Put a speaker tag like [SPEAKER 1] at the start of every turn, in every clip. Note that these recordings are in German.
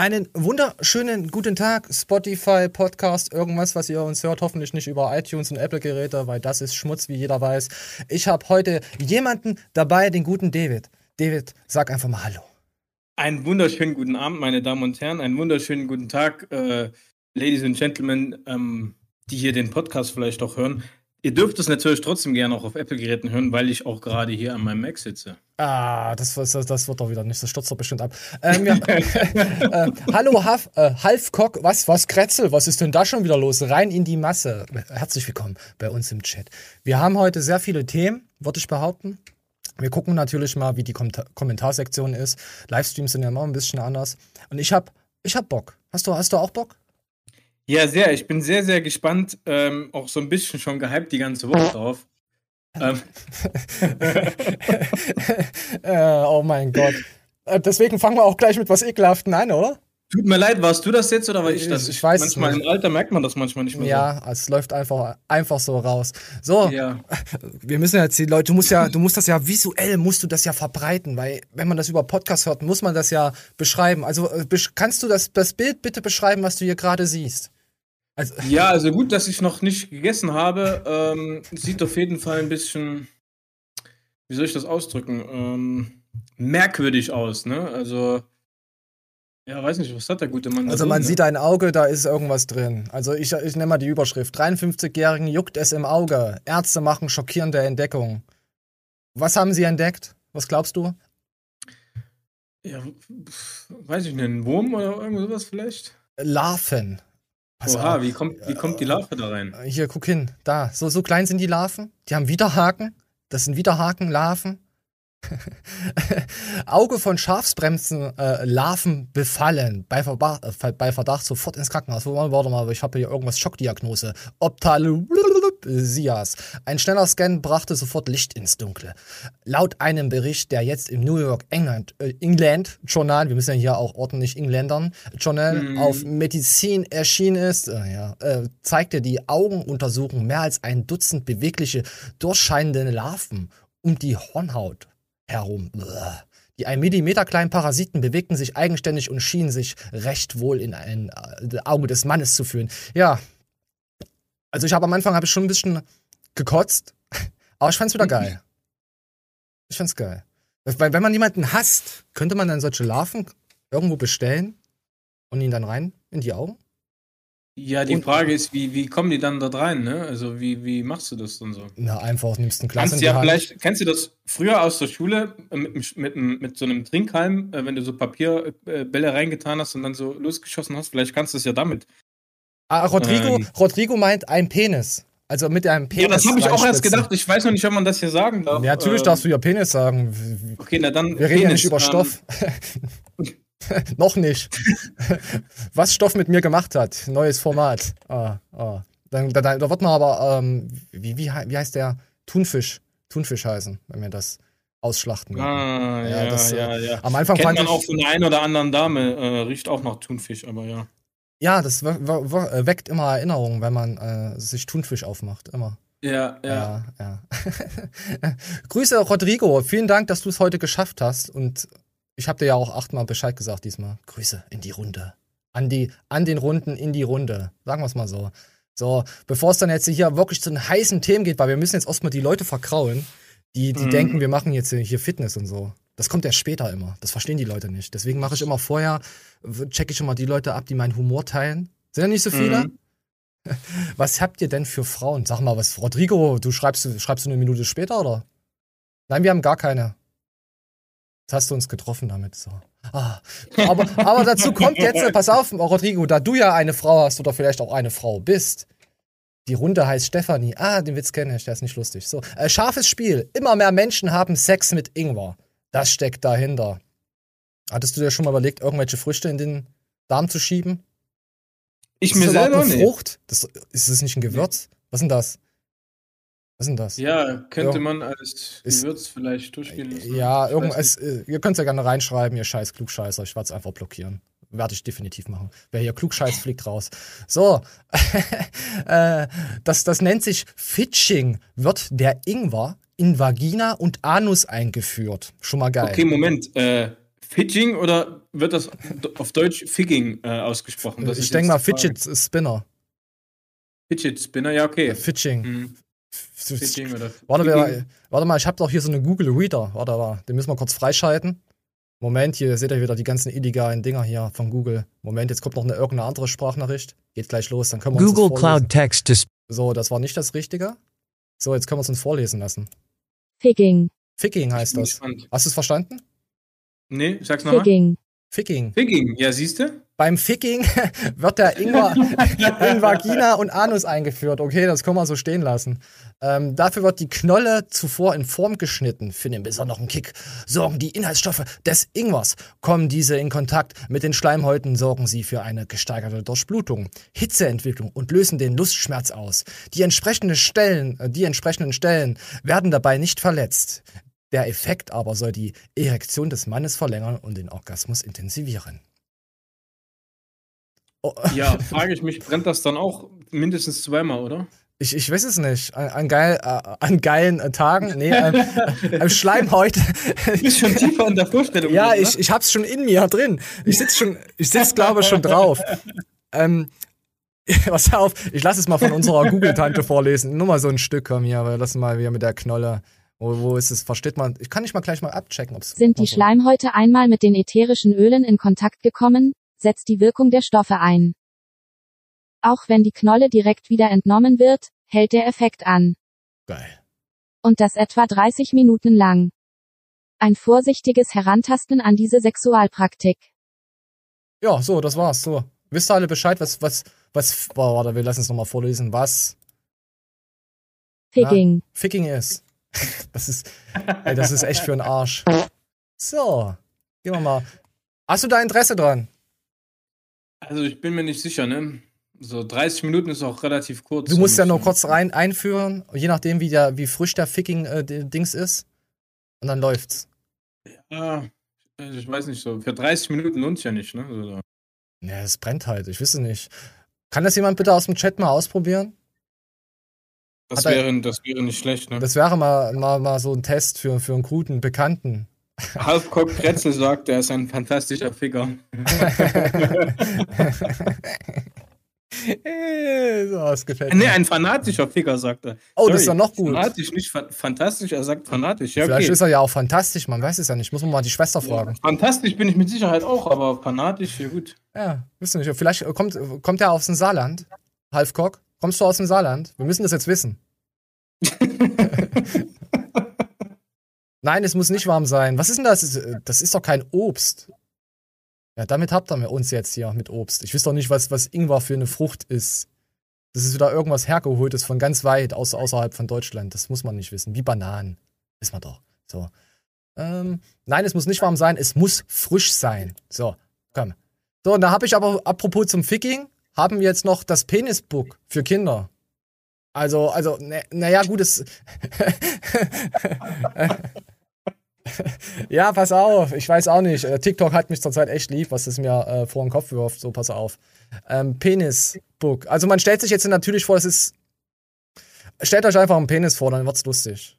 [SPEAKER 1] Einen wunderschönen guten Tag, Spotify, Podcast, irgendwas, was ihr uns hört. Hoffentlich nicht über iTunes und Apple-Geräte, weil das ist Schmutz, wie jeder weiß. Ich habe heute jemanden dabei, den guten David. David, sag einfach mal Hallo.
[SPEAKER 2] Einen wunderschönen guten Abend, meine Damen und Herren. Einen wunderschönen guten Tag, äh, Ladies and Gentlemen, ähm, die hier den Podcast vielleicht auch hören. Ihr dürft es natürlich trotzdem gerne auch auf Apple-Geräten hören, weil ich auch gerade hier an meinem Mac sitze.
[SPEAKER 1] Ah, das, das, das wird doch wieder nicht. Das stürzt doch bestimmt ab. Ähm, ja, äh, hallo, Haf, äh, Halfcock. Was, was, Kretzel? Was ist denn da schon wieder los? Rein in die Masse. Herzlich willkommen bei uns im Chat. Wir haben heute sehr viele Themen, würde ich behaupten. Wir gucken natürlich mal, wie die Kom Kommentarsektion ist. Livestreams sind ja immer ein bisschen anders. Und ich hab, ich hab Bock. Hast du, hast du auch Bock?
[SPEAKER 2] Ja, sehr. Ich bin sehr, sehr gespannt. Ähm, auch so ein bisschen schon gehypt die ganze Woche drauf. ähm.
[SPEAKER 1] äh, oh mein Gott. Äh, deswegen fangen wir auch gleich mit was Ekelhaften an, oder?
[SPEAKER 2] Tut mir leid, warst du das jetzt oder war ich das?
[SPEAKER 1] Ich weiß
[SPEAKER 2] manchmal
[SPEAKER 1] es
[SPEAKER 2] nicht. im Alter merkt man das manchmal nicht mehr.
[SPEAKER 1] Ja, so. es läuft einfach, einfach so raus. So, ja. wir müssen jetzt die Leute, du musst ja, du musst das ja visuell, musst du das ja verbreiten, weil wenn man das über Podcast hört, muss man das ja beschreiben. Also äh, kannst du das, das Bild bitte beschreiben, was du hier gerade siehst?
[SPEAKER 2] Also, ja, also gut, dass ich noch nicht gegessen habe. Ähm, sieht auf jeden Fall ein bisschen, wie soll ich das ausdrücken, ähm, merkwürdig aus, ne? Also, ja, weiß nicht, was hat der gute Mann
[SPEAKER 1] Also, man drin, sieht ne? ein Auge, da ist irgendwas drin. Also, ich, ich nenne mal die Überschrift: 53-Jährigen juckt es im Auge. Ärzte machen schockierende Entdeckung. Was haben sie entdeckt? Was glaubst du?
[SPEAKER 2] Ja, weiß ich nicht, ein Wurm oder irgendwas vielleicht?
[SPEAKER 1] Larven.
[SPEAKER 2] Pass Oha, wie kommt, wie kommt die Larve da rein?
[SPEAKER 1] Hier, guck hin. Da, so, so klein sind die Larven. Die haben Widerhaken. Das sind Widerhaken-Larven. Auge von Schafsbremsen äh, Larven befallen. Bei, Verba äh, bei Verdacht sofort ins Krankenhaus. Warte mal, ich habe hier irgendwas Schockdiagnose. Optal Sias. Ein schneller Scan brachte sofort Licht ins Dunkle. Laut einem Bericht, der jetzt im New York England, äh, England Journal, wir müssen ja hier auch ordentlich Engländern, Journal mm. auf Medizin erschienen ist, äh, ja, äh, zeigte die Augenuntersuchung mehr als ein Dutzend bewegliche, durchscheinende Larven um die Hornhaut herum. Die ein Millimeter kleinen Parasiten bewegten sich eigenständig und schienen sich recht wohl in ein äh, Auge des Mannes zu führen. Ja, also ich habe am Anfang habe ich schon ein bisschen gekotzt, aber ich fand's wieder geil. Ich fand's geil. Weil wenn man jemanden hasst, könnte man dann solche Larven irgendwo bestellen und ihn dann rein in die Augen?
[SPEAKER 2] Ja, die und, Frage ist, wie, wie kommen die dann da rein, ne? Also wie, wie machst du das dann so?
[SPEAKER 1] Na, einfach nimmst ein Glas
[SPEAKER 2] Kannst ja vielleicht, Kennst du das früher aus der Schule äh, mit, mit, mit so einem Trinkhalm, äh, wenn du so Papierbälle reingetan hast und dann so losgeschossen hast? Vielleicht kannst du es ja damit.
[SPEAKER 1] Ah, Rodrigo, ähm. Rodrigo meint ein Penis. Also mit einem Penis. Ja,
[SPEAKER 2] das habe ich auch erst gedacht. Ich weiß noch nicht, ob man das hier sagen darf.
[SPEAKER 1] Ja, natürlich ähm. darfst du ja Penis sagen.
[SPEAKER 2] Okay, na dann.
[SPEAKER 1] Wir reden ja nicht über ähm. Stoff. noch nicht. Was Stoff mit mir gemacht hat. Neues Format. Ah, ah. Dann, da, da wird man aber, ähm, wie, wie, wie heißt der? Thunfisch. Thunfisch heißen, wenn wir das ausschlachten.
[SPEAKER 2] Ah, ja, ja, das, ja,
[SPEAKER 1] äh, ja. Am Anfang
[SPEAKER 2] Kennt
[SPEAKER 1] fand
[SPEAKER 2] man
[SPEAKER 1] ich,
[SPEAKER 2] auch von der einen oder anderen Dame, äh, riecht auch nach Thunfisch, aber ja.
[SPEAKER 1] Ja, das weckt immer Erinnerungen, wenn man äh, sich Thunfisch aufmacht, immer.
[SPEAKER 2] Ja, ja.
[SPEAKER 1] ja, ja. Grüße, Rodrigo. Vielen Dank, dass du es heute geschafft hast. Und ich habe dir ja auch achtmal Bescheid gesagt diesmal. Grüße in die Runde. An, die, an den Runden in die Runde. Sagen wir es mal so. So, bevor es dann jetzt hier wirklich zu den heißen Themen geht, weil wir müssen jetzt erstmal die Leute verkrauen, die, die mhm. denken, wir machen jetzt hier Fitness und so. Das kommt erst später immer. Das verstehen die Leute nicht. Deswegen mache ich immer vorher, checke ich immer die Leute ab, die meinen Humor teilen. Sind ja nicht so viele. Mhm. Was habt ihr denn für Frauen? Sag mal, was, Rodrigo, du schreibst, schreibst du eine Minute später, oder? Nein, wir haben gar keine. Jetzt hast du uns getroffen damit. So. Ah. Aber, aber dazu kommt jetzt, pass auf, Rodrigo, da du ja eine Frau hast oder vielleicht auch eine Frau bist. Die Runde heißt Stefanie. Ah, den Witz kenne ich, der ist nicht lustig. So, äh, scharfes Spiel. Immer mehr Menschen haben Sex mit Ingwer. Das steckt dahinter. Hattest du dir schon mal überlegt, irgendwelche Früchte in den Darm zu schieben?
[SPEAKER 2] Ich ist mir selber
[SPEAKER 1] eine Frucht? Das, ist das nicht ein Gewürz? Was ist denn das? Was ist denn das?
[SPEAKER 2] Ja, könnte ja. man als Gewürz vielleicht durchgehen lassen.
[SPEAKER 1] Ja, irgendwas. Äh, ihr könnt es ja gerne reinschreiben, ihr scheiß Klugscheißer. Ich werde es einfach blockieren. Werde ich definitiv machen. Wer hier klugscheiß fliegt raus. So. äh, das, das nennt sich Fitching. Wird der Ingwer in Vagina und Anus eingeführt. Schon mal geil.
[SPEAKER 2] Okay, Moment. Äh, Fidging oder wird das auf Deutsch Figging äh, ausgesprochen? Das
[SPEAKER 1] ich denke mal Fidget Spinner.
[SPEAKER 2] Fidget Spinner, ja, okay.
[SPEAKER 1] Fidging. Mhm. Oder warte, wir, warte mal, ich habe doch hier so eine Google Reader. Warte mal, den müssen wir kurz freischalten. Moment, hier seht ihr wieder die ganzen illegalen Dinger hier von Google. Moment, jetzt kommt noch eine irgendeine andere Sprachnachricht. Geht gleich los, dann können wir
[SPEAKER 3] Google uns Cloud Text
[SPEAKER 1] So, das war nicht das Richtige. So, jetzt können wir es uns vorlesen lassen.
[SPEAKER 4] Figging.
[SPEAKER 1] Figging heißt das. Gespannt. Hast du es verstanden?
[SPEAKER 2] Nee, sag's nochmal.
[SPEAKER 4] Figging.
[SPEAKER 1] Ficking.
[SPEAKER 2] Ficking, ja, siehst du?
[SPEAKER 1] Beim Ficking wird der Ingwer in Vagina und Anus eingeführt. Okay, das können wir so stehen lassen. Ähm, dafür wird die Knolle zuvor in Form geschnitten. Für den besonderen Kick sorgen die Inhaltsstoffe des Ingwers. Kommen diese in Kontakt mit den Schleimhäuten, sorgen sie für eine gesteigerte Durchblutung, Hitzeentwicklung und lösen den Lustschmerz aus. Die entsprechenden Stellen, äh, die entsprechenden Stellen werden dabei nicht verletzt. Der Effekt aber soll die Erektion des Mannes verlängern und den Orgasmus intensivieren.
[SPEAKER 2] Oh. Ja, frage ich mich, brennt das dann auch mindestens zweimal, oder?
[SPEAKER 1] Ich, ich weiß es nicht. An, an, geil, äh, an geilen äh, Tagen. Nee, äh, am Schleimhäut.
[SPEAKER 2] Du bist schon tiefer in der Vorstellung.
[SPEAKER 1] Ja, ich, ich hab's schon in mir drin. Ich sitze schon, ich sitz, glaube ich, schon drauf. Ähm, pass auf, ich lasse es mal von unserer Google-Tante vorlesen. Nur mal so ein Stück, komm hier, wir lassen mal wieder mit der Knolle. Wo, wo ist es? Versteht man? Ich kann nicht mal gleich mal abchecken, ob es.
[SPEAKER 4] Sind die Schleimhäute einmal mit den ätherischen Ölen in Kontakt gekommen, setzt die Wirkung der Stoffe ein. Auch wenn die Knolle direkt wieder entnommen wird, hält der Effekt an.
[SPEAKER 1] Geil.
[SPEAKER 4] Und das etwa 30 Minuten lang. Ein vorsichtiges Herantasten an diese Sexualpraktik.
[SPEAKER 1] Ja, so, das war's. So. Wisst ihr alle Bescheid, was, was, was, boah, warte, wir lassen es nochmal vorlesen, was
[SPEAKER 4] Figging.
[SPEAKER 1] Figging ist. Das ist, ey, das ist echt für einen Arsch. So, gehen wir mal. Hast du da Interesse dran?
[SPEAKER 2] Also ich bin mir nicht sicher, ne? So 30 Minuten ist auch relativ kurz.
[SPEAKER 1] Du musst ja nur kurz rein einführen, je nachdem, wie, der, wie frisch der Ficking-Dings äh, ist. Und dann läuft's.
[SPEAKER 2] Ja, also ich weiß nicht so. Für 30 Minuten lohnt ja nicht, ne? So.
[SPEAKER 1] Ja, es brennt halt, ich wisse nicht. Kann das jemand bitte aus dem Chat mal ausprobieren?
[SPEAKER 2] Das, wäre, das wäre nicht schlecht, ne?
[SPEAKER 1] Das wäre mal, mal, mal so ein Test für, für einen guten Bekannten.
[SPEAKER 2] Halfcock Pretzel sagt, er ist ein fantastischer Ficker.
[SPEAKER 1] so, das gefällt
[SPEAKER 2] mir. Nee, ein fanatischer Ficker, sagt er.
[SPEAKER 1] Oh, Sorry, das ist ja noch gut.
[SPEAKER 2] Fanatisch, nicht fa fantastisch, er sagt fanatisch. Ja,
[SPEAKER 1] Vielleicht okay. ist er ja auch fantastisch, man weiß es ja nicht. Muss man mal die Schwester fragen.
[SPEAKER 2] Ja, fantastisch bin ich mit Sicherheit auch, aber fanatisch, ja gut.
[SPEAKER 1] Ja, wisst ihr nicht. Vielleicht kommt, kommt er aus dem Saarland, Halfcock. Kommst du aus dem Saarland? Wir müssen das jetzt wissen. Nein, es muss nicht warm sein. Was ist denn das? Das ist doch kein Obst. Ja, damit habt ihr uns jetzt hier mit Obst. Ich weiß doch nicht, was, was Ingwer für eine Frucht ist. Das ist wieder irgendwas hergeholtes von ganz weit aus, außerhalb von Deutschland. Das muss man nicht wissen. Wie Bananen. Wissen wir doch. So. Ähm, nein, es muss nicht warm sein. Es muss frisch sein. So, komm. So, und da habe ich aber, apropos zum Ficking, haben wir jetzt noch das Penisbook für Kinder. Also, also, naja, ne, gut, es. ja, pass auf, ich weiß auch nicht. Äh, TikTok hat mich zurzeit echt lieb, was es mir äh, vor den Kopf wirft. So, pass auf. Ähm, Penisbook. Also, man stellt sich jetzt natürlich vor, es ist. Stellt euch einfach einen Penis vor, dann wird's lustig.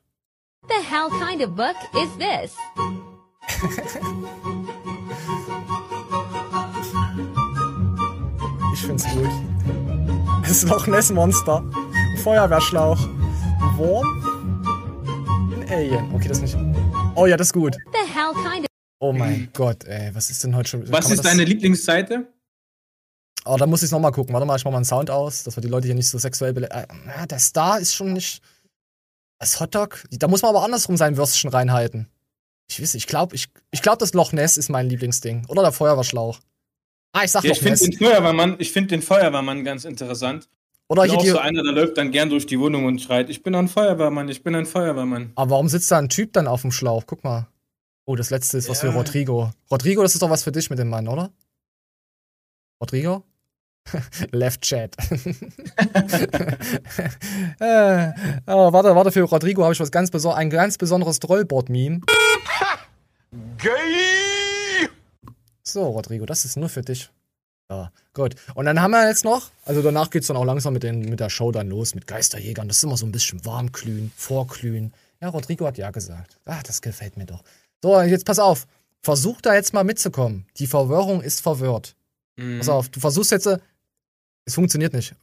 [SPEAKER 5] The hell kind of book is this?
[SPEAKER 1] Ich find's gut. Das Loch Ness Monster. Feuerwehrschlauch. Wurm. Ein Alien. Okay, das ist nicht. Oh ja, das ist gut. Oh mein Gott, ey. Was ist denn heute schon.
[SPEAKER 2] Was ist deine Lieblingsseite?
[SPEAKER 1] Oh, da muss ich nochmal gucken. Warte mal, ich mach mal einen Sound aus, dass wir die Leute hier nicht so sexuell bele äh, Der Star ist schon nicht. Das Hotdog? Da muss man aber andersrum sein Würstchen reinhalten. Ich weiß, ich glaube, ich, ich glaub, das Loch Ness ist mein Lieblingsding. Oder der Feuerwehrschlauch.
[SPEAKER 2] Ah, ich sag ja, ich finde den Feuerwehrmann, ich finde den Feuerwehrmann ganz interessant.
[SPEAKER 1] Oder hier
[SPEAKER 2] auch so einer, der läuft dann gern durch die Wohnung und schreit, ich bin ein Feuerwehrmann, ich bin ein Feuerwehrmann.
[SPEAKER 1] Aber warum sitzt da ein Typ dann auf dem Schlauch? Guck mal. Oh, das letzte ist was ja. für Rodrigo. Rodrigo, das ist doch was für dich mit dem Mann, oder? Rodrigo? Left Chat. äh, oh, warte, warte, für Rodrigo habe ich was ganz besonderes, ein ganz besonderes Trollboard-Meme. Gay! So, Rodrigo, das ist nur für dich. Ja, gut. Und dann haben wir jetzt noch, also danach geht es dann auch langsam mit, den, mit der Show dann los, mit Geisterjägern. Das ist immer so ein bisschen warmglühen, vorglühen. Ja, Rodrigo hat ja gesagt. Ah, das gefällt mir doch. So, jetzt pass auf. versuch da jetzt mal mitzukommen. Die Verwirrung ist verwirrt.
[SPEAKER 2] Mhm.
[SPEAKER 1] Pass auf, du versuchst jetzt, äh, es funktioniert nicht.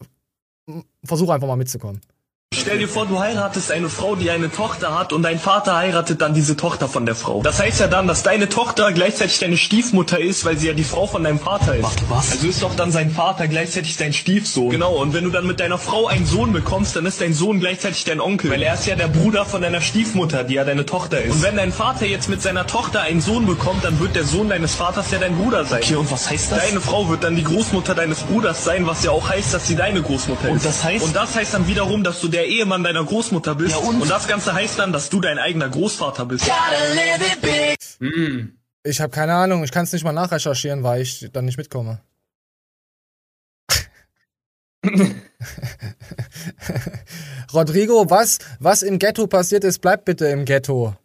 [SPEAKER 1] Versuch einfach mal mitzukommen.
[SPEAKER 3] Stell dir vor, du heiratest eine Frau, die eine Tochter hat und dein Vater heiratet dann diese Tochter von der Frau. Das heißt ja dann, dass deine Tochter gleichzeitig deine Stiefmutter ist, weil sie ja die Frau von deinem Vater ist. Warte, was? Also ist doch dann sein Vater gleichzeitig dein Stiefsohn. Genau, und wenn du dann mit deiner Frau einen Sohn bekommst, dann ist dein Sohn gleichzeitig dein Onkel. Weil er ist ja der Bruder von deiner Stiefmutter, die ja deine Tochter ist. Und wenn dein Vater jetzt mit seiner Tochter einen Sohn bekommt, dann wird der Sohn deines Vaters ja dein Bruder sein. Okay, und was heißt das? Deine Frau wird dann die Großmutter deines Bruders sein, was ja auch heißt, dass sie deine Großmutter ist. Und das heißt? Und das heißt dann wiederum, dass du der Ehemann deiner Großmutter bist. Ja, und? und das Ganze heißt dann, dass du dein eigener Großvater bist.
[SPEAKER 2] Mhm.
[SPEAKER 1] Ich habe keine Ahnung, ich kann es nicht mal nachrecherchieren, weil ich dann nicht mitkomme. Rodrigo, was, was im Ghetto passiert ist, bleibt bitte im Ghetto.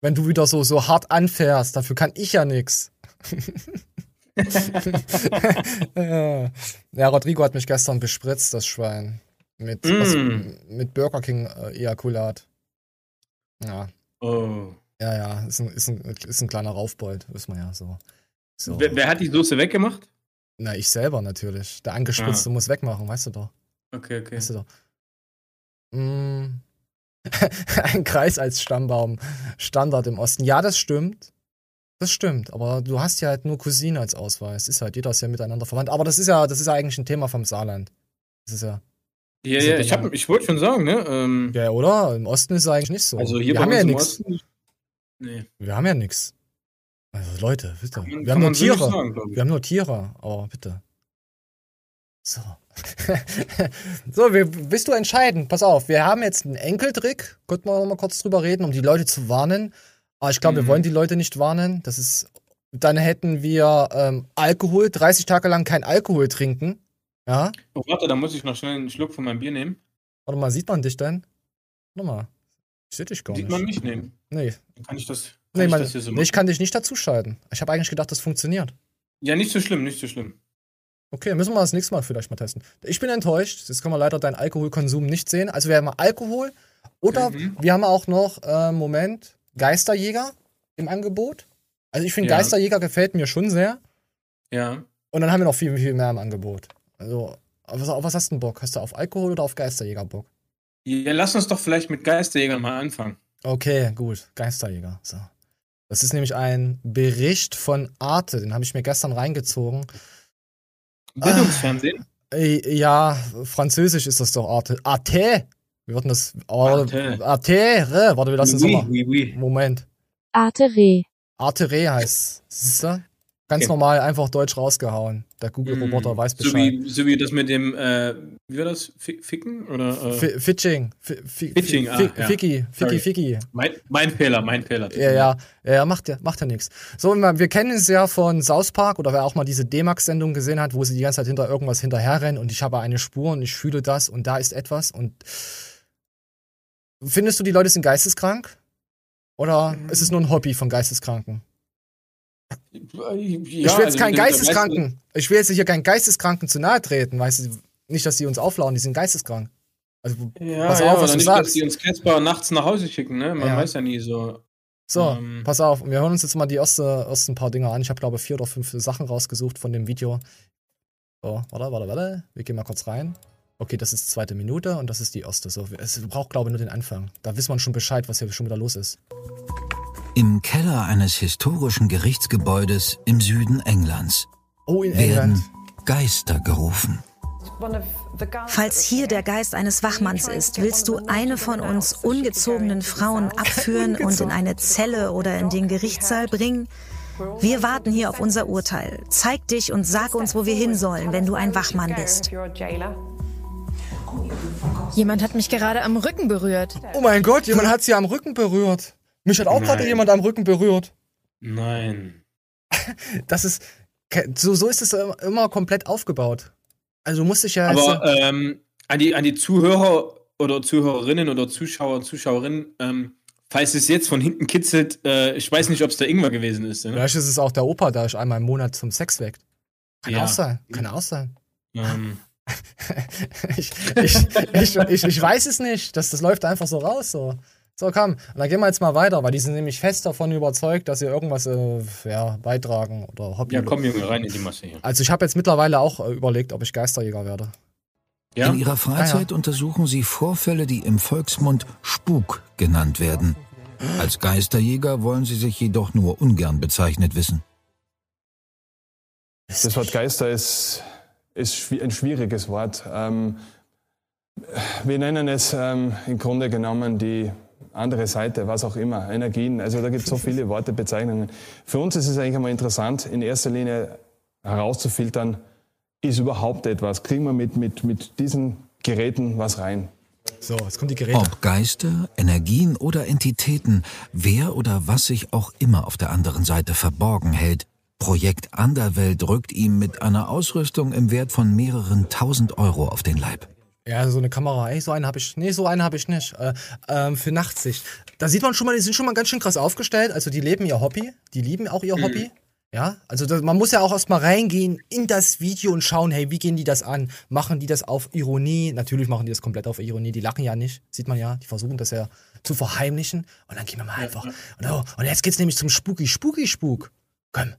[SPEAKER 1] Wenn du wieder so, so hart anfährst, dafür kann ich ja nix. ja, Rodrigo hat mich gestern bespritzt, das Schwein. Mit,
[SPEAKER 2] Mm.
[SPEAKER 1] was, mit Burger King äh. Ja,
[SPEAKER 2] Oh.
[SPEAKER 1] ja, ja, ist ein, ist ein, ist ein kleiner Raufbold, wissen wir ja so. so.
[SPEAKER 2] Wer, wer hat die Soße weggemacht?
[SPEAKER 1] Na, ich selber natürlich. Der Angespritzte muss wegmachen, weißt du doch.
[SPEAKER 2] Okay, okay.
[SPEAKER 1] Weißt du doch. Mm. Ein Kreis als Stammbaum. Standard im Osten. Ja, das stimmt. Das stimmt. Aber du hast ja halt nur Cousine als Ausweis. Ist halt, jeder ist ja miteinander verwandt. Aber das ist ja, das ist ja eigentlich ein Thema vom Saarland. Das ist ja.
[SPEAKER 2] Ja,
[SPEAKER 1] Also
[SPEAKER 2] ja, ich, hab- ich wollte schon sagen, ne? Ähm,
[SPEAKER 1] Ja, oder? Im Osten ist es eigentlich nicht so.
[SPEAKER 2] also hier
[SPEAKER 1] wir haben ja
[SPEAKER 2] im
[SPEAKER 1] nichts.
[SPEAKER 2] Osten. Nee.
[SPEAKER 1] Wir haben ja nichts. Also Leute, bitte.
[SPEAKER 2] Kann,
[SPEAKER 1] Wir haben nur
[SPEAKER 2] so
[SPEAKER 1] Tiere.
[SPEAKER 2] sagen.
[SPEAKER 1] Wir haben nur Tiere, aber bitte. So. so, wir, willst du entscheiden? Pass auf, wir haben jetzt einen Enkeltrick. Könnten wir noch mal kurz drüber reden, um die Leute zu warnen. Aber ich glaube, wir
[SPEAKER 2] Mhm.
[SPEAKER 1] wollen die Leute nicht warnen. Das ist. Dann hätten wir ähm, Alkohol, 30 Tage lang kein Alkohol trinken. Ja.
[SPEAKER 2] Oh, warte, da muss ich noch schnell einen Schluck von meinem Bier nehmen.
[SPEAKER 1] Warte mal, sieht man dich denn? Warte mal. Ich sehe dich gar
[SPEAKER 2] Sieht
[SPEAKER 1] nicht.
[SPEAKER 2] man mich nehmen?
[SPEAKER 1] Nee,
[SPEAKER 2] Kann ich das, kann
[SPEAKER 1] nee,
[SPEAKER 2] ich
[SPEAKER 1] man,
[SPEAKER 2] das hier so
[SPEAKER 1] nee
[SPEAKER 2] machen?
[SPEAKER 1] ich kann dich nicht dazuschalten. Ich habe eigentlich gedacht, das funktioniert.
[SPEAKER 2] Ja, nicht so schlimm, nicht so schlimm.
[SPEAKER 1] Okay, müssen wir das nächste Mal vielleicht mal testen. Ich bin enttäuscht. Jetzt können wir leider deinen Alkoholkonsum nicht sehen. Also wir haben Alkohol oder
[SPEAKER 2] Mhm.
[SPEAKER 1] wir haben auch noch, äh, Moment, Geisterjäger im Angebot. Also ich finde
[SPEAKER 2] Ja.
[SPEAKER 1] Geisterjäger gefällt mir schon sehr.
[SPEAKER 2] Ja.
[SPEAKER 1] Und dann haben wir noch viel, viel mehr im Angebot. Also, auf was, auf was hast du denn Bock? Hast du auf Alkohol oder auf Geisterjäger Bock?
[SPEAKER 2] Ja, lass uns doch vielleicht mit Geisterjägern mal anfangen.
[SPEAKER 1] Okay, gut. Geisterjäger. So. Das ist nämlich ein Bericht von Arte. Den habe ich mir gestern reingezogen.
[SPEAKER 2] Bildungsfernsehen?
[SPEAKER 1] Äh, Ja, französisch ist das doch Arte. Arte! Wir würden das.
[SPEAKER 2] Arte.
[SPEAKER 1] Arte. Re. Warte, wir lassen es
[SPEAKER 2] oui,
[SPEAKER 1] nochmal.
[SPEAKER 2] oui, oui.
[SPEAKER 1] Moment. Arte Re heißt. Siehst du? Ganz
[SPEAKER 2] Okay.
[SPEAKER 1] normal einfach Deutsch rausgehauen. Der Google-Roboter
[SPEAKER 2] Mm,
[SPEAKER 1] weiß
[SPEAKER 2] So
[SPEAKER 1] Bescheid.
[SPEAKER 2] wie, so wie das mit dem, äh, wie war das? Fi- Ficken? Oder, äh,
[SPEAKER 1] Fi- Fitching. Fi- fi-
[SPEAKER 2] Fitching,
[SPEAKER 1] fi-
[SPEAKER 2] ah, ja.
[SPEAKER 1] Ficky. Ficky. Ficky.
[SPEAKER 2] mein, mein Fehler, mein Fehler.
[SPEAKER 1] Ja, ja, ja, macht ja, macht ja nichts. So, wir wir kennen es ja von South Park oder wer auch mal diese D-Max-Sendung gesehen hat, wo sie die ganze Zeit hinter irgendwas hinterherrennen und ich habe eine Spur und ich fühle das und da ist etwas und findest du, die Leute sind geisteskrank? Oder ist es nur ein Hobby von Geisteskranken?
[SPEAKER 2] Ja,
[SPEAKER 1] ich will jetzt
[SPEAKER 2] also
[SPEAKER 1] keinen Geisteskranken. Ich will jetzt hier keinen Geisteskranken zu nahe treten, weißt du? Nicht, dass die uns auflauen, die sind geisteskrank. Also,
[SPEAKER 2] Ja,
[SPEAKER 1] pass
[SPEAKER 2] ja,
[SPEAKER 1] auf, was
[SPEAKER 2] oder
[SPEAKER 1] du
[SPEAKER 2] nicht,
[SPEAKER 1] sagst.
[SPEAKER 2] dass die uns Casper nachts nach Hause schicken, ne? Man
[SPEAKER 1] Ja.
[SPEAKER 2] weiß ja nie so.
[SPEAKER 1] So,
[SPEAKER 2] Ähm.
[SPEAKER 1] pass auf. Wir hören uns jetzt mal die erste, ersten paar Dinge an. Ich habe, glaube ich, vier oder fünf Sachen rausgesucht von dem Video. So, warte, warte, warte. Wir gehen mal kurz rein. Okay, das ist die zweite Minute und das ist die erste. So, es braucht, glaube ich, nur den Anfang. Da wissen wir schon Bescheid, was hier schon wieder los ist.
[SPEAKER 6] Im Keller eines historischen Gerichtsgebäudes im Süden Englands
[SPEAKER 1] Oh, in
[SPEAKER 6] werden
[SPEAKER 1] England.
[SPEAKER 6] Geister gerufen.
[SPEAKER 7] Falls hier der Geist eines Wachmanns ist, willst du eine von uns ungezogenen Frauen abführen und in eine Zelle oder in den Gerichtssaal bringen? Wir warten hier auf unser Urteil. Zeig dich und sag uns, wo wir hin sollen, wenn du ein Wachmann bist.
[SPEAKER 8] Jemand hat mich gerade am Rücken berührt.
[SPEAKER 1] Oh mein Gott, jemand hat sie am Rücken berührt. Mich hat auch gerade jemand am Rücken berührt.
[SPEAKER 2] Nein.
[SPEAKER 1] Das ist. So, so ist es immer- komplett aufgebaut. Also du musst dich ja.
[SPEAKER 2] Aber ähm, an, die, an die Zuhörer oder Zuhörerinnen oder Zuschauer und Zuschauerinnen, ähm, falls es jetzt von hinten kitzelt, äh, ich weiß nicht, ob es der Ingwer gewesen ist. Ne?
[SPEAKER 1] vielleicht ist es auch der Opa, der ich einmal im Monat zum Sex weckt. Kann
[SPEAKER 2] Ja.
[SPEAKER 1] auch sein. Kann auch sein.
[SPEAKER 2] Ähm,
[SPEAKER 1] ich, ich, ich, ich, ich weiß es nicht. Das, das läuft einfach so raus. So. So, komm. Und dann gehen wir jetzt mal weiter, weil die sind nämlich fest davon überzeugt, dass sie irgendwas äh, ja, beitragen oder Hobby.
[SPEAKER 2] Ja, komm, Junge, rein in die Masse hier.
[SPEAKER 1] Also ich habe jetzt mittlerweile auch äh, überlegt, ob ich Geisterjäger werde.
[SPEAKER 2] Ja?
[SPEAKER 6] In ihrer Freizeit untersuchen sie Vorfälle, die im Volksmund Spuk genannt werden. Als Geisterjäger wollen sie sich jedoch nur ungern bezeichnet wissen.
[SPEAKER 9] Das Wort Geister ist, ist ein schwieriges Wort. Ähm, wir nennen es ähm, im Grunde genommen die andere Seite, was auch immer, Energien. Also da gibt es so viele Worte, Bezeichnungen. Für uns ist es eigentlich einmal interessant, in erster Linie herauszufiltern, ist überhaupt etwas? Kriegen wir mit, mit, mit diesen Geräten was rein?
[SPEAKER 1] So, jetzt kommen die Geräte.
[SPEAKER 6] Ob Geister, Energien oder Entitäten, wer oder was sich auch immer auf der anderen Seite verborgen hält, Projekt Anderwelt rückt ihm mit einer Ausrüstung im Wert von mehreren tausend Euro auf den Leib.
[SPEAKER 1] Ja, so eine Kamera. Ey, so eine habe ich. Nee, so eine habe ich nicht. Äh, ähm, für Nachtsicht. Da sieht man schon mal, die sind schon mal ganz schön krass aufgestellt. Also die leben ihr Hobby. Die lieben auch ihr Hobby. Ja, also das, man muss ja auch erstmal reingehen in das Video und schauen, hey, wie gehen die das an? Machen die das auf Ironie? Natürlich machen die das komplett auf Ironie. Die lachen ja nicht, sieht man ja. Die versuchen das ja zu verheimlichen. Und dann gehen wir mal einfach. Und, oh, und jetzt geht's nämlich zum Spooky, Spooky, Spuk. Komm,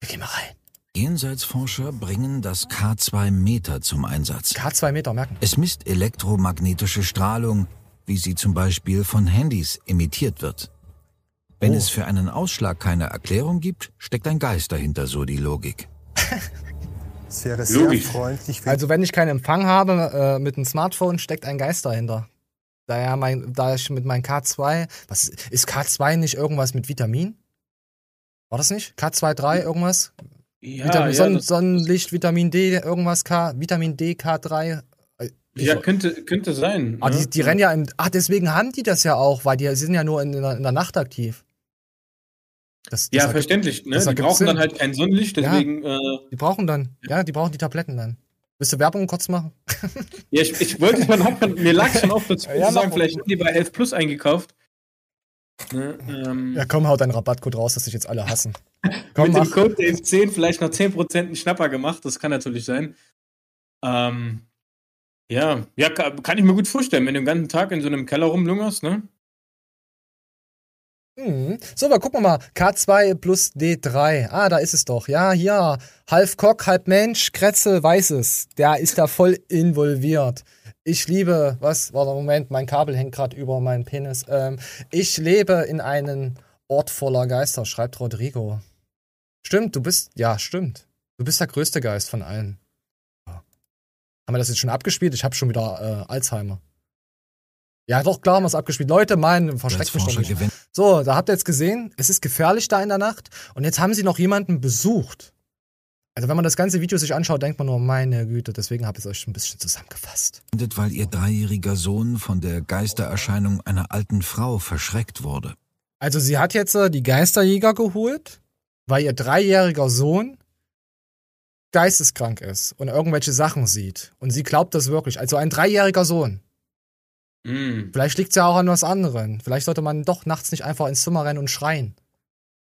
[SPEAKER 1] wir gehen mal rein.
[SPEAKER 6] Jenseitsforscher bringen das K2 Meter zum Einsatz.
[SPEAKER 1] K2 Meter, merken.
[SPEAKER 6] Es misst elektromagnetische Strahlung, wie sie zum Beispiel von Handys emittiert wird. Wenn
[SPEAKER 1] Oh.
[SPEAKER 6] es für einen Ausschlag keine Erklärung gibt, steckt ein Geist dahinter, so die Logik.
[SPEAKER 10] Es wäre sehr
[SPEAKER 2] Logisch.
[SPEAKER 10] freundlich,
[SPEAKER 1] Also wenn ich keinen Empfang habe äh, mit einem Smartphone, steckt ein Geist dahinter. Da, ja mein, da ich mit meinem K2, was ist K2 nicht irgendwas mit Vitamin? War das nicht? K2, irgendwas?
[SPEAKER 2] Ja,
[SPEAKER 1] Vitamin,
[SPEAKER 2] ja,
[SPEAKER 1] Sonnen, Sonnenlicht, Vitamin D, irgendwas K, Vitamin D, K3. Äh, ich-
[SPEAKER 2] ja könnte, könnte sein.
[SPEAKER 1] ah,
[SPEAKER 2] ne?
[SPEAKER 1] die, die rennen ja im, ah, deswegen haben die das ja auch, weil die sind ja nur in, der, in der Nacht aktiv. Das, das
[SPEAKER 2] Ja, verständlich. Ne? Die brauchen dann
[SPEAKER 1] Sinn.
[SPEAKER 2] halt kein Sonnenlicht,
[SPEAKER 1] Ja.
[SPEAKER 2] deswegen. Äh,
[SPEAKER 1] Die brauchen dann, ja, die brauchen die Tabletten dann. Willst du Werbung kurz machen?
[SPEAKER 2] ja, ich, ich wollte schon, hab schon, mir lag schon auf, dazu
[SPEAKER 1] Ja,
[SPEAKER 2] sagen, vielleicht haben die bei 11 Plus eingekauft. Ne? Ähm,
[SPEAKER 1] Ja, komm, hau deinen Rabattcode raus, dass sich jetzt alle hassen. Komm,
[SPEAKER 2] mit dem
[SPEAKER 1] mach.
[SPEAKER 2] Code Dave 10 vielleicht noch 10% einen Schnapper gemacht, das kann natürlich sein. Ähm, ja, ja, ka- kann ich mir gut vorstellen, wenn du den ganzen Tag in so einem Keller rumlungerst, ne?
[SPEAKER 1] Mhm. So, aber gucken wir mal. K2 plus D3. Ah, da ist es doch. Ja, hier. Halb Kock, halb Mensch, Kretzel weiß es. Der ist da voll involviert. Ich liebe, was? Warte, Moment, mein Kabel hängt gerade über meinen Penis. Ähm, ich lebe in einem Ort voller Geister, schreibt Rodrigo. Stimmt, du bist, ja, stimmt. Du bist der größte Geist von allen. Ja. Haben wir das jetzt schon abgespielt? Ich habe schon wieder äh, Alzheimer. Ja, doch, klar haben wir es abgespielt. Leute, mein, verschreckt mich So, da habt ihr jetzt gesehen, es ist gefährlich da in der Nacht. Und jetzt haben sie noch jemanden besucht. Also wenn man das ganze Video sich anschaut, denkt man nur, meine Güte, deswegen habe ich es euch ein bisschen zusammengefasst.
[SPEAKER 6] weil ihr dreijähriger Sohn von der Geistererscheinung einer alten Frau verschreckt wurde.
[SPEAKER 1] Also sie hat jetzt äh, die Geisterjäger geholt, weil ihr dreijähriger Sohn geisteskrank ist und irgendwelche Sachen sieht. Und sie glaubt das wirklich. Also ein dreijähriger Sohn.
[SPEAKER 2] Mm.
[SPEAKER 1] Vielleicht liegt es ja auch an was anderem. Vielleicht sollte man doch nachts nicht einfach ins Zimmer rennen und schreien.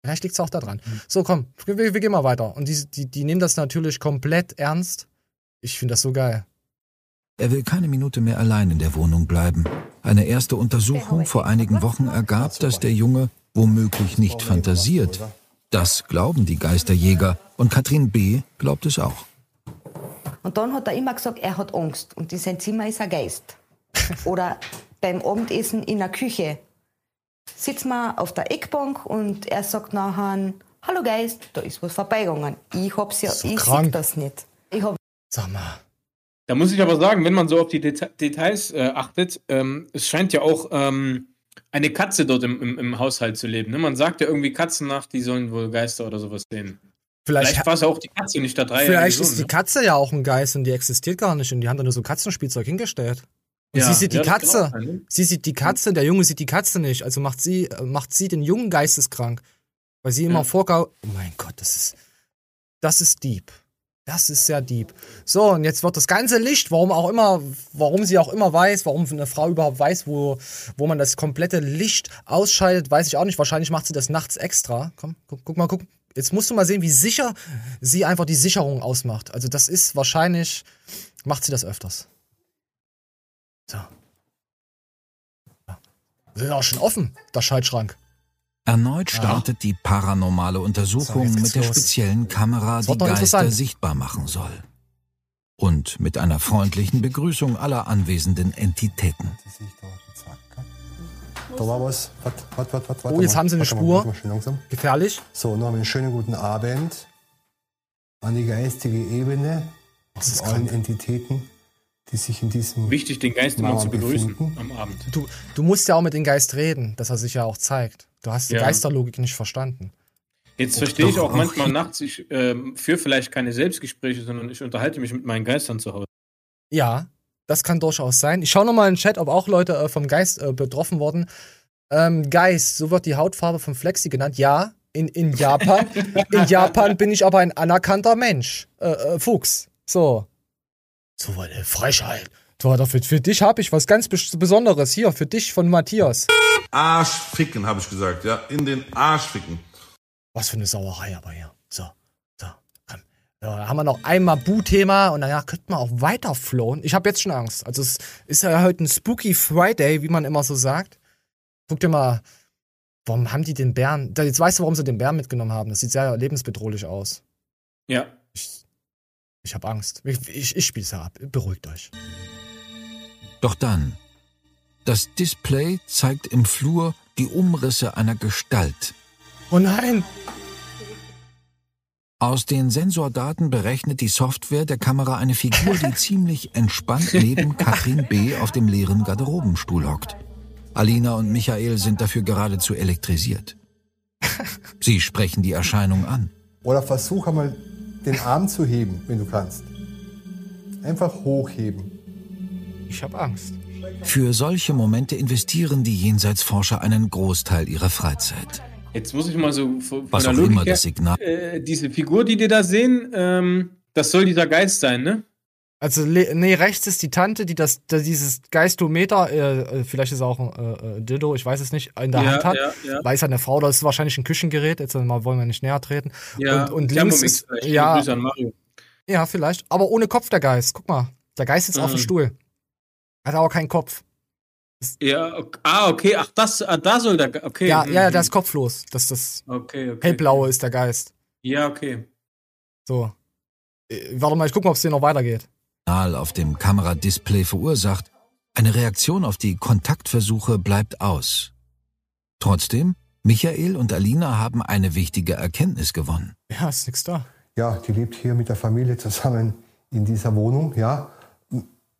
[SPEAKER 1] Vielleicht liegt es auch daran. So, komm, wir, wir gehen mal weiter. Und die, die, die nehmen das natürlich komplett ernst. Ich finde das so geil.
[SPEAKER 6] Er will keine Minute mehr allein in der Wohnung bleiben. Eine erste Untersuchung vor einigen Wochen ergab, dass der Junge womöglich nicht fantasiert. Das glauben die Geisterjäger und Katrin B. glaubt es auch.
[SPEAKER 11] Und dann hat er immer gesagt, er hat Angst und in sein Zimmer ist ein Geist. Oder beim Abendessen in der Küche sitzen wir auf der Eckbank und er sagt nachher, hallo Geist, da ist was vorbeigegangen. Ich hab's ja,
[SPEAKER 1] So
[SPEAKER 11] ich
[SPEAKER 1] krank.
[SPEAKER 11] sehe das nicht. Ich hab
[SPEAKER 1] Sag mal.
[SPEAKER 2] Da muss ich aber sagen, wenn man so auf die Deta Details äh, achtet, ähm, es scheint ja auch ähm, eine Katze dort im, im, im Haushalt zu leben. Ne? Man sagt ja irgendwie Katzen nach, die sollen wohl Geister oder sowas sehen.
[SPEAKER 1] Vielleicht,
[SPEAKER 2] Vielleicht war es ja auch die Katze, nicht der drei.
[SPEAKER 1] vielleicht ist die Katze ja auch ein Geist und die existiert gar nicht und die haben da nur so Katzenspielzeug hingestellt. Und
[SPEAKER 2] Ja,
[SPEAKER 1] sie sieht die
[SPEAKER 2] ja,
[SPEAKER 1] Katze.
[SPEAKER 2] ne?
[SPEAKER 1] Sie sieht die Katze, der Junge sieht die Katze nicht. Also macht sie, äh, macht sie den Jungen geisteskrank. Weil sie immer
[SPEAKER 2] Ja.
[SPEAKER 1] vorgaut. Oh mein Gott, das ist. Das ist deep. Das ist sehr deep. So, und jetzt wird das ganze Licht, warum auch immer, warum sie auch immer weiß, warum eine Frau überhaupt weiß, wo, wo man das komplette Licht ausschaltet, weiß ich auch nicht. Wahrscheinlich macht sie das nachts extra. Komm, guck, guck mal, guck. Jetzt musst du mal sehen, wie sicher sie einfach die Sicherung ausmacht. Also, das ist wahrscheinlich, macht sie das öfters. So. Das ist auch schon offen, der Schaltschrank.
[SPEAKER 6] Erneut startet die paranormale Untersuchung
[SPEAKER 1] So,
[SPEAKER 6] mit der
[SPEAKER 1] los.
[SPEAKER 6] speziellen Kamera, die Geister sichtbar machen soll. Und mit einer freundlichen Begrüßung aller anwesenden Entitäten.
[SPEAKER 10] Da war was. Warte, warte, warte, warte.
[SPEAKER 1] Oh, jetzt haben sie eine
[SPEAKER 10] mal,
[SPEAKER 1] Spur.
[SPEAKER 10] mal.
[SPEAKER 1] Gefährlich.
[SPEAKER 10] So, noch einen schönen guten Abend an die geistige Ebene
[SPEAKER 1] ist
[SPEAKER 10] und allen Entitäten, die sich in diesem
[SPEAKER 2] Wichtig, den Geist immer zu begrüßen
[SPEAKER 10] befinden.
[SPEAKER 2] am Abend.
[SPEAKER 1] Du, du musst ja auch mit dem Geist reden, dass er sich ja auch zeigt. Du hast die
[SPEAKER 2] Ja.
[SPEAKER 1] Geisterlogik nicht verstanden.
[SPEAKER 2] Jetzt verstehe ich auch
[SPEAKER 6] auch
[SPEAKER 2] manchmal nachts, ich ähm, führe vielleicht keine Selbstgespräche, sondern ich unterhalte mich mit meinen Geistern zu Hause.
[SPEAKER 1] Ja, das kann durchaus sein. Ich schaue nochmal in den Chat, ob auch Leute äh, vom Geist äh, betroffen wurden. Ähm, Geist, so wird die Hautfarbe von Flexi genannt. Ja, in, in Japan. in Japan bin ich aber ein anerkannter Mensch. Äh, äh, Fuchs. So. So eine Frechheit. Du, für, für dich habe ich was ganz Bes- Besonderes hier, für dich von Matthias.
[SPEAKER 12] Arsch ficken, habe ich gesagt, ja. In den Arsch ficken.
[SPEAKER 1] Was für eine Sauerei aber hier. So, so, komm. So, da haben wir noch einmal Bu-Thema und danach könnten wir auch weiter flowen. Ich habe jetzt schon Angst. Also es ist ja heute ein Spooky Friday, wie man immer so sagt. Guck dir mal, warum haben die den Bären, da- jetzt weißt du, warum sie den Bären mitgenommen haben. Das sieht sehr lebensbedrohlich aus.
[SPEAKER 2] Ja.
[SPEAKER 1] Ich, habe Angst. Ich, ich, ich spiel's ja ab. Beruhigt euch.
[SPEAKER 6] Doch dann. Das Display zeigt im Flur die Umrisse einer Gestalt.
[SPEAKER 1] Oh nein!
[SPEAKER 6] Aus den Sensordaten berechnet die Software der Kamera eine Figur, die ziemlich entspannt neben Katrin B. auf dem leeren Garderobenstuhl hockt. Alina und Michael sind dafür geradezu elektrisiert. Sie sprechen die Erscheinung an.
[SPEAKER 10] Oder versuch einmal den Arm zu heben, wenn du kannst. Einfach hochheben.
[SPEAKER 1] Ich habe Angst.
[SPEAKER 6] Für solche Momente investieren die Jenseitsforscher einen Großteil ihrer Freizeit.
[SPEAKER 2] Jetzt muss ich mal so von,
[SPEAKER 6] Was
[SPEAKER 2] der
[SPEAKER 6] auch
[SPEAKER 2] Logik
[SPEAKER 6] immer
[SPEAKER 2] her,
[SPEAKER 6] das Signal.
[SPEAKER 2] Äh, diese Figur, die wir da sehen, ähm, das soll dieser Geist sein, ne?
[SPEAKER 1] Also, nee, rechts ist die Tante, die das, da dieses Geistometer, äh, äh, vielleicht ist es auch ein äh, äh, Dildo, ich weiß es nicht, in der
[SPEAKER 2] Ja,
[SPEAKER 1] Hand hat.
[SPEAKER 2] ja, ja.
[SPEAKER 1] Weiß halt eine Frau, das ist wahrscheinlich ein Küchengerät, jetzt mal wollen wir nicht näher treten.
[SPEAKER 2] Ja,
[SPEAKER 1] und, und links ist, ja,
[SPEAKER 2] an
[SPEAKER 1] ja, vielleicht, aber ohne Kopf der Geist. Guck mal, der Geist sitzt auf dem
[SPEAKER 2] Mhm.
[SPEAKER 1] Stuhl. Hat aber keinen Kopf.
[SPEAKER 2] Ja, ok- ah, okay, ach, das, ah, da soll der, okay.
[SPEAKER 1] Ja,
[SPEAKER 2] mhm,
[SPEAKER 1] ja, der
[SPEAKER 2] mhm.
[SPEAKER 1] ist kopflos. Das, das
[SPEAKER 2] Okay, okay.
[SPEAKER 1] hellblaue ist der Geist.
[SPEAKER 2] Ja, okay.
[SPEAKER 1] So. Äh, Warte mal, ich guck mal, ob es hier noch weitergeht.
[SPEAKER 6] Auf dem Kameradisplay verursacht, eine Reaktion auf die Kontaktversuche bleibt aus. Trotzdem, Michael und Alina haben eine wichtige Erkenntnis gewonnen.
[SPEAKER 1] Ja, ist nix da.
[SPEAKER 10] Ja, die lebt hier mit der Familie zusammen in dieser Wohnung, ja.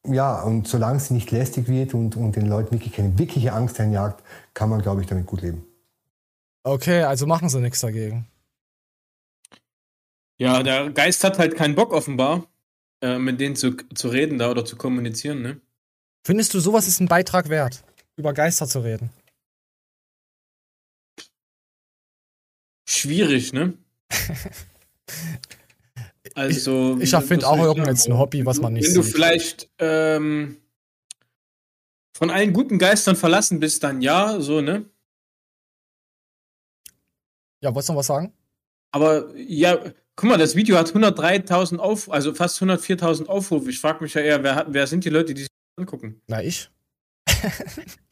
[SPEAKER 10] Ja, und solange sie nicht lästig wird und, und den Leuten wirklich keine wirkliche Angst einjagt, kann man, glaube ich, damit gut leben.
[SPEAKER 1] Okay, also machen sie nichts dagegen.
[SPEAKER 2] Ja, der Geist hat halt keinen Bock offenbar, äh, mit denen zu, zu reden da oder zu kommunizieren, ne?
[SPEAKER 1] Findest du, sowas ist ein Beitrag wert, über Geister zu reden?
[SPEAKER 2] Schwierig, ne? Also,
[SPEAKER 1] ich erfind
[SPEAKER 2] was
[SPEAKER 1] auch
[SPEAKER 2] ich
[SPEAKER 1] irgendein? Hobby, was man nicht
[SPEAKER 2] Wenn du
[SPEAKER 1] sieht.
[SPEAKER 2] vielleicht ähm, von allen guten Geistern verlassen bist, dann ja, so, ne?
[SPEAKER 1] Ja, wolltest du noch was sagen?
[SPEAKER 2] Aber ja, guck mal, das Video hat 103.000 Aufrufe, also fast 104.000 Aufrufe. Ich frage mich ja eher, wer, hat, wer sind die Leute, die sich angucken?
[SPEAKER 1] Na, ich.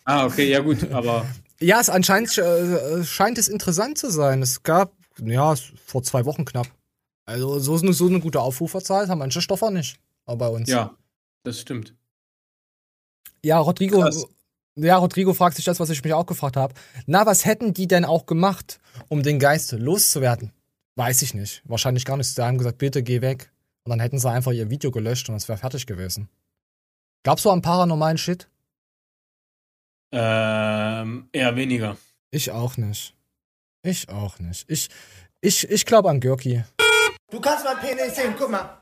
[SPEAKER 2] Ah, okay, ja gut, aber
[SPEAKER 1] Ja, es anscheinend äh, scheint es interessant zu sein. Es gab, ja, vor zwei Wochen knapp. Also so eine, so eine gute Aufruferzahl haben manche Stoffer nicht. Aber bei uns.
[SPEAKER 2] ja, das stimmt.
[SPEAKER 1] Ja, Rodrigo,
[SPEAKER 2] Krass.
[SPEAKER 1] ja, Rodrigo fragt sich das, was ich mich auch gefragt habe. Na, was hätten die denn auch gemacht, um den Geist loszuwerden? Weiß ich nicht. Wahrscheinlich gar nicht. Sie haben gesagt, bitte geh weg. Und dann hätten sie einfach ihr Video gelöscht und es wäre fertig gewesen. Glaubst du an paranormalen Shit?
[SPEAKER 2] Ähm, eher weniger.
[SPEAKER 1] Ich auch nicht. Ich auch nicht. Ich, ich, ich glaube an Görki.
[SPEAKER 13] Du kannst mein Penis sehen, guck mal.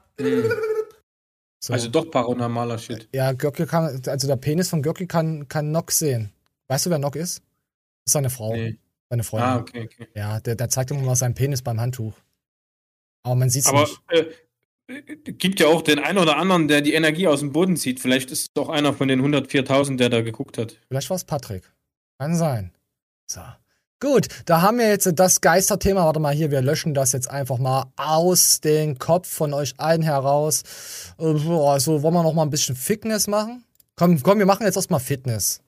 [SPEAKER 1] So.
[SPEAKER 2] Also doch paranormaler Shit.
[SPEAKER 1] Ja, Görki kann, also der Penis von Görki kann, kann Nock sehen. Weißt du, wer Nock ist? Das ist seine Frau.
[SPEAKER 2] Nee.
[SPEAKER 1] Seine Freundin.
[SPEAKER 2] Ah, okay, okay.
[SPEAKER 1] Ja, der, der zeigt immer mal seinen Penis beim Handtuch. Aber man sieht's
[SPEAKER 2] Aber
[SPEAKER 1] nicht.
[SPEAKER 2] äh, äh, gibt ja auch den einen oder anderen, der die Energie aus dem Boden zieht. Vielleicht ist es doch einer von den 104.000, der da geguckt hat.
[SPEAKER 1] Vielleicht war es Patrick. Kann sein. So. Gut, da haben wir jetzt das Geisterthema. Warte mal hier, wir löschen das jetzt einfach mal aus dem Kopf von euch allen heraus. So, Also wollen wir noch mal ein bisschen Fitness machen? Komm, komm, wir machen jetzt erstmal Fitness.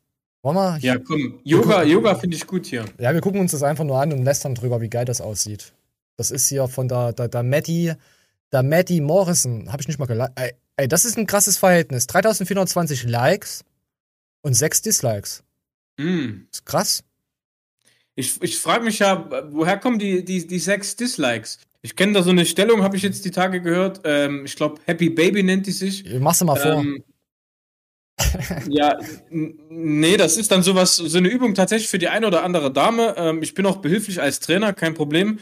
[SPEAKER 1] Wollen wir?
[SPEAKER 2] Ja, komm. Yoga, Yoga finde ich gut hier.
[SPEAKER 1] Ja, wir gucken uns das einfach nur an und lästern drüber, wie geil das aussieht. Das ist hier von der, der, der Maddie, der Maddie Morrison. Habe ich nicht mal geliked. Ey, ey, das ist ein krasses Verhältnis. 3420 Likes und 6 Dislikes.
[SPEAKER 2] Mm.
[SPEAKER 1] ist krass.
[SPEAKER 2] Ich, ich frage mich ja, woher kommen die, die, die sechs Dislikes? Ich kenne da so eine Stellung, habe ich jetzt die Tage gehört. Ähm, ich glaube, Happy Baby nennt die sich.
[SPEAKER 1] Mach's mal vor.
[SPEAKER 2] Ja, nee, das ist dann sowas, so eine Übung tatsächlich für die eine oder andere Dame. Ähm, ich bin auch behilflich als Trainer, kein Problem.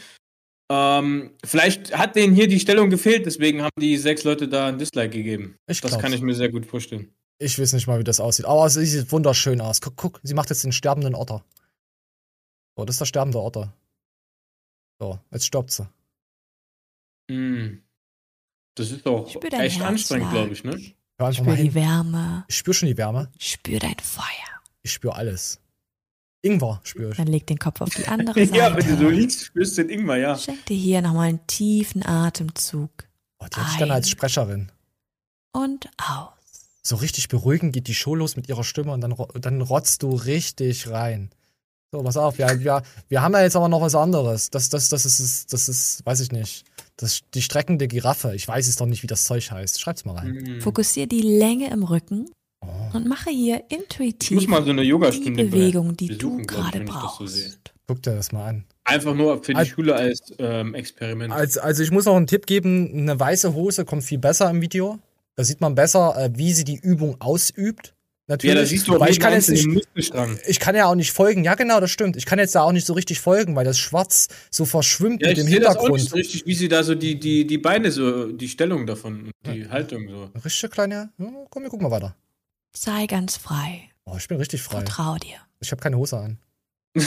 [SPEAKER 2] Ähm, vielleicht hat denen hier die Stellung gefehlt, deswegen haben die sechs Leute da ein Dislike gegeben.
[SPEAKER 1] Ich
[SPEAKER 2] das kann ich mir sehr gut vorstellen.
[SPEAKER 1] Ich weiß nicht mal, wie das aussieht. Aber es sieht wunderschön aus. Guck, guck, sie macht jetzt den sterbenden Otter. So, das ist der sterbende Otter. So, jetzt stoppt sie.
[SPEAKER 2] Hm. Das ist doch echt
[SPEAKER 14] Herz
[SPEAKER 2] anstrengend, glaube ich, ne?
[SPEAKER 1] Hör einfach
[SPEAKER 14] Spür
[SPEAKER 1] mal
[SPEAKER 14] die
[SPEAKER 1] hin.
[SPEAKER 14] Wärme.
[SPEAKER 1] Ich spür schon die Wärme.
[SPEAKER 14] Spür dein Feuer.
[SPEAKER 1] Ich spür alles. Ingwer spür ich.
[SPEAKER 14] Dann leg den Kopf auf die andere
[SPEAKER 2] Ja, wenn du
[SPEAKER 14] Seite.
[SPEAKER 2] so liegst, spürst du den Ingwer, ja.
[SPEAKER 14] Schenk dir hier nochmal einen tiefen Atemzug.
[SPEAKER 1] Oh, die hätte ich dann als Sprecherin.
[SPEAKER 14] Und aus.
[SPEAKER 1] So richtig beruhigend geht die Show los mit ihrer Stimme und dann, dann rotzt du richtig rein. So, pass auf, wir, wir, wir haben ja jetzt aber noch was anderes. Das, das, das, ist, das ist, weiß ich nicht. Das, die streckende Giraffe. Ich weiß es doch nicht, wie das Zeug heißt. Schreib's mal rein.
[SPEAKER 2] Hm.
[SPEAKER 14] Fokussier die Länge im Rücken und mache hier
[SPEAKER 2] Ich
[SPEAKER 14] intuitiv
[SPEAKER 2] muss mal so eine
[SPEAKER 14] die
[SPEAKER 2] Yogastunde
[SPEAKER 14] Bewegung, die
[SPEAKER 2] besuchen,
[SPEAKER 14] du
[SPEAKER 2] ich,
[SPEAKER 14] gerade
[SPEAKER 2] ich so
[SPEAKER 14] brauchst.
[SPEAKER 2] sehe.
[SPEAKER 1] Guck dir das mal an.
[SPEAKER 2] Einfach nur für die
[SPEAKER 1] Als-
[SPEAKER 2] Schule als ähm, Experiment.
[SPEAKER 1] Also, also ich muss noch einen Tipp geben, eine weiße Hose kommt viel besser im Video. Da sieht man besser, äh, wie sie die Übung ausübt. Natürlich.
[SPEAKER 2] ja, da siehst du
[SPEAKER 1] weil ich kann jetzt nicht, ich kann ja auch nicht folgen. Ja, genau, das stimmt. Ich kann jetzt da auch nicht so richtig folgen, weil das Schwarz so verschwimmt
[SPEAKER 2] Ja,
[SPEAKER 1] mit
[SPEAKER 2] ich
[SPEAKER 1] dem
[SPEAKER 2] sehe das auch
[SPEAKER 1] Hintergrund.
[SPEAKER 2] nicht so richtig, wie sie da so die, die, die Beine so, die Stellung davon, die Haltung so.
[SPEAKER 1] Richtig kleine. Ja, komm, wir gucken mal weiter.
[SPEAKER 14] Sei ganz frei.
[SPEAKER 1] Oh, ich bin richtig frei.
[SPEAKER 14] Vertrau dir.
[SPEAKER 1] Ich habe keine Hose an.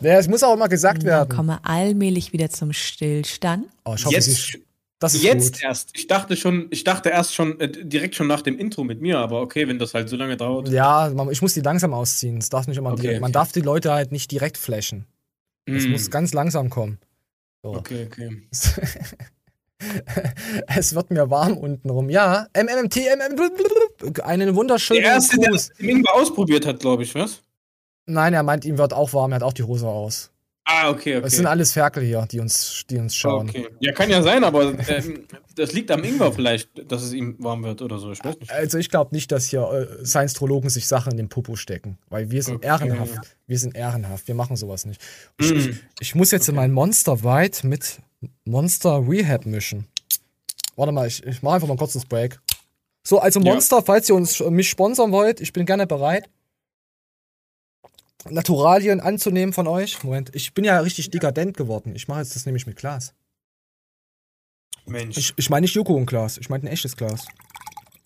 [SPEAKER 1] ja, es muss auch immer gesagt werden.
[SPEAKER 14] komme allmählich wieder zum Stillstand.
[SPEAKER 1] Oh, ich hoffe,
[SPEAKER 2] Jetzt,
[SPEAKER 1] sie, das ist
[SPEAKER 2] jetzt
[SPEAKER 1] gut.
[SPEAKER 2] erst. Ich dachte schon, ich dachte erst schon äh, direkt schon nach dem Intro mit mir, aber okay, wenn das halt so lange dauert.
[SPEAKER 1] Ja, man, ich muss die langsam ausziehen. Es darf nicht immer
[SPEAKER 2] Okay,
[SPEAKER 1] direkt, Man
[SPEAKER 2] okay.
[SPEAKER 1] darf die Leute halt nicht direkt flashen. Es
[SPEAKER 2] Mm.
[SPEAKER 1] muss ganz langsam kommen. So.
[SPEAKER 2] Okay, okay.
[SPEAKER 1] es wird mir warm unten rum. Ja, MMT, MM, einen wunderschönen
[SPEAKER 2] Der erste, der
[SPEAKER 1] Gruß.
[SPEAKER 2] das ausprobiert hat, glaube ich, was?
[SPEAKER 1] Nein, er meint, ihm wird auch warm, er hat auch die Hose aus.
[SPEAKER 2] Ah, okay, okay.
[SPEAKER 1] Es sind alles Ferkel hier, die uns, die uns schauen.
[SPEAKER 2] Okay. Ja, kann ja sein, aber ähm, das liegt am Ingwer vielleicht, dass es ihm warm wird oder so. Ich weiß nicht.
[SPEAKER 1] Also ich glaube nicht, dass hier äh, Science-Trologen sich Sachen in den Popo stecken, weil wir sind
[SPEAKER 2] Okay.
[SPEAKER 1] ehrenhaft. Wir sind ehrenhaft, wir machen sowas nicht. Ich,
[SPEAKER 2] Mm.
[SPEAKER 1] ich, ich muss jetzt in mein Monster White mit Monster Rehab mischen. Warte mal, ich, ich mache einfach mal kurz das Break. So, also
[SPEAKER 2] Ja.
[SPEAKER 1] Monster, falls ihr uns äh, mich sponsern wollt, ich bin gerne bereit. Naturalien anzunehmen von euch. Moment, ich bin ja richtig dekadent geworden. Ich mache jetzt das nämlich mit Glas.
[SPEAKER 2] Mensch.
[SPEAKER 1] Ich, ich meine nicht Joko und Glas, ich meine ein echtes Glas.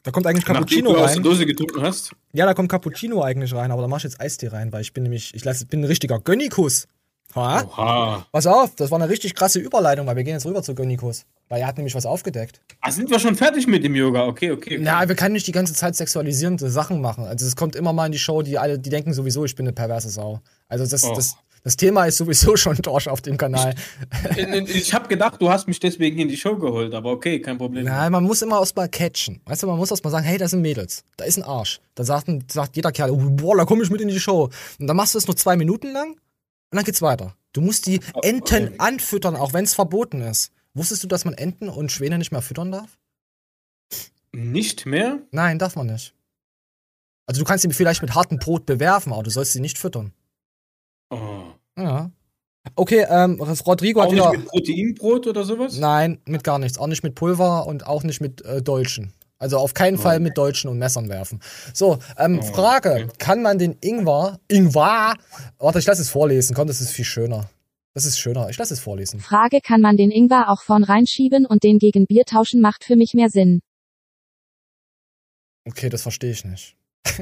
[SPEAKER 1] Da kommt eigentlich
[SPEAKER 2] Nachdem
[SPEAKER 1] Cappuccino
[SPEAKER 2] du aus der
[SPEAKER 1] rein.
[SPEAKER 2] Dose getrunken hast.
[SPEAKER 1] Ja, da kommt Cappuccino eigentlich rein, aber da mach ich jetzt Eistee rein, weil ich bin nämlich, ich lass, bin ein richtiger Gönnikus. Ha?
[SPEAKER 2] Oha.
[SPEAKER 1] Pass auf, das war eine richtig krasse Überleitung, weil wir gehen jetzt rüber zu Gönnikus. Weil er hat nämlich was aufgedeckt.
[SPEAKER 2] Ah, sind wir schon fertig mit dem Yoga? Okay, okay. okay.
[SPEAKER 1] Na, wir können nicht die ganze Zeit sexualisierende Sachen machen. Also es kommt immer mal in die Show, die alle, die denken sowieso, ich bin eine perverse Sau. Also das,
[SPEAKER 2] Oh.
[SPEAKER 1] das, das Thema ist sowieso schon durch auf dem Kanal.
[SPEAKER 2] Ich habe gedacht, du hast mich deswegen in die Show geholt, aber okay, kein Problem.
[SPEAKER 1] Nein, man muss immer erst mal catchen. Weißt du, man muss erst mal sagen, hey, da sind Mädels, da ist ein Arsch. Da sagt, ein- sagt jeder Kerl, oh, boah, da komme ich mit in die Show. Und dann machst du es nur zwei Minuten lang und dann geht's weiter. Du musst die Enten anfüttern, auch wenn es verboten ist. Wusstest du, dass man Enten und Schwäne nicht mehr füttern darf?
[SPEAKER 2] Nicht mehr?
[SPEAKER 1] Nein, darf man nicht. Also du kannst sie vielleicht mit hartem Brot bewerfen, aber du sollst sie nicht füttern.
[SPEAKER 2] Oh.
[SPEAKER 1] Ja. Okay, ähm, Rodrigo
[SPEAKER 2] Auch
[SPEAKER 1] hat
[SPEAKER 2] nicht
[SPEAKER 1] wieder.
[SPEAKER 2] mit Proteinbrot oder sowas?
[SPEAKER 1] Nein, mit gar nichts. Auch nicht mit Pulver und auch nicht mit äh, Dolchen. Also auf keinen Fall mit Dolchen und Messern werfen. So, ähm,
[SPEAKER 2] Oh,
[SPEAKER 1] Frage: Kann man den Ingwer, Ingwer, warte, ich lasse es vorlesen. Komm, das ist viel schöner. Das ist schöner. Ich lasse es vorlesen.
[SPEAKER 4] Frage, kann man den Ingwer auch vorn reinschieben und den gegen Bier tauschen, macht für mich mehr Sinn.
[SPEAKER 1] Okay, das verstehe ich nicht.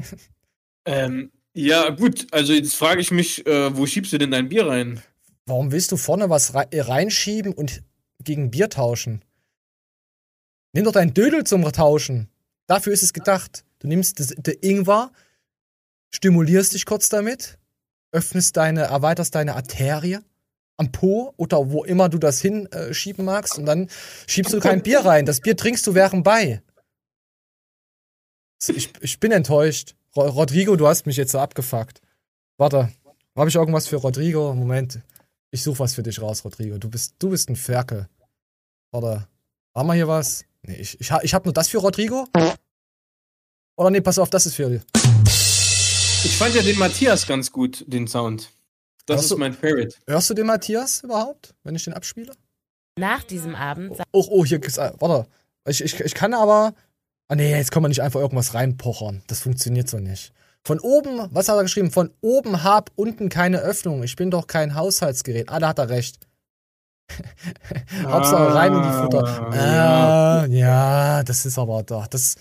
[SPEAKER 2] Ähm, ja, gut, also jetzt frage ich mich, äh, wo schiebst du denn dein Bier rein?
[SPEAKER 1] Warum willst du vorne was äh, reinschieben und gegen Bier tauschen? Nimm doch deinen Dödel zum Tauschen. Dafür ist es gedacht. Du nimmst der Ingwer, stimulierst dich kurz damit, öffnest deine, erweiterst deine Arterie am Po oder wo immer du das hinschieben magst und dann schiebst du kein Bier rein. Das Bier trinkst du während bei. Ich, ich bin enttäuscht. Ro Rodrigo, du hast mich jetzt so abgefuckt. Warte, habe ich irgendwas für Rodrigo? Moment. Ich suche was für dich raus, Rodrigo. Du bist, du bist ein Ferkel. Warte. Haben wir hier was? Nee, ich, ich, ich habe nur das für Rodrigo. Oder nee, pass auf, das ist für dich.
[SPEAKER 2] Ich fand ja den Matthias ganz gut, den Sound. Das
[SPEAKER 1] Hörst
[SPEAKER 2] ist
[SPEAKER 1] du-
[SPEAKER 2] mein Favorite.
[SPEAKER 1] Hörst du den Matthias überhaupt, wenn ich den abspiele?
[SPEAKER 15] Nach diesem Abend
[SPEAKER 1] Oh, oh, hier gibt's. äh, Warte. Ich, ich, ich kann aber. Ah, nee, jetzt kann man nicht einfach irgendwas reinpochern. Das funktioniert so nicht. Von oben, was hat er geschrieben? Von oben hab unten keine Öffnung. Ich bin doch kein Haushaltsgerät. Ah, da hat er recht. Hauptsache rein in die Futter. Ah, ja, das ist aber doch. Das,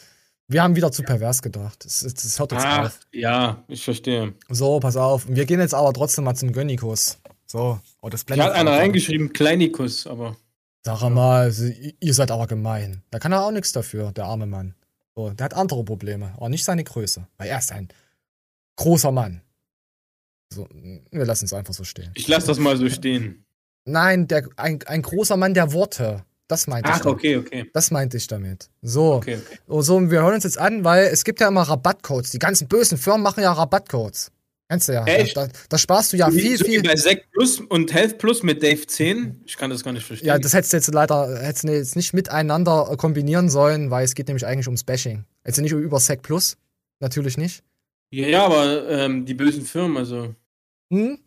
[SPEAKER 1] wir haben wieder zu pervers gedacht. Das, das hört jetzt
[SPEAKER 2] Ach,
[SPEAKER 1] auf.
[SPEAKER 2] ja, ich verstehe.
[SPEAKER 1] So, pass auf. Wir gehen jetzt aber trotzdem mal zum Gönnikus. So. Oh, das
[SPEAKER 2] Ich
[SPEAKER 1] blendet
[SPEAKER 2] hat einer reingeschrieben, Kleinikus, aber.
[SPEAKER 1] Sag mal, ihr seid aber gemein. Da kann er auch nichts dafür, der arme Mann. So, der hat andere Probleme, aber nicht seine Größe. Weil er ist ein großer Mann. So, wir lassen es einfach so stehen.
[SPEAKER 2] Ich lasse das mal so stehen.
[SPEAKER 1] Nein, der, ein, ein großer Mann der Worte. Das meinte ich.
[SPEAKER 2] Ach, okay, okay.
[SPEAKER 1] Das meinte ich damit. So.
[SPEAKER 2] Okay, okay.
[SPEAKER 1] Oh, so, wir hören uns jetzt an, weil es gibt ja immer Rabattcodes. Die ganzen bösen Firmen machen ja Rabattcodes. Kennst du ja.
[SPEAKER 2] Echt?
[SPEAKER 1] Da, da sparst du ja viel,
[SPEAKER 2] so wie
[SPEAKER 1] viel.
[SPEAKER 2] bei Sekt Plus und Health Plus mit Dave 10. Ich kann das gar nicht verstehen.
[SPEAKER 1] Ja, das hättest du jetzt leider hättest du jetzt nicht miteinander äh, kombinieren sollen, weil es geht nämlich eigentlich ums Bashing. Jetzt nicht über Sec Plus. Natürlich nicht.
[SPEAKER 2] ja, ja, aber ähm, die bösen Firmen, also.
[SPEAKER 1] Hm?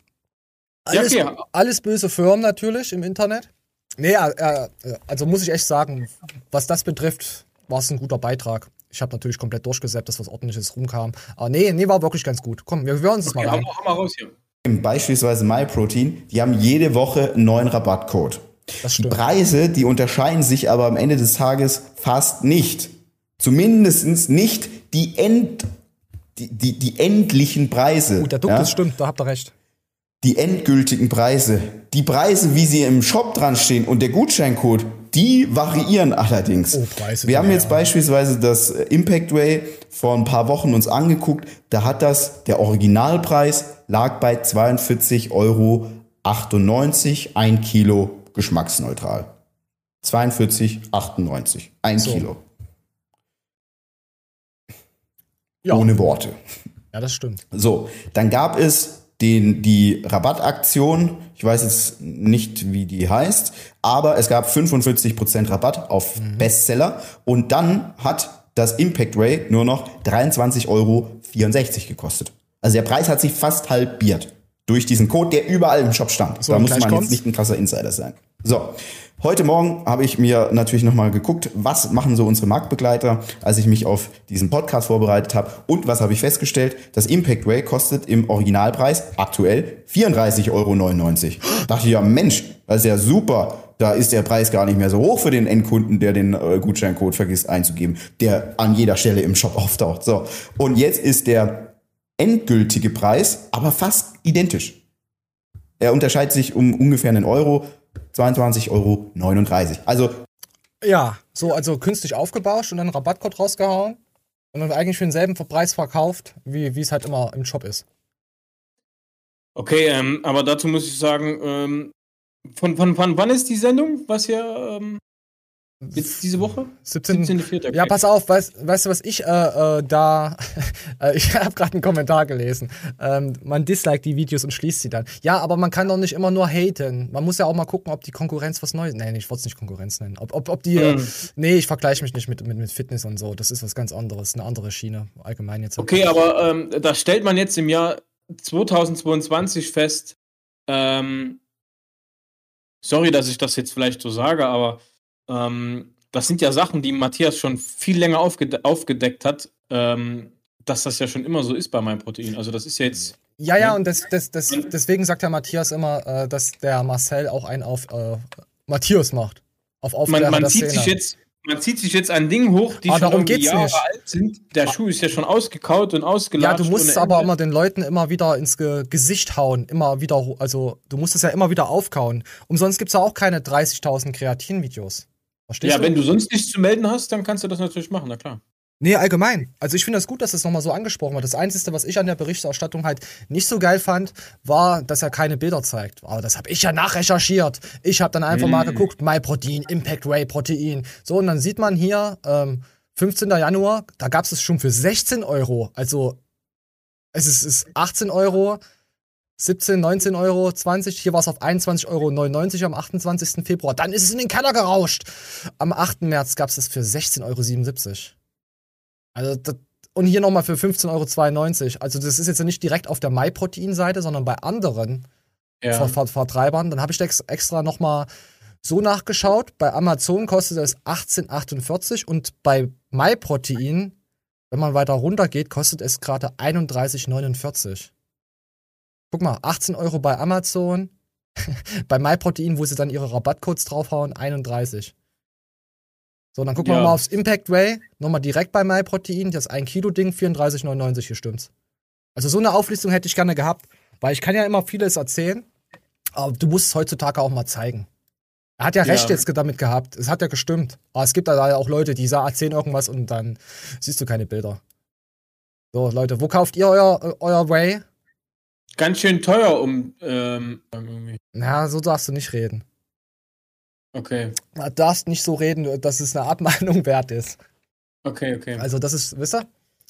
[SPEAKER 1] Alles,
[SPEAKER 2] Ja, okay.
[SPEAKER 1] alles böse Firmen natürlich im Internet. Nee, äh, äh, also muss ich echt sagen, was das betrifft, war es ein guter Beitrag. Ich habe natürlich komplett durchgesäppt, dass was ordentliches rumkam. Aber nee, nee, war wirklich ganz gut. Komm, wir hören uns das
[SPEAKER 2] Okay,
[SPEAKER 1] mal
[SPEAKER 2] hau mal raus hier.
[SPEAKER 16] Beispielsweise MyProtein, die haben jede Woche einen neuen Rabattcode. Die Preise, die unterscheiden sich aber am Ende des Tages fast nicht. Zumindest nicht die, End, die, die, die endlichen Preise.
[SPEAKER 1] Gut, der Duck,
[SPEAKER 16] ja?
[SPEAKER 1] das stimmt, da habt ihr recht.
[SPEAKER 16] Die endgültigen Preise. Die Preise, wie sie im Shop dran stehen und der Gutscheincode, die variieren allerdings.
[SPEAKER 1] Oh,
[SPEAKER 16] Wir haben jetzt beispielsweise das äh, Impact Ray vor ein paar Wochen uns angeguckt. Da hat das, der Originalpreis lag bei 42,98 Euro, ein Kilo geschmacksneutral. 42,98, ein
[SPEAKER 1] So.
[SPEAKER 16] Kilo.
[SPEAKER 1] Ja.
[SPEAKER 16] Ohne Worte.
[SPEAKER 1] Ja, das stimmt.
[SPEAKER 16] So, dann gab es den, die Rabattaktion, ich weiß jetzt nicht, wie die heißt, aber es gab 45% Rabatt auf
[SPEAKER 1] Mhm.
[SPEAKER 16] Bestseller und dann hat das Impact Ray nur noch 23,64 Euro gekostet. Also der Preis hat sich fast halbiert durch diesen Code, der überall im Shop stand.
[SPEAKER 1] So,
[SPEAKER 16] da muss man
[SPEAKER 1] gleich
[SPEAKER 16] jetzt
[SPEAKER 1] kommt's.
[SPEAKER 16] nicht ein krasser Insider sein. So, heute Morgen habe ich mir natürlich nochmal geguckt, was machen so unsere Marktbegleiter, als ich mich auf diesen Podcast vorbereitet habe. Und was habe ich festgestellt? Das Impact Ray kostet im Originalpreis aktuell 34,99 Euro. Dachte ich, ja Mensch, das ist ja super. Da ist der Preis gar nicht mehr so hoch für den Endkunden, der den äh, Gutscheincode vergisst einzugeben, der an jeder Stelle im Shop auftaucht. So. Und jetzt ist der endgültige Preis aber fast identisch. Er unterscheidet sich um ungefähr einen Euro, 22,39 Euro. Also
[SPEAKER 1] Ja, so, also künstlich aufgebauscht und dann einen Rabattcode rausgehauen und dann eigentlich für denselben Preis verkauft, wie wie es halt immer im Shop ist.
[SPEAKER 2] Okay, ähm, aber dazu muss ich sagen, ähm, von, von, von wann ist die Sendung? Was hier ähm, jetzt diese Woche?
[SPEAKER 1] 17.
[SPEAKER 2] 17.04. Okay.
[SPEAKER 1] Ja, pass auf, weißt, weißt du, was ich äh, äh, da. äh, ich habe gerade einen Kommentar gelesen. Ähm, man disliked die Videos und schließt sie dann. Ja, aber man kann doch nicht immer nur haten. Man muss ja auch mal gucken, ob die Konkurrenz was Neues. Nee, ich wollte es nicht Konkurrenz nennen. Ob, ob, ob die. Äh,
[SPEAKER 2] Mhm.
[SPEAKER 1] nee, ich vergleiche mich nicht mit, mit, mit Fitness und so. Das ist was ganz anderes. Eine andere Schiene. Allgemein jetzt.
[SPEAKER 2] Okay, aber ähm, da stellt man jetzt im Jahr 2022 fest, ähm, sorry, dass ich das jetzt vielleicht so sage, aber ähm, das sind ja Sachen, die Matthias schon viel länger aufgede aufgedeckt hat, ähm, dass das ja schon immer so ist bei meinem Protein. Also das ist ja jetzt.
[SPEAKER 1] Ja, ja, und das, das, das, deswegen sagt der Matthias immer, äh, dass der Marcel auch einen auf äh, Matthias macht. Auf
[SPEAKER 2] Man,
[SPEAKER 1] Aufklärer
[SPEAKER 2] man,
[SPEAKER 1] der
[SPEAKER 2] zieht sich jetzt, man zieht sich jetzt an Dingen hoch, die
[SPEAKER 1] Aber
[SPEAKER 2] schon
[SPEAKER 1] darum geht's
[SPEAKER 2] Jahre
[SPEAKER 1] nicht.
[SPEAKER 2] alt sind. Der Schuh ist ja schon ausgekaut und
[SPEAKER 1] Ja,
[SPEAKER 2] ausgelatscht.
[SPEAKER 1] du musst es aber immer den Leuten immer wieder ins Ge Gesicht hauen. Immer wieder, also du musst es ja immer wieder aufkauen. Umsonst gibt's ja auch keine 30.000 Kreatin-Videos. Verstehst
[SPEAKER 2] Ja,
[SPEAKER 1] du?
[SPEAKER 2] wenn du sonst nichts zu melden hast, dann kannst du das natürlich machen, na klar.
[SPEAKER 1] Nee, allgemein. Also ich finde das gut, dass das nochmal so angesprochen wird. Das Einzige, was ich an der Berichterstattung halt nicht so geil fand, war, dass er keine Bilder zeigt. Aber das habe ich ja nachrecherchiert. Ich habe dann einfach mal
[SPEAKER 2] Mm.
[SPEAKER 1] geguckt, MyProtein, Impact Ray Protein. So, und dann sieht man hier ähm, 15. Januar, da gab es es schon für 16 Euro. Also es ist, ist 18 Euro, 17, 19 Euro, 20. Hier war es auf 21,99 Euro am 28. Februar. Dann ist es in den Keller gerauscht. Am 8. März gab es es für 16,77 Euro. Also das, und hier nochmal für 15,92 Euro. Also das ist jetzt nicht direkt auf der MyProtein-Seite, sondern bei anderen
[SPEAKER 2] Ja.
[SPEAKER 1] Ver Ver Vertreibern. Dann habe ich ex extra nochmal so nachgeschaut. Bei Amazon kostet es 18,48 und bei MyProtein, wenn man weiter runter geht, kostet es gerade 31,49. Guck mal, 18 Euro bei Amazon, bei MyProtein, wo sie dann ihre Rabattcodes draufhauen, 31. So, dann gucken wir
[SPEAKER 2] Ja.
[SPEAKER 1] mal aufs Impact Way, nochmal direkt bei MyProtein, das 1 Kilo Ding, 34,99, hier stimmt's. Also so eine Auflistung hätte ich gerne gehabt, weil ich kann ja immer vieles erzählen, aber du musst es heutzutage auch mal zeigen. Er hat ja
[SPEAKER 2] Ja.
[SPEAKER 1] recht jetzt damit gehabt, es hat ja gestimmt. Aber es gibt da ja auch Leute, die sagen, erzählen irgendwas und dann siehst du keine Bilder. So, Leute, wo kauft ihr euer, euer Way?
[SPEAKER 2] Ganz schön teuer, um. Ähm, irgendwie.
[SPEAKER 1] Na, so darfst du nicht reden.
[SPEAKER 2] Okay,
[SPEAKER 1] Du darfst nicht so reden, dass es eine Abmahnung wert ist.
[SPEAKER 2] okay, okay.
[SPEAKER 1] Also das ist, wisst ihr?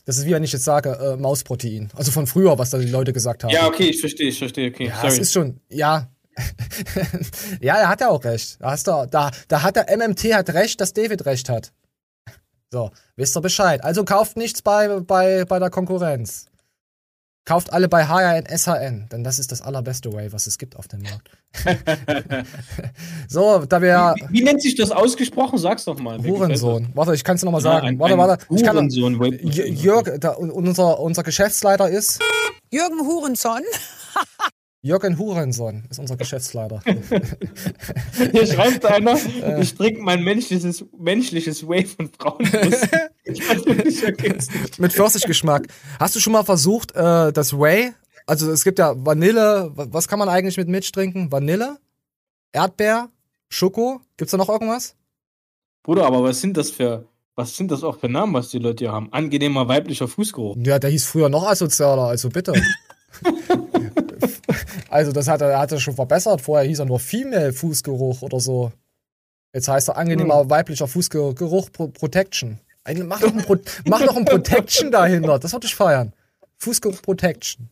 [SPEAKER 1] Das ist wie wenn ich jetzt sage, äh, Mausprotein. Also von früher, was da die Leute gesagt haben.
[SPEAKER 2] ja, okay, ich verstehe, ich verstehe, okay.
[SPEAKER 1] Ja,
[SPEAKER 2] sorry.
[SPEAKER 1] es ist schon, ja. ja, er hat ja auch recht. Da, hast du, da, da hat der MMT hat recht, dass David recht hat. So, wisst ihr Bescheid. Also kauft nichts bei, bei, bei der Konkurrenz. Kauft alle bei HRN, SHN, denn das ist das allerbeste Way, was es gibt auf dem Markt. so, da wir
[SPEAKER 2] wie, wie nennt sich das ausgesprochen? Sag's doch mal.
[SPEAKER 1] Hurensohn. Warte, ich kann es nochmal
[SPEAKER 2] Ja,
[SPEAKER 1] sagen.
[SPEAKER 2] ein-
[SPEAKER 1] warte,
[SPEAKER 2] ein
[SPEAKER 1] warte. Ich kann,
[SPEAKER 2] Hurensohn,
[SPEAKER 1] Jörg, da, unser, unser Geschäftsleiter ist
[SPEAKER 17] Jürgen Hurenson.
[SPEAKER 1] Jürgen Hurensohn, ist unser Geschäftsleiter.
[SPEAKER 2] Hier schreibt einer,
[SPEAKER 1] Äh.
[SPEAKER 2] ich trinke mein menschliches, menschliches Whey von Frauenbrust.
[SPEAKER 1] Mit Pfirsichgeschmack. Hast du schon mal versucht, äh, das Whey? Also es gibt ja Vanille, wa- was kann man eigentlich mit Milch trinken? Vanille, Erdbeer, Schoko. Gibt's da noch irgendwas?
[SPEAKER 2] Bruder, aber was sind das für, was sind das auch für Namen, was die Leute hier haben? Angenehmer weiblicher Fußgeruch.
[SPEAKER 1] Ja, der hieß früher noch asozialer, also bitte. Also das hat er, hat er schon verbessert. Vorher hieß er nur Female Fußgeruch oder so. Jetzt heißt er angenehmer weiblicher Fußgeruch Pro Protection. Mach doch, ein Pro mach doch ein Protection dahinter. Das würde ich feiern. Fußgeruch Protection.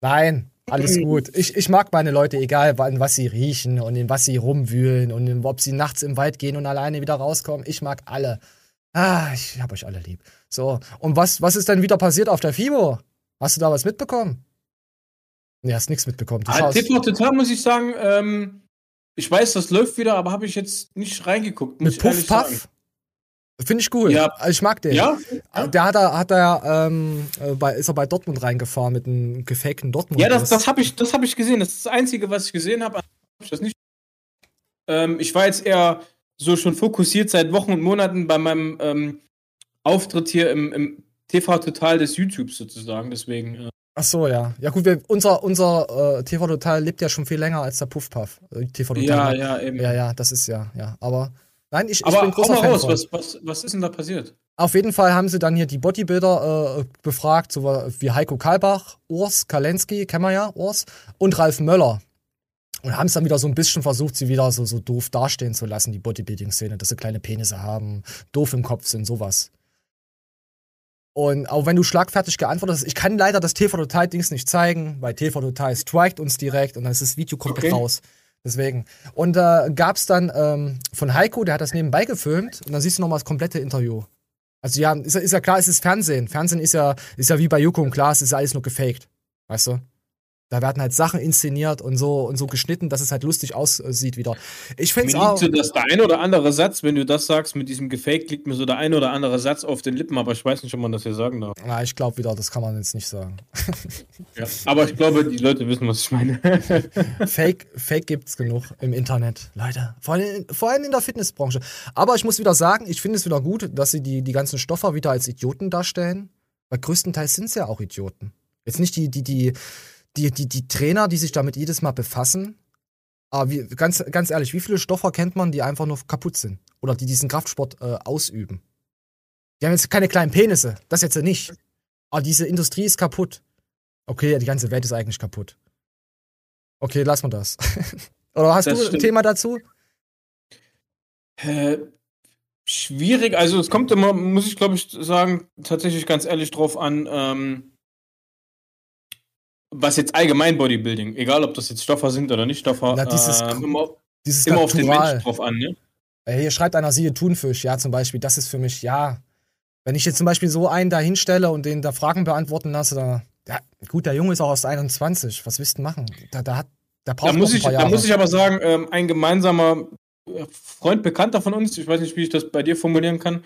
[SPEAKER 1] Nein, alles gut. Ich, ich mag meine Leute, egal wann, was sie riechen und in was sie rumwühlen und in, ob sie nachts im Wald gehen und alleine wieder rauskommen. Ich mag alle. Ah, ich hab euch alle lieb. So, und was, was ist denn wieder passiert auf der FIBO? Hast du da was mitbekommen? Nee, hast nichts mitbekommen. Du
[SPEAKER 2] Ah,
[SPEAKER 1] schaust
[SPEAKER 2] TV total muss ich sagen, ähm, ich weiß, das läuft wieder, aber habe ich jetzt nicht reingeguckt.
[SPEAKER 1] Mit Puff
[SPEAKER 2] sagen.
[SPEAKER 1] Puff? Finde ich cool.
[SPEAKER 2] Ja.
[SPEAKER 1] Also Ich mag den.
[SPEAKER 2] Ja?
[SPEAKER 1] Der hat er, hat er, ähm, äh, bei, ist er bei Dortmund reingefahren mit einem gefakten Dortmund.
[SPEAKER 2] Ja, das, das habe ich, das hab ich gesehen. Das ist das Einzige, was ich gesehen habe. Hab ich das nicht. Ähm, ich war jetzt eher so schon fokussiert seit Wochen und Monaten bei meinem ähm, Auftritt hier im, im TV Total des YouTubes sozusagen. Deswegen. Äh,
[SPEAKER 1] Ach so, ja. Ja gut, wir, unser, unser äh, TV Total lebt ja schon viel länger als der Puff Puff. Äh, TV Total.
[SPEAKER 2] Ja, ja, eben.
[SPEAKER 1] Ja, ja, das ist ja, ja. Aber nein, ich, ich
[SPEAKER 2] aber
[SPEAKER 1] bin
[SPEAKER 2] hau
[SPEAKER 1] großer
[SPEAKER 2] mal
[SPEAKER 1] Fan
[SPEAKER 2] raus, was, was, was ist denn da passiert?
[SPEAKER 1] Auf jeden Fall haben sie dann hier die Bodybuilder äh, befragt, so wie Heiko Kalbach, Urs Kalenski, kennen wir ja, Urs, und Ralf Möller. Und haben es dann wieder so ein bisschen versucht, sie wieder so, so doof dastehen zu lassen, die Bodybuilding-Szene, dass sie kleine Penisse haben, doof im Kopf sind, sowas. Und auch wenn du schlagfertig geantwortet hast, ich kann leider das TV Total Dings nicht zeigen, weil TV Total strikt uns direkt und dann ist das Video komplett
[SPEAKER 2] Okay.
[SPEAKER 1] raus. Deswegen. Und äh, gab's dann ähm, von Heiko, der hat das nebenbei gefilmt und dann siehst du noch mal das komplette Interview. Also ja, ist, ja- ist ja klar, es ist Fernsehen. Fernsehen ist ja, ist ja wie bei Joko und Klaas, ist ja alles nur gefaked. Weißt du? Da werden halt Sachen inszeniert und so und so geschnitten, dass es halt lustig aussieht wieder. Ich find's
[SPEAKER 2] Mir
[SPEAKER 1] auch.
[SPEAKER 2] so das der ein oder andere Satz, wenn du das sagst mit diesem Gefaked, liegt mir so der ein oder andere Satz auf den Lippen, aber ich weiß nicht, ob man das hier sagen darf.
[SPEAKER 1] Na, ich glaube wieder, das kann man jetzt nicht sagen.
[SPEAKER 2] Ja. Aber ich glaube, die Leute wissen, was ich meine.
[SPEAKER 1] Fake, Fake gibt's genug im Internet, Leute. Vor allem, vor allem in der Fitnessbranche. Aber ich muss wieder sagen, ich finde es wieder gut, dass sie die, die ganzen Stoffer wieder als Idioten darstellen. Weil größtenteils sind es ja auch Idioten. Jetzt nicht die, die, die, die, die, die Trainer, die sich damit jedes Mal befassen. Aber wie, ganz, ganz ehrlich, wie viele Stoffer kennt man, die einfach nur kaputt sind? Oder die diesen Kraftsport äh, ausüben? Die haben jetzt keine kleinen Penisse, das jetzt ja nicht. Aber diese Industrie ist kaputt. Okay, die ganze Welt ist eigentlich kaputt. Okay, lassen wir das. Oder hast
[SPEAKER 2] Das
[SPEAKER 1] du ein
[SPEAKER 2] stimmt.
[SPEAKER 1] Thema dazu?
[SPEAKER 2] Äh, Schwierig, also es kommt immer, muss ich glaube ich sagen, tatsächlich ganz ehrlich drauf an, ähm, was jetzt allgemein Bodybuilding, egal ob das jetzt Stoffer sind oder nicht Stoffer,
[SPEAKER 1] Na, dieses-
[SPEAKER 2] ähm, immer,
[SPEAKER 1] dieses
[SPEAKER 2] immer auf den
[SPEAKER 1] Natural.
[SPEAKER 2] Menschen drauf an, ne?
[SPEAKER 1] Äh, Hier schreibt einer, siehe Thunfisch, ja, zum Beispiel. Das ist für mich, ja. Wenn ich jetzt zum Beispiel so einen da hinstelle und den da Fragen beantworten lasse, da, ja, gut, der Junge ist auch erst 21. Was willst du machen? Da, da hat, der braucht
[SPEAKER 2] Da muss,
[SPEAKER 1] ein
[SPEAKER 2] ich, da muss ich aber sagen, ähm, ein gemeinsamer äh, Freund, Bekannter von uns, ich weiß nicht, wie ich das bei dir formulieren kann.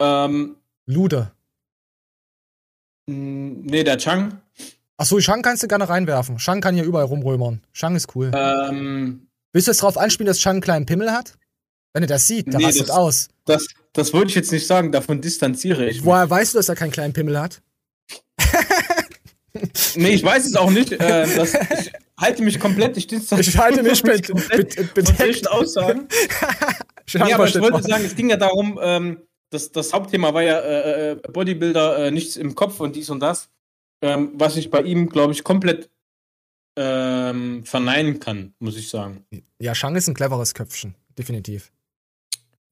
[SPEAKER 2] Ähm,
[SPEAKER 1] Lude.
[SPEAKER 2] nee, der Chang.
[SPEAKER 1] Achso, Shang kannst du gerne reinwerfen. Shang kann hier überall rumrömern. Shang ist cool.
[SPEAKER 2] Ähm,
[SPEAKER 1] Willst du jetzt drauf anspielen, dass Shang einen kleinen Pimmel hat? Wenn er das sieht, der
[SPEAKER 2] nee,
[SPEAKER 1] rastet
[SPEAKER 2] das,
[SPEAKER 1] aus.
[SPEAKER 2] Das, das wollte ich jetzt nicht sagen, davon distanziere ich mich.
[SPEAKER 1] Woher weißt du, dass er keinen kleinen Pimmel hat?
[SPEAKER 2] Nee, ich weiß es auch nicht. Äh, das, ich halte mich komplett, ich,
[SPEAKER 1] Ich halte mich mit-
[SPEAKER 2] komplett
[SPEAKER 1] mit-
[SPEAKER 2] solchen Aussagen. Nee, aber ich wollte sagen, es ging ja darum, ähm, das, das Hauptthema war ja äh, äh, Bodybuilder, äh, nichts im Kopf und dies und das, ähm, was ich bei ihm, glaube ich, komplett ähm, verneinen kann, muss ich sagen.
[SPEAKER 1] Ja, Shang ist ein cleveres Köpfchen. Definitiv.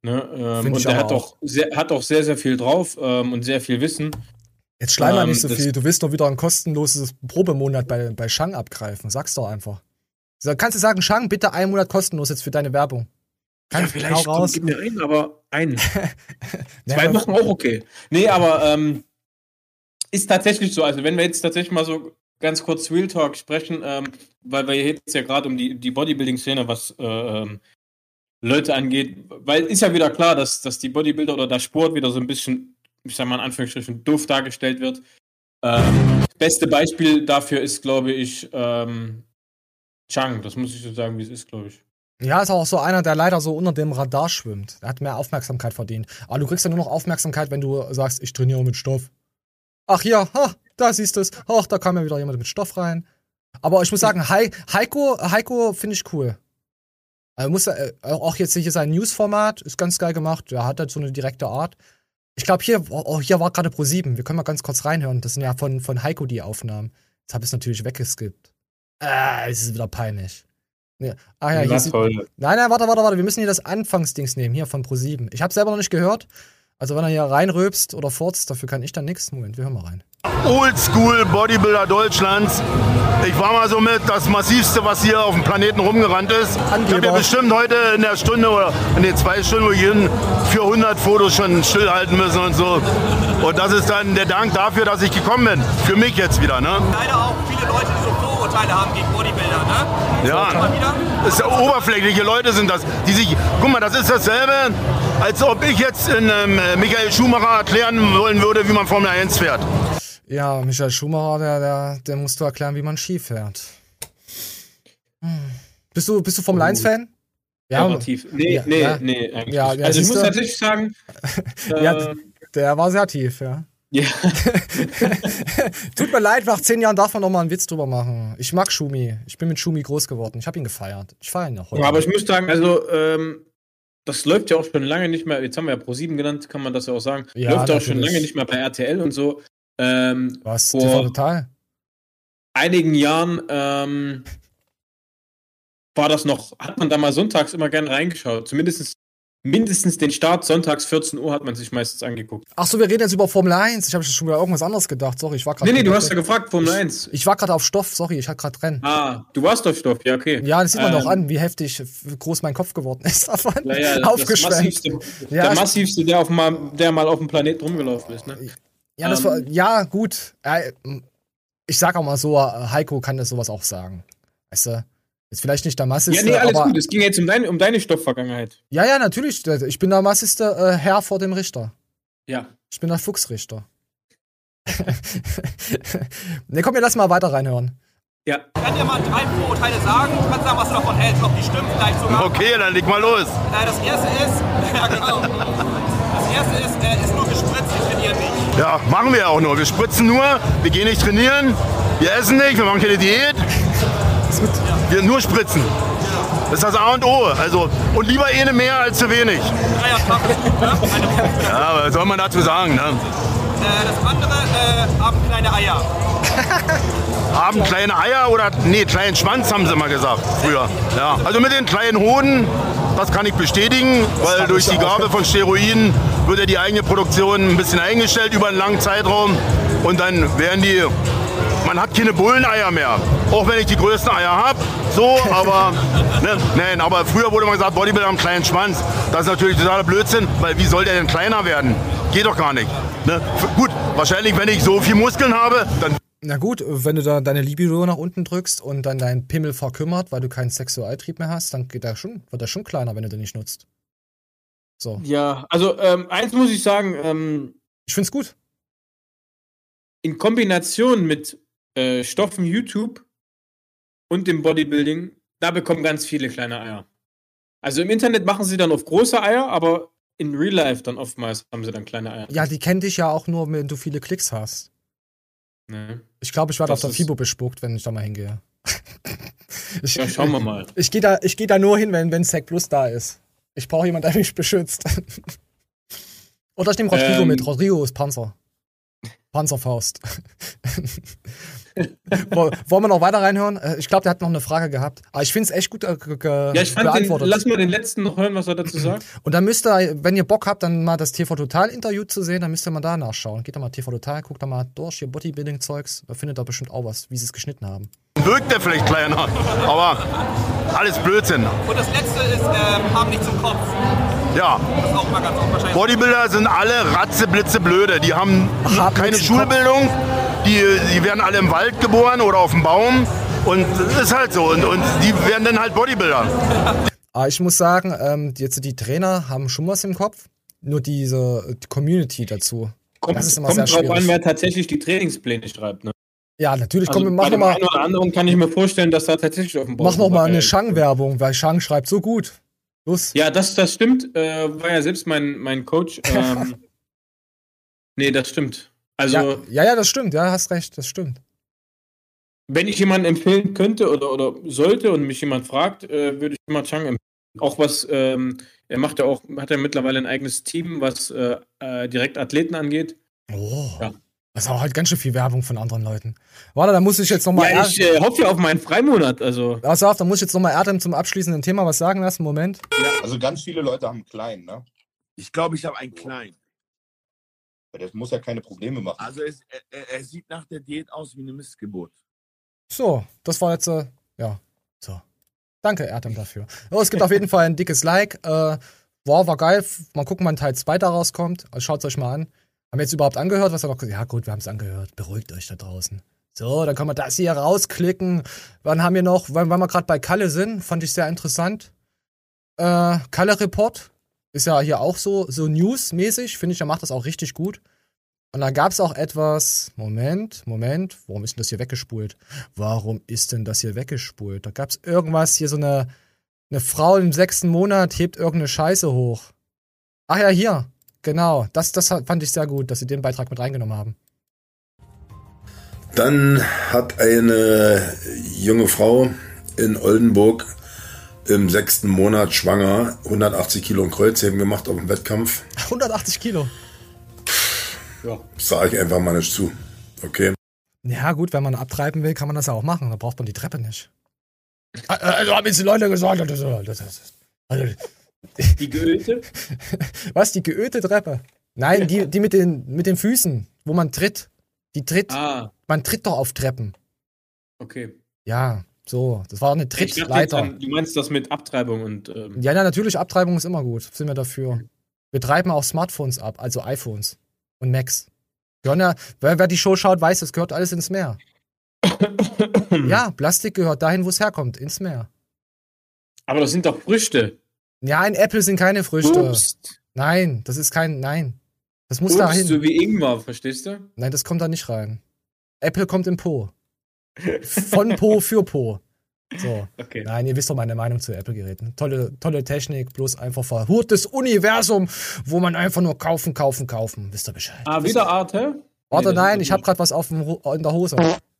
[SPEAKER 2] Ne? Ähm, und er hat auch, sehr, hat auch sehr, sehr viel drauf ähm, und sehr viel Wissen.
[SPEAKER 1] Jetzt schleim mal
[SPEAKER 2] Ähm,
[SPEAKER 1] nicht so viel. Du willst doch wieder ein kostenloses Probemonat bei, bei Shang abgreifen. Sag's doch einfach. Kannst du sagen, Shang, bitte einen Monat kostenlos jetzt für deine Werbung.
[SPEAKER 2] Ja,
[SPEAKER 1] Kann,
[SPEAKER 2] vielleicht
[SPEAKER 1] hau
[SPEAKER 2] komm,
[SPEAKER 1] raus.
[SPEAKER 2] gib mir einen, aber einen.
[SPEAKER 1] Ja,
[SPEAKER 2] Zwei Wochen auch okay. Nee, aber ähm, ist tatsächlich so. Also, wenn wir jetzt tatsächlich mal so ganz kurz Real Talk sprechen, ähm, weil wir jetzt ja gerade um die, die Bodybuilding-Szene, was äh, ähm, Leute angeht, weil ist ja wieder klar, dass, dass die Bodybuilder oder der Sport wieder so ein bisschen, ich sag mal in Anführungsstrichen, doof dargestellt wird. Ähm, beste Beispiel dafür ist, glaube ich, ähm, Chang. Das muss ich so sagen, wie es ist, glaube ich.
[SPEAKER 1] Ja, ist auch so einer, der leider so unter dem Radar schwimmt. Er hat mehr Aufmerksamkeit verdient. Aber du kriegst ja nur noch Aufmerksamkeit, wenn du sagst, ich trainiere mit Stoff. Ach ja, ha, da siehst du es. Ach, da kam ja wieder jemand mit Stoff rein. Aber ich muss sagen, Hei- Heiko, Heiko finde ich cool. Er muss äh, auch jetzt hier sein News-Format ist ganz geil gemacht. Er hat halt so eine direkte Art. Ich glaube, hier, oh, hier war gerade Pro7. Wir können mal ganz kurz reinhören. Das sind ja von, von Heiko die Aufnahmen. Jetzt habe ich es natürlich weggeskippt. Äh, es ist wieder peinlich. Nee. Ah ja, hier sieht. Nein, nein, warte, warte, warte. Wir müssen hier das Anfangsdings nehmen, hier von Pro7. Ich habe selber noch nicht gehört. Also wenn er hier reinröpst oder furzt, dafür kann ich dann nichts. Moment, wir hören mal rein.
[SPEAKER 17] Oldschool Bodybuilder Deutschlands. Ich war mal so mit das massivste, was hier auf dem Planeten rumgerannt ist. Ich habe ja bestimmt heute in der Stunde oder in den zwei Stunden, wo ich hin, 400 Fotos schon stillhalten müssen und so. Und das ist dann der Dank dafür, dass ich gekommen bin. Für mich jetzt wieder, ne?
[SPEAKER 18] Leider auch viele Leute, die so Vorurteile haben gegen Bodybuilder, ne?
[SPEAKER 17] Ja, das ist ja oberflächliche Leute sind das, die sich, guck mal, das ist dasselbe, als ob ich jetzt in, ähm, Michael Schumacher erklären wollen würde, wie man Formel 1 fährt.
[SPEAKER 1] Ja, Michael Schumacher, der, der, der musst du erklären, wie man Ski fährt. Hm. Bist du, bist du Formel 1-Fan?
[SPEAKER 2] Operativ. Nee,
[SPEAKER 1] ja,
[SPEAKER 2] nee,
[SPEAKER 1] ja.
[SPEAKER 2] nee, eigentlich.
[SPEAKER 1] Ja, ja,
[SPEAKER 2] also ich muss
[SPEAKER 1] du?
[SPEAKER 2] tatsächlich sagen,
[SPEAKER 1] Ja,
[SPEAKER 2] äh,
[SPEAKER 1] der war sehr tief, ja.
[SPEAKER 2] Ja.
[SPEAKER 1] Tut mir leid, nach zehn Jahren darf man noch mal einen Witz drüber machen. Ich mag Schumi. Ich bin mit Schumi groß geworden. Ich habe ihn gefeiert. Ich feiere ihn noch heute.
[SPEAKER 2] Ja, aber ich muss sagen, also ähm, das läuft ja auch schon lange nicht mehr. Jetzt haben wir ja Pro7 genannt, kann man das ja auch sagen.
[SPEAKER 1] Ja,
[SPEAKER 2] läuft ja auch schon
[SPEAKER 1] natürlich.
[SPEAKER 2] lange nicht mehr bei RTL und so. Ähm,
[SPEAKER 1] Was? TV
[SPEAKER 2] vor
[SPEAKER 1] Total?
[SPEAKER 2] einigen Jahren ähm, war das noch, hat man da mal sonntags immer gerne reingeschaut. Zumindest mindestens den Start sonntags 14 Uhr hat man sich meistens angeguckt.
[SPEAKER 1] Ach so, wir reden jetzt über Formel 1. Ich habe schon wieder irgendwas anderes gedacht. Sorry, ich war gerade.
[SPEAKER 2] Nee, nee, du hast ja gefragt, Formel 1.
[SPEAKER 1] Ich war gerade auf Stoff. Sorry, ich hatte gerade Rennen.
[SPEAKER 2] Ah, du warst auf Stoff, ja, okay.
[SPEAKER 1] Ja, das sieht man
[SPEAKER 2] Ähm,
[SPEAKER 1] doch an, wie heftig groß mein Kopf geworden ist davon.
[SPEAKER 2] Ja, ja, massivste,
[SPEAKER 1] Ja,
[SPEAKER 2] der
[SPEAKER 1] ich-
[SPEAKER 2] massivste, der, auf mal, der mal auf dem Planeten rumgelaufen ist. Ne?
[SPEAKER 1] Ja, das
[SPEAKER 2] Ähm,
[SPEAKER 1] war, ja, gut. Äh, Ich sag auch mal so, Heiko kann das sowas auch sagen. Weißt du? Ist vielleicht nicht der masseste,
[SPEAKER 2] Ja, nee, alles
[SPEAKER 1] aber.
[SPEAKER 2] gut. Es ging jetzt um deine, um deine Stoffvergangenheit.
[SPEAKER 1] Ja, ja, natürlich. Ich bin der masseste äh, Herr vor dem Richter.
[SPEAKER 2] Ja.
[SPEAKER 1] Ich bin der Fuchsrichter. ne, komm, wir lassen mal weiter reinhören.
[SPEAKER 2] Ja.
[SPEAKER 18] Ich kann dir mal drei Vorurteile sagen. Du kannst sagen, was du davon hältst, ob die stimmen vielleicht sogar.
[SPEAKER 17] Okay, dann leg mal los.
[SPEAKER 18] Äh, das erste ist, ja genau. Das erste ist, er ist nur gespritzt, ich trainiere nicht.
[SPEAKER 17] Ja, machen wir auch nur. Wir spritzen nur, wir gehen nicht trainieren, wir essen nicht, wir machen keine Diät. Wir nur spritzen. Das ist das A und O. Also, und lieber eine mehr als zu wenig. Ja, was soll man dazu sagen, ne?
[SPEAKER 18] Äh, das andere, äh, haben kleine Eier.
[SPEAKER 17] Haben kleine Eier oder, nee, kleinen Schwanz haben sie mal gesagt, früher. Ja, also mit den kleinen Hoden Das kann ich bestätigen, weil durch die Gabe von Steroiden wird ja die eigene Produktion ein bisschen eingestellt über einen langen Zeitraum. Und dann werden die, man hat keine Bulleneier mehr. Auch wenn ich die größten Eier habe. So, aber, ne, nein, aber früher wurde man gesagt, Bodybuilder haben einen kleinen Schwanz. Das ist natürlich totaler Blödsinn, weil wie soll der denn kleiner werden? Geht doch gar nicht. Ne? Gut, wahrscheinlich, wenn ich so viel Muskeln habe, dann
[SPEAKER 1] Na gut, wenn du da deine Libido nach unten drückst und dann dein Pimmel verkümmert, weil du keinen Sexualtrieb mehr hast, dann geht er schon, wird er schon kleiner, wenn du den nicht nutzt. So.
[SPEAKER 2] Ja, also ähm, eins muss ich sagen, ähm,
[SPEAKER 1] ich find's gut.
[SPEAKER 2] In Kombination mit äh, Stoffen YouTube und dem Bodybuilding, da bekommen ganz viele kleine Eier. Also im Internet machen sie dann auf große Eier, aber in Real Life dann oftmals haben sie dann kleine Eier.
[SPEAKER 1] Ja, die kennt dich ja auch nur, wenn du viele Klicks hast.
[SPEAKER 2] Ne?
[SPEAKER 1] Ich glaube, ich werde auf
[SPEAKER 2] Das
[SPEAKER 1] der FIBO bespuckt, wenn ich da mal hingehe. ich,
[SPEAKER 2] Ja, schauen wir mal.
[SPEAKER 1] Ich gehe da, ich geh da nur hin, wenn, wenn Sec Plus da ist. Ich brauche jemanden, der mich beschützt. Oder ich nehme Rodrigo
[SPEAKER 2] Ähm.
[SPEAKER 1] mit. Rodrigo ist Panzer. Panzerfaust. Woll- Wollen wir noch weiter reinhören? Äh, Ich glaube, der hat noch eine Frage gehabt. Aber ich finde es echt gut äh,
[SPEAKER 2] Ja, ich fand den,
[SPEAKER 1] beantwortet.
[SPEAKER 2] lass mal den letzten noch hören, was er dazu sagt.
[SPEAKER 1] Und dann müsst ihr, wenn ihr Bock habt, dann mal das TV Total Interview zu sehen, dann müsst ihr mal da nachschauen. Geht da mal TV Total, guckt da mal durch, hier Bodybuilding-Zeugs. Da findet ihr bestimmt auch was, wie sie es geschnitten haben.
[SPEAKER 17] wirkt der vielleicht kleiner. Aber alles Blödsinn.
[SPEAKER 18] Und das letzte ist, ähm, haben nicht zum Kopf.
[SPEAKER 17] Ja.
[SPEAKER 18] Das ist auch mal ganz unwahrscheinlich.
[SPEAKER 17] Bodybuilder sind alle ratzeblitze blöde. Die haben keine
[SPEAKER 1] im Kopf.
[SPEAKER 17] Schulbildung. Die, die werden alle im Wald geboren oder auf dem Baum. Und das ist halt so. Und, und die werden dann halt Bodybuilder.
[SPEAKER 1] Aber ich muss sagen, ähm, jetzt die Trainer haben schon was im Kopf. Nur diese die Community dazu.
[SPEAKER 2] Kommt,
[SPEAKER 1] das ist immer
[SPEAKER 2] kommt
[SPEAKER 1] sehr
[SPEAKER 2] drauf
[SPEAKER 1] schwierig.
[SPEAKER 2] an, wer tatsächlich die Trainingspläne schreibt. Ne?
[SPEAKER 1] ja, natürlich.
[SPEAKER 2] Also
[SPEAKER 1] Komm, mach
[SPEAKER 2] bei dem
[SPEAKER 1] mal,
[SPEAKER 2] einen oder anderen kann ich mir vorstellen, dass da tatsächlich auf dem
[SPEAKER 1] mach noch mal eine Shang-Werbung, weil Shang schreibt so gut. Los.
[SPEAKER 2] Ja, das, das stimmt. Äh, war ja selbst mein, mein Coach. Ähm, nee, das stimmt. Also,
[SPEAKER 1] ja, ja, ja, das stimmt. Ja, hast recht, das stimmt.
[SPEAKER 2] wenn ich jemanden empfehlen könnte oder, oder sollte und mich jemand fragt, äh, würde ich immer Chang empfehlen. Auch was, ähm, er macht ja auch, hat ja mittlerweile ein eigenes Team, was äh, äh, direkt Athleten angeht.
[SPEAKER 1] Oh.
[SPEAKER 2] Ja.
[SPEAKER 1] Das ist auch halt ganz schön viel Werbung von anderen Leuten. Warte, da muss ich jetzt noch mal.
[SPEAKER 2] Ja, ich äh, hoffe ja auf meinen Freimonat. Also.
[SPEAKER 1] Pass auf, da muss ich jetzt noch mal Erdem zum abschließenden Thema was sagen lassen. Moment.
[SPEAKER 19] Also ganz viele Leute haben einen kleinen, ne?
[SPEAKER 20] Ich glaube, ich habe einen kleinen.
[SPEAKER 19] Aber Das muss ja keine Probleme machen.
[SPEAKER 20] Also es, er, er- sieht nach der Diät aus wie eine Missgeburt.
[SPEAKER 1] So, das war jetzt, äh, ja, so. Danke, Erdem, dafür. Oh, es gibt auf jeden Fall ein dickes Like. Äh, wow, war geil. Mal gucken, wann Teil 2 da rauskommt. Also schaut euch mal an. Haben wir jetzt überhaupt angehört, was er noch gesagt Ja, gut, wir haben es angehört. Beruhigt euch da draußen. So, dann können wir das hier rausklicken. Wann haben wir noch, weil, weil wir gerade bei Kalle sind, fand ich sehr interessant. Äh, Kalle Report ist ja hier auch so, so News-mäßig. Finde ich, er macht das auch richtig gut. Und da gab es auch etwas. Moment, Moment. Warum ist denn das hier weggespult? Warum ist denn das hier weggespult? Da gab es irgendwas, hier so eine, eine Frau im sechsten Monat hebt irgendeine Scheiße hoch. Ach ja, hier. Genau. Das, das fand ich sehr gut, dass sie den Beitrag mit reingenommen haben.
[SPEAKER 21] Dann hat eine junge Frau in Oldenburg im sechsten Monat schwanger 180 Kilo und Kreuzheben gemacht auf dem Wettkampf.
[SPEAKER 1] 180 Kilo.
[SPEAKER 2] Ja.
[SPEAKER 21] Sage ich einfach mal nicht zu. Okay.
[SPEAKER 1] Ja, gut, wenn man abtreiben will, kann man das ja auch machen. Da braucht man die Treppe nicht. Also haben jetzt die Leute gesagt, das, das, das, also,
[SPEAKER 2] Die geölte?
[SPEAKER 1] Was, die geölte Treppe? Nein, die, die mit, den, mit den Füßen, wo man tritt. Die tritt.
[SPEAKER 2] Ah.
[SPEAKER 1] Man tritt doch auf Treppen.
[SPEAKER 2] Okay.
[SPEAKER 1] Ja, so. Das war eine Trittleiter.
[SPEAKER 2] an- Du meinst das mit Abtreibung und. Ähm,
[SPEAKER 1] Ja, ja, natürlich, Abtreibung ist immer gut. Sind wir dafür. Wir treiben auch Smartphones ab, also iPhones und Macs. Gehören ja, wer, wer die Show schaut, weiß, es gehört alles ins Meer. ja, Plastik gehört dahin, wo es herkommt, ins Meer.
[SPEAKER 2] Aber das sind doch Früchte.
[SPEAKER 1] Ja, ein Apple sind keine Früchte.
[SPEAKER 2] Obst.
[SPEAKER 1] Nein, das ist kein, nein. Das muss
[SPEAKER 2] Obst,
[SPEAKER 1] dahin.
[SPEAKER 2] so wie Ingwer, verstehst du?
[SPEAKER 1] Nein, das kommt da nicht rein. Apple kommt im Po. Von Po für Po. So.
[SPEAKER 2] Okay.
[SPEAKER 1] Nein, ihr wisst doch meine Meinung zu Apple-Geräten. Tolle, tolle Technik, bloß einfach verhurtes Universum, wo man einfach nur kaufen, kaufen, kaufen. Wisst ihr Bescheid?
[SPEAKER 2] Ah, wieder Arte?
[SPEAKER 1] Warte,
[SPEAKER 2] Nee,
[SPEAKER 1] nein, ich habe gerade was auf dem, in der Hose.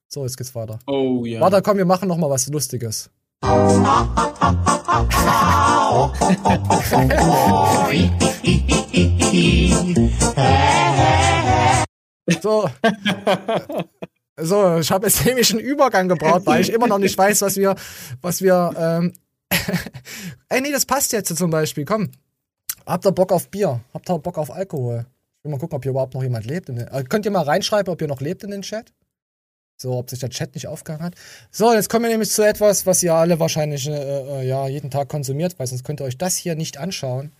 [SPEAKER 1] So, jetzt geht's weiter.
[SPEAKER 2] Oh ja.
[SPEAKER 1] Warte, komm, wir machen noch mal was Lustiges. So. So, ich habe jetzt nämlich einen Übergang gebraucht, weil ich immer noch nicht weiß, was wir, was wir ähm, Ey, nee, das passt jetzt zum Beispiel. Komm. Habt ihr Bock auf Bier? Habt ihr Bock auf Alkohol? Ich will mal gucken, ob hier überhaupt noch jemand lebt. Äh, könnt ihr mal reinschreiben, ob ihr noch lebt in den Chat? So, ob sich der Chat nicht aufgehangen hat. So, jetzt kommen wir nämlich zu etwas, was ihr alle wahrscheinlich äh, äh, ja, jeden Tag konsumiert, weil sonst könnt ihr euch das hier nicht anschauen.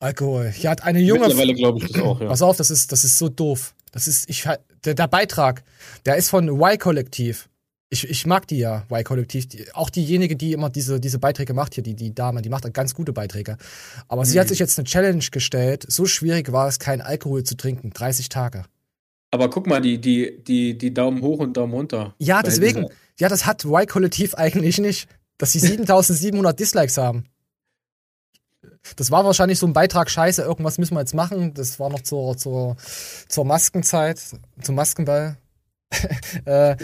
[SPEAKER 1] Alkohol. Hier hat eine junge.
[SPEAKER 2] Mittlerweile glaube ich das auch, ja.
[SPEAKER 1] Pass auf, das ist, das ist so doof. Das ist, ich, der, der Beitrag, der ist von Y-Kollektiv. Ich, ich mag die ja, Y-Kollektiv. Die, auch diejenige, die immer diese, diese Beiträge macht hier, die, die Dame, die macht ganz gute Beiträge. Aber
[SPEAKER 2] Mhm.
[SPEAKER 1] sie hat sich jetzt eine Challenge gestellt. So schwierig war es, keinen Alkohol zu trinken. 30 Tage.
[SPEAKER 2] Aber guck mal, die, die, die, die Daumen hoch und Daumen runter.
[SPEAKER 1] Ja, deswegen. Ja, das hat Y-Kollektiv eigentlich nicht. Dass sie 7700 Dislikes haben. Das war wahrscheinlich so ein Beitrag, scheiße, irgendwas müssen wir jetzt machen. Das war noch zur, zur, zur Maskenzeit, zum Maskenball. äh,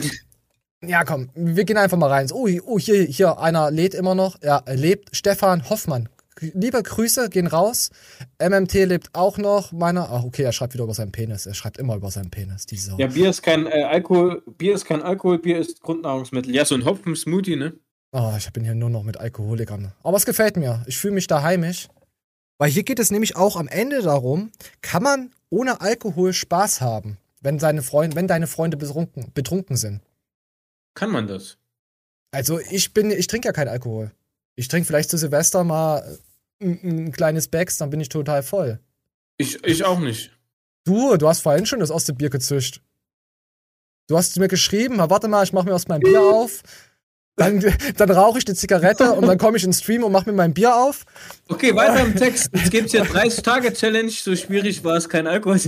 [SPEAKER 1] ja, komm, wir gehen einfach mal rein. Oh, oh hier, hier, einer lädt immer noch. Ja, er lebt. Stefan Hoffmann. Liebe Grüße, gehen raus. MMT lebt auch noch. Meiner. Ach, okay, er schreibt wieder über seinen Penis. Er schreibt immer über seinen Penis. Diese
[SPEAKER 2] Ja, Bier ist kein äh, Alkohol, Bier ist kein Alkohol, Bier ist Grundnahrungsmittel. Ja, so ein Hopfen-Smoothie, ne?
[SPEAKER 1] Oh, ich bin hier nur noch mit Alkoholikern. Aber es gefällt mir. Ich fühle mich da heimisch. Weil hier geht es nämlich auch am Ende darum, kann man ohne Alkohol Spaß haben, wenn, seine Freunde, wenn deine Freunde betrunken, betrunken sind.
[SPEAKER 2] Kann man das?
[SPEAKER 1] Also ich bin, ich trinke ja keinen Alkohol. Ich trinke vielleicht zu Silvester mal ein, ein kleines Becks, dann bin ich total voll.
[SPEAKER 2] Ich, ich auch nicht.
[SPEAKER 1] Du, du hast vorhin schon das erste Bier gezischt. Du hast mir geschrieben, warte mal, ich mache mir erst mein Bier auf. Dann, dann rauche ich die Zigarette und dann komme ich ins Stream und mache mir mein Bier auf.
[SPEAKER 2] Okay, weiter im Text. Jetzt gibt's hier 30-Tage-Challenge. So schwierig war es, kein Alkohol.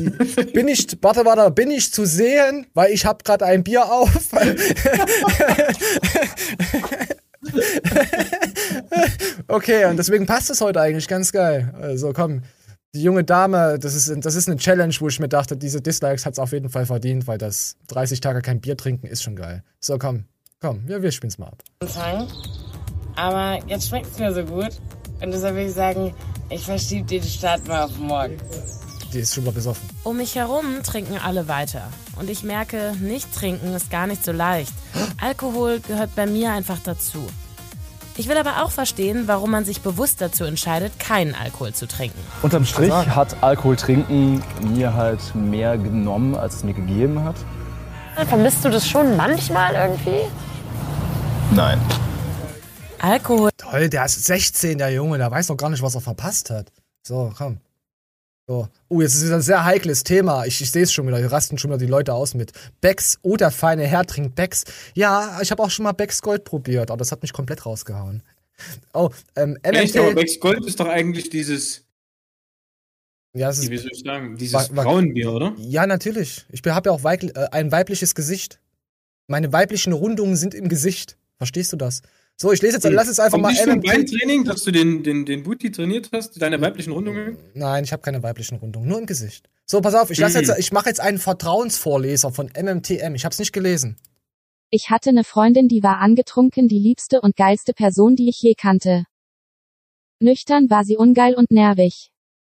[SPEAKER 1] Bin ich, warte, warte, bin ich zu sehen, weil ich habe gerade ein Bier auf. okay, und deswegen passt es heute eigentlich ganz geil. Also komm, die junge Dame, das ist, das ist eine Challenge, wo ich mir dachte, diese Dislikes hat's auf jeden Fall verdient, weil das 30 Tage kein Bier trinken ist schon geil. So, komm, komm, ja, wir ab.
[SPEAKER 22] Anfang. Aber jetzt schmeckt es mir so gut. Und deshalb würde ich sagen, ich verschiebe den Start mal auf morgen.
[SPEAKER 1] Die ist schon mal besoffen.
[SPEAKER 15] Um mich herum trinken alle weiter. Und ich merke, nicht trinken ist gar nicht so leicht. Alkohol gehört bei mir einfach dazu. Ich will aber auch verstehen, warum man sich bewusst dazu entscheidet, keinen Alkohol zu trinken.
[SPEAKER 23] Unterm Strich hat Alkohol trinken mir halt mehr genommen, als es mir gegeben hat.
[SPEAKER 24] Vermisst du das schon manchmal irgendwie?
[SPEAKER 23] Nein.
[SPEAKER 15] Alkohol.
[SPEAKER 1] Toll, der ist 16, der Junge, der weiß doch gar nicht, was er verpasst hat. So, komm. So. Oh, jetzt ist es ein sehr heikles Thema. Ich, ich sehe es schon wieder. Hier rasten schon wieder die Leute aus mit Becks. Oh, der feine Herr trinkt Becks. Ja, ich habe auch schon mal Becks Gold probiert, aber das hat mich komplett rausgehauen. Oh, ähm,
[SPEAKER 2] Echt, aber
[SPEAKER 1] MMT.
[SPEAKER 2] Becks Gold ist doch eigentlich dieses,
[SPEAKER 1] Ja, das ist,
[SPEAKER 2] wie soll ich sagen, dieses Frauenbier, oder?
[SPEAKER 1] Ja, natürlich. Ich habe ja auch weibl äh, ein weibliches Gesicht. Meine weiblichen Rundungen sind im Gesicht. Verstehst du das? So, ich lese jetzt, lass jetzt einfach
[SPEAKER 2] Kommt
[SPEAKER 1] mal
[SPEAKER 2] nicht vom
[SPEAKER 1] MMT.
[SPEAKER 2] Beintraining, dass du den, den, den Booty trainiert hast, deine weiblichen Rundungen?
[SPEAKER 1] Nein, ich habe keine weiblichen Rundungen, nur im Gesicht. So, pass auf, ich lass
[SPEAKER 2] Mhm.
[SPEAKER 1] jetzt, ich mache jetzt einen Vertrauensvorleser von MMTM. Ich habe es nicht gelesen.
[SPEAKER 4] Ich hatte eine Freundin, die war angetrunken, die liebste und geilste Person, die ich je kannte. Nüchtern war sie ungeil und nervig.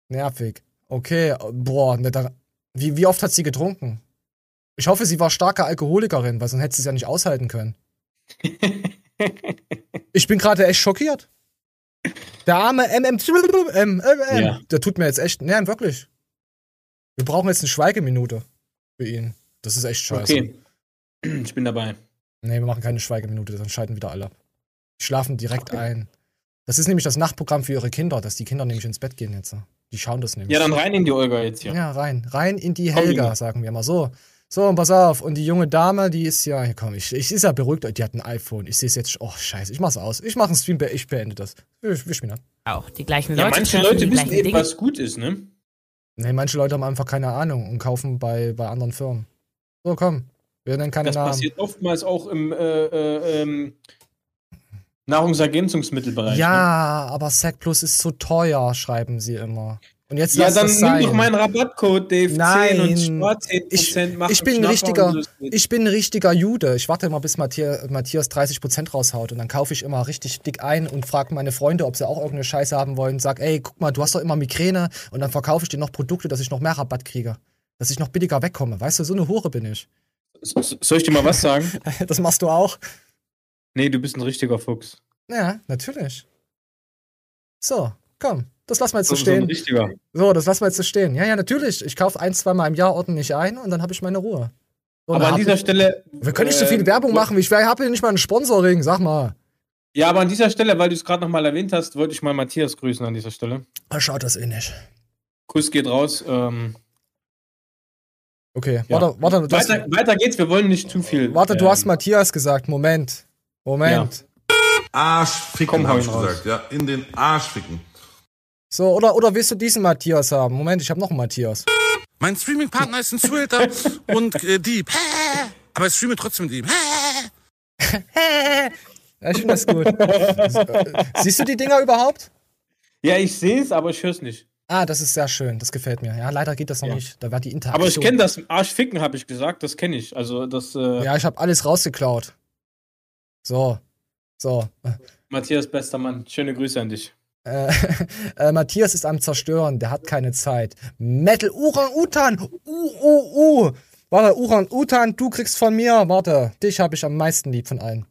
[SPEAKER 1] Nervig. Okay, boah, ne, da, wie, wie oft hat sie getrunken? Ich hoffe, sie war starke Alkoholikerin, weil sonst hätte sie es ja nicht aushalten können. ich bin gerade echt schockiert. Der arme MM, M, M, M,
[SPEAKER 2] Ja.
[SPEAKER 1] der tut mir jetzt echt, nein, wirklich. Wir brauchen jetzt eine Schweigeminute für ihn. Das ist echt scheiße.
[SPEAKER 2] Okay. Ich bin dabei.
[SPEAKER 1] Nee, wir machen keine Schweigeminute, dann schalten wieder alle ab. Die schlafen direkt ein. Das ist nämlich das Nachtprogramm für ihre Kinder, dass die Kinder nämlich ins Bett gehen jetzt. Die schauen das nämlich.
[SPEAKER 2] Ja, dann rein in die Olga jetzt hier.
[SPEAKER 1] Ja, rein. Rein in die Helga, sagen wir mal so. So, und pass auf. Und die junge Dame, die ist ja, hier komm, ich, ich ist ja beruhigt, die hat ein iPhone. Ich sehe es jetzt, oh, scheiße, ich mach's aus. Ich mach einen Stream, ich beende das. Wir, wir spielen ab.
[SPEAKER 15] Auch die gleichen
[SPEAKER 2] Ja,
[SPEAKER 15] Leute.
[SPEAKER 2] manche
[SPEAKER 15] treffen
[SPEAKER 2] Leute wissen eben,
[SPEAKER 15] Dinge.
[SPEAKER 2] was gut ist, ne?
[SPEAKER 1] Nee, manche Leute haben einfach keine Ahnung und kaufen bei, bei anderen Firmen. So, komm. Wir nennen keine
[SPEAKER 2] Das
[SPEAKER 1] Namen.
[SPEAKER 2] passiert oftmals auch im äh, äh, ähm, Nahrungsergänzungsmittelbereich. Ne?
[SPEAKER 1] Ja, aber Sec Plus ist zu teuer, schreiben sie immer. Und jetzt
[SPEAKER 2] Ja, dann nimm doch meinen Rabattcode Dave10
[SPEAKER 1] Nein.
[SPEAKER 2] und spar 10%, mach
[SPEAKER 1] ich
[SPEAKER 2] einen
[SPEAKER 1] bin ein richtiger, ich bin ein richtiger Jude. Ich warte immer, bis Matthias, Matthias 30% raushaut und dann kaufe ich immer richtig dick ein und frage meine Freunde, ob sie auch irgendeine Scheiße haben wollen. Sag, ey, guck mal, du hast doch immer Migräne und dann verkaufe ich dir noch Produkte, dass ich noch mehr Rabatt kriege. Dass ich noch billiger wegkomme. Weißt du, so eine Hure bin ich.
[SPEAKER 2] So- Soll ich dir mal was sagen?
[SPEAKER 1] Das machst du auch?
[SPEAKER 2] Nee, du bist ein richtiger Fuchs.
[SPEAKER 1] Ja, natürlich. So, komm. Das lassen wir jetzt so,
[SPEAKER 2] So- so ein
[SPEAKER 1] stehen.
[SPEAKER 2] richtiger.
[SPEAKER 1] So, das lassen wir jetzt so stehen. Ja, ja, natürlich. Ich kaufe ein, zwei Mal im Jahr ordentlich ein und dann habe ich meine Ruhe. So,
[SPEAKER 2] Aber an dieser
[SPEAKER 1] ich,
[SPEAKER 2] Stelle.
[SPEAKER 1] Wir können nicht so
[SPEAKER 2] äh,
[SPEAKER 1] viel Werbung machen. Ich habe hier nicht mal ein Sponsoring, sag mal.
[SPEAKER 2] Ja, aber an dieser Stelle, weil du es gerade nochmal erwähnt hast, wollte ich mal Matthias grüßen an dieser Stelle.
[SPEAKER 1] Er schaut das eh nicht.
[SPEAKER 2] Kuss geht raus. Ähm,
[SPEAKER 1] Okay,
[SPEAKER 2] ja.
[SPEAKER 1] warte, warte. Du hast,
[SPEAKER 2] weiter, weiter geht's, wir wollen nicht zu viel.
[SPEAKER 1] warte, du
[SPEAKER 2] ähm,
[SPEAKER 1] hast Matthias gesagt. Moment. Moment.
[SPEAKER 12] Arsch ficken,
[SPEAKER 2] Komm, hau
[SPEAKER 12] hab
[SPEAKER 2] ihn
[SPEAKER 12] ich
[SPEAKER 2] raus.
[SPEAKER 12] gesagt. Ja, in den Arsch ficken.
[SPEAKER 1] So, oder, oder willst du diesen Matthias haben? Moment, ich habe noch einen Matthias.
[SPEAKER 25] Mein Streaming-Partner ist ein Zuhälter und äh, Dieb. Aber ich streame trotzdem mit ihm.
[SPEAKER 1] Ja, ich finde das gut. Siehst du die Dinger überhaupt?
[SPEAKER 2] Ja, ich sehe es, aber ich höre es nicht.
[SPEAKER 1] Ah, das ist sehr schön. Das gefällt mir. Ja, leider geht das noch
[SPEAKER 2] Ja.
[SPEAKER 1] nicht. Da war die Interaktion.
[SPEAKER 2] Aber ich kenne das Arschficken, habe ich gesagt. Das kenne ich. Also, das. Äh,
[SPEAKER 1] Ja, ich habe alles rausgeklaut. So. So.
[SPEAKER 2] Matthias, bester Mann. Schöne Grüße an dich.
[SPEAKER 1] Äh, äh, Matthias ist am Zerstören, der hat keine Zeit. Metal Uran-Utan! Uh, uh, uh! Warte, Uran-Utan, du kriegst von mir, warte, dich habe ich am meisten lieb von allen.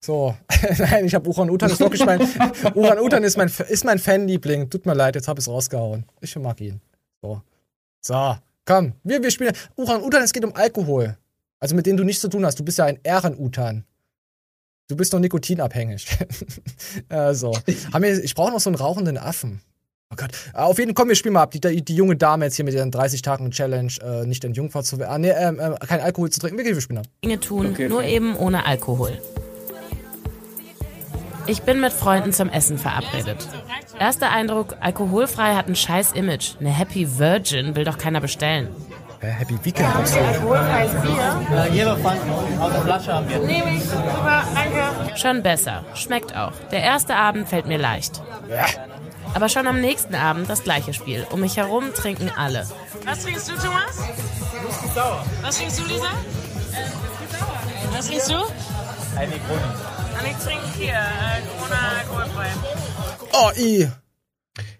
[SPEAKER 1] So, nein, ich habe Uran-Utan, ist wirklich mein, Uran-Utan ist mein, ist mein Fanliebling. Tut mir leid, jetzt habe ich es rausgehauen. Ich mag ihn. So. So, komm, wir, wir spielen. Uran-Utan, es geht um Alkohol. Also mit denen du nichts zu tun hast. Du bist ja ein Ehren-Utan. Du bist doch nikotinabhängig. also, haben wir, ich brauche noch so einen rauchenden Affen. Oh Gott. Auf jeden Fall, komm, wir spielen mal ab. Die, die, die junge Dame jetzt hier mit ihren 30 Tagen Challenge, äh, nicht den Jungfrau zu werden. Ah, nee, ähm, äh, kein Alkohol zu trinken. Wir, wir spielen ab.
[SPEAKER 15] Dinge tun,
[SPEAKER 1] Okay,
[SPEAKER 15] nur
[SPEAKER 1] okay.
[SPEAKER 15] eben ohne Alkohol. Ich bin mit Freunden zum Essen verabredet. Erster Eindruck, alkoholfrei hat ein scheiß Image. Eine Happy Virgin will doch keiner bestellen.
[SPEAKER 1] Äh, Happy Weekend.
[SPEAKER 22] Alkoholfreies Bier.
[SPEAKER 18] Ja, jeder Pfand aus der Flasche haben wir.
[SPEAKER 22] Nehme ich. Super, danke.
[SPEAKER 15] Schon besser, schmeckt auch. Der erste Abend fällt mir leicht. Aber schon am nächsten Abend das gleiche Spiel. Um mich herum trinken alle.
[SPEAKER 22] Was trinkst du, Thomas? Was trinkst du, Lisa? Was trinkst du?
[SPEAKER 18] Ein Negroni.
[SPEAKER 22] Und ich trinke hier, äh, Corona alkoholfrei.
[SPEAKER 1] Oh, i.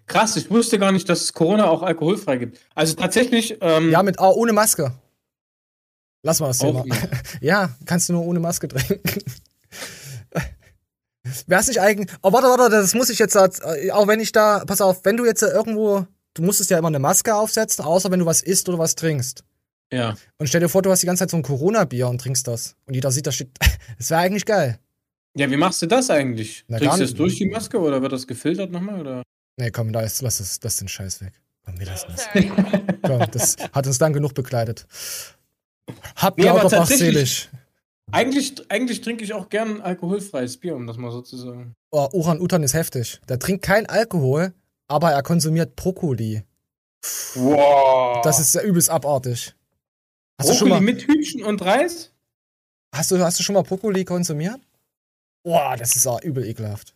[SPEAKER 2] Krass, ich wusste gar nicht, dass es Corona auch alkoholfrei gibt. Also tatsächlich. Ähm,
[SPEAKER 1] Ja, mit oh, ohne Maske. Lass mal das Thema. ja, kannst du nur ohne Maske trinken. Wär's nicht eigentlich. Oh, warte, warte, das muss ich jetzt. äh, Auch wenn ich da. Pass auf, wenn du jetzt irgendwo. Du musstest ja immer eine Maske aufsetzen, außer wenn du was isst oder was trinkst.
[SPEAKER 2] Ja.
[SPEAKER 1] Und stell dir vor, du hast die ganze Zeit so ein Corona-Bier und trinkst das. Und jeder sieht, da steht. Das wäre eigentlich geil.
[SPEAKER 2] Ja, wie machst du das eigentlich?
[SPEAKER 1] Na,
[SPEAKER 2] Trinkst du das durch die Maske oder wird das gefiltert nochmal? Oder?
[SPEAKER 1] Nee, komm, da ist, lass das, lass den Scheiß weg. Komm, wir lassen das. komm, das hat uns dann genug begleitet. Habt
[SPEAKER 2] Nee,
[SPEAKER 1] nee,
[SPEAKER 2] aber tatsächlich-
[SPEAKER 1] selig.
[SPEAKER 2] Eigentlich, eigentlich trinke ich auch gern alkoholfreies Bier, um das mal so zu sagen.
[SPEAKER 1] Oh, Uran Utan ist heftig. Der trinkt kein Alkohol, aber er konsumiert Brokkoli.
[SPEAKER 2] Wow.
[SPEAKER 1] Das ist ja übelst abartig. Hast du,
[SPEAKER 2] Brokkoli
[SPEAKER 1] schon mal,
[SPEAKER 2] mit Hühnchen und Reis?
[SPEAKER 1] hast, du, hast du schon mal Brokkoli konsumiert? Boah, das ist auch übel ekelhaft.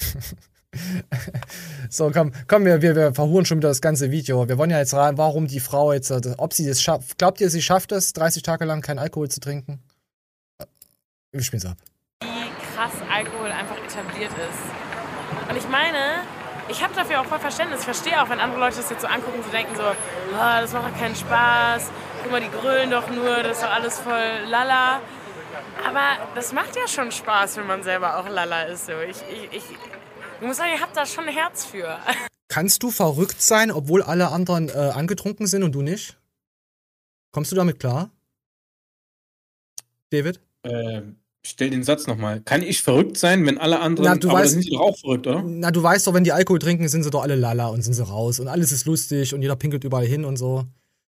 [SPEAKER 1] so, komm, komm, wir, wir, wir verhuren schon wieder das ganze Video. Wir wollen ja jetzt rein, warum die Frau jetzt, äh, ob sie das schafft. Glaubt ihr, sie schafft es, 30 Tage lang keinen Alkohol zu trinken? Äh, Wir spielen's ab.
[SPEAKER 15] Wie krass Alkohol einfach etabliert ist. Und ich meine, ich habe dafür auch voll Verständnis. Ich verstehe auch, wenn andere Leute das jetzt so angucken und so denken so, "Ah, das macht doch keinen Spaß. Guck mal, die grölen doch nur, das ist doch alles voll lala. Aber das macht ja schon Spaß, wenn man selber auch lala ist. So. Ich, ich, ich, ich muss sagen, ihr habt da schon ein Herz für.
[SPEAKER 1] Kannst du verrückt sein, obwohl alle anderen äh, angetrunken sind und du nicht? Kommst du damit klar? David?
[SPEAKER 2] Äh, stell den Satz nochmal. Kann ich verrückt sein, wenn alle anderen.
[SPEAKER 1] Na, du
[SPEAKER 2] aber
[SPEAKER 1] weißt-
[SPEAKER 2] sind die doch auch verrückt, oder?
[SPEAKER 1] Na, du weißt doch, wenn die Alkohol trinken, sind sie doch alle lala und sind sie raus und alles ist lustig und jeder pinkelt überall hin und so.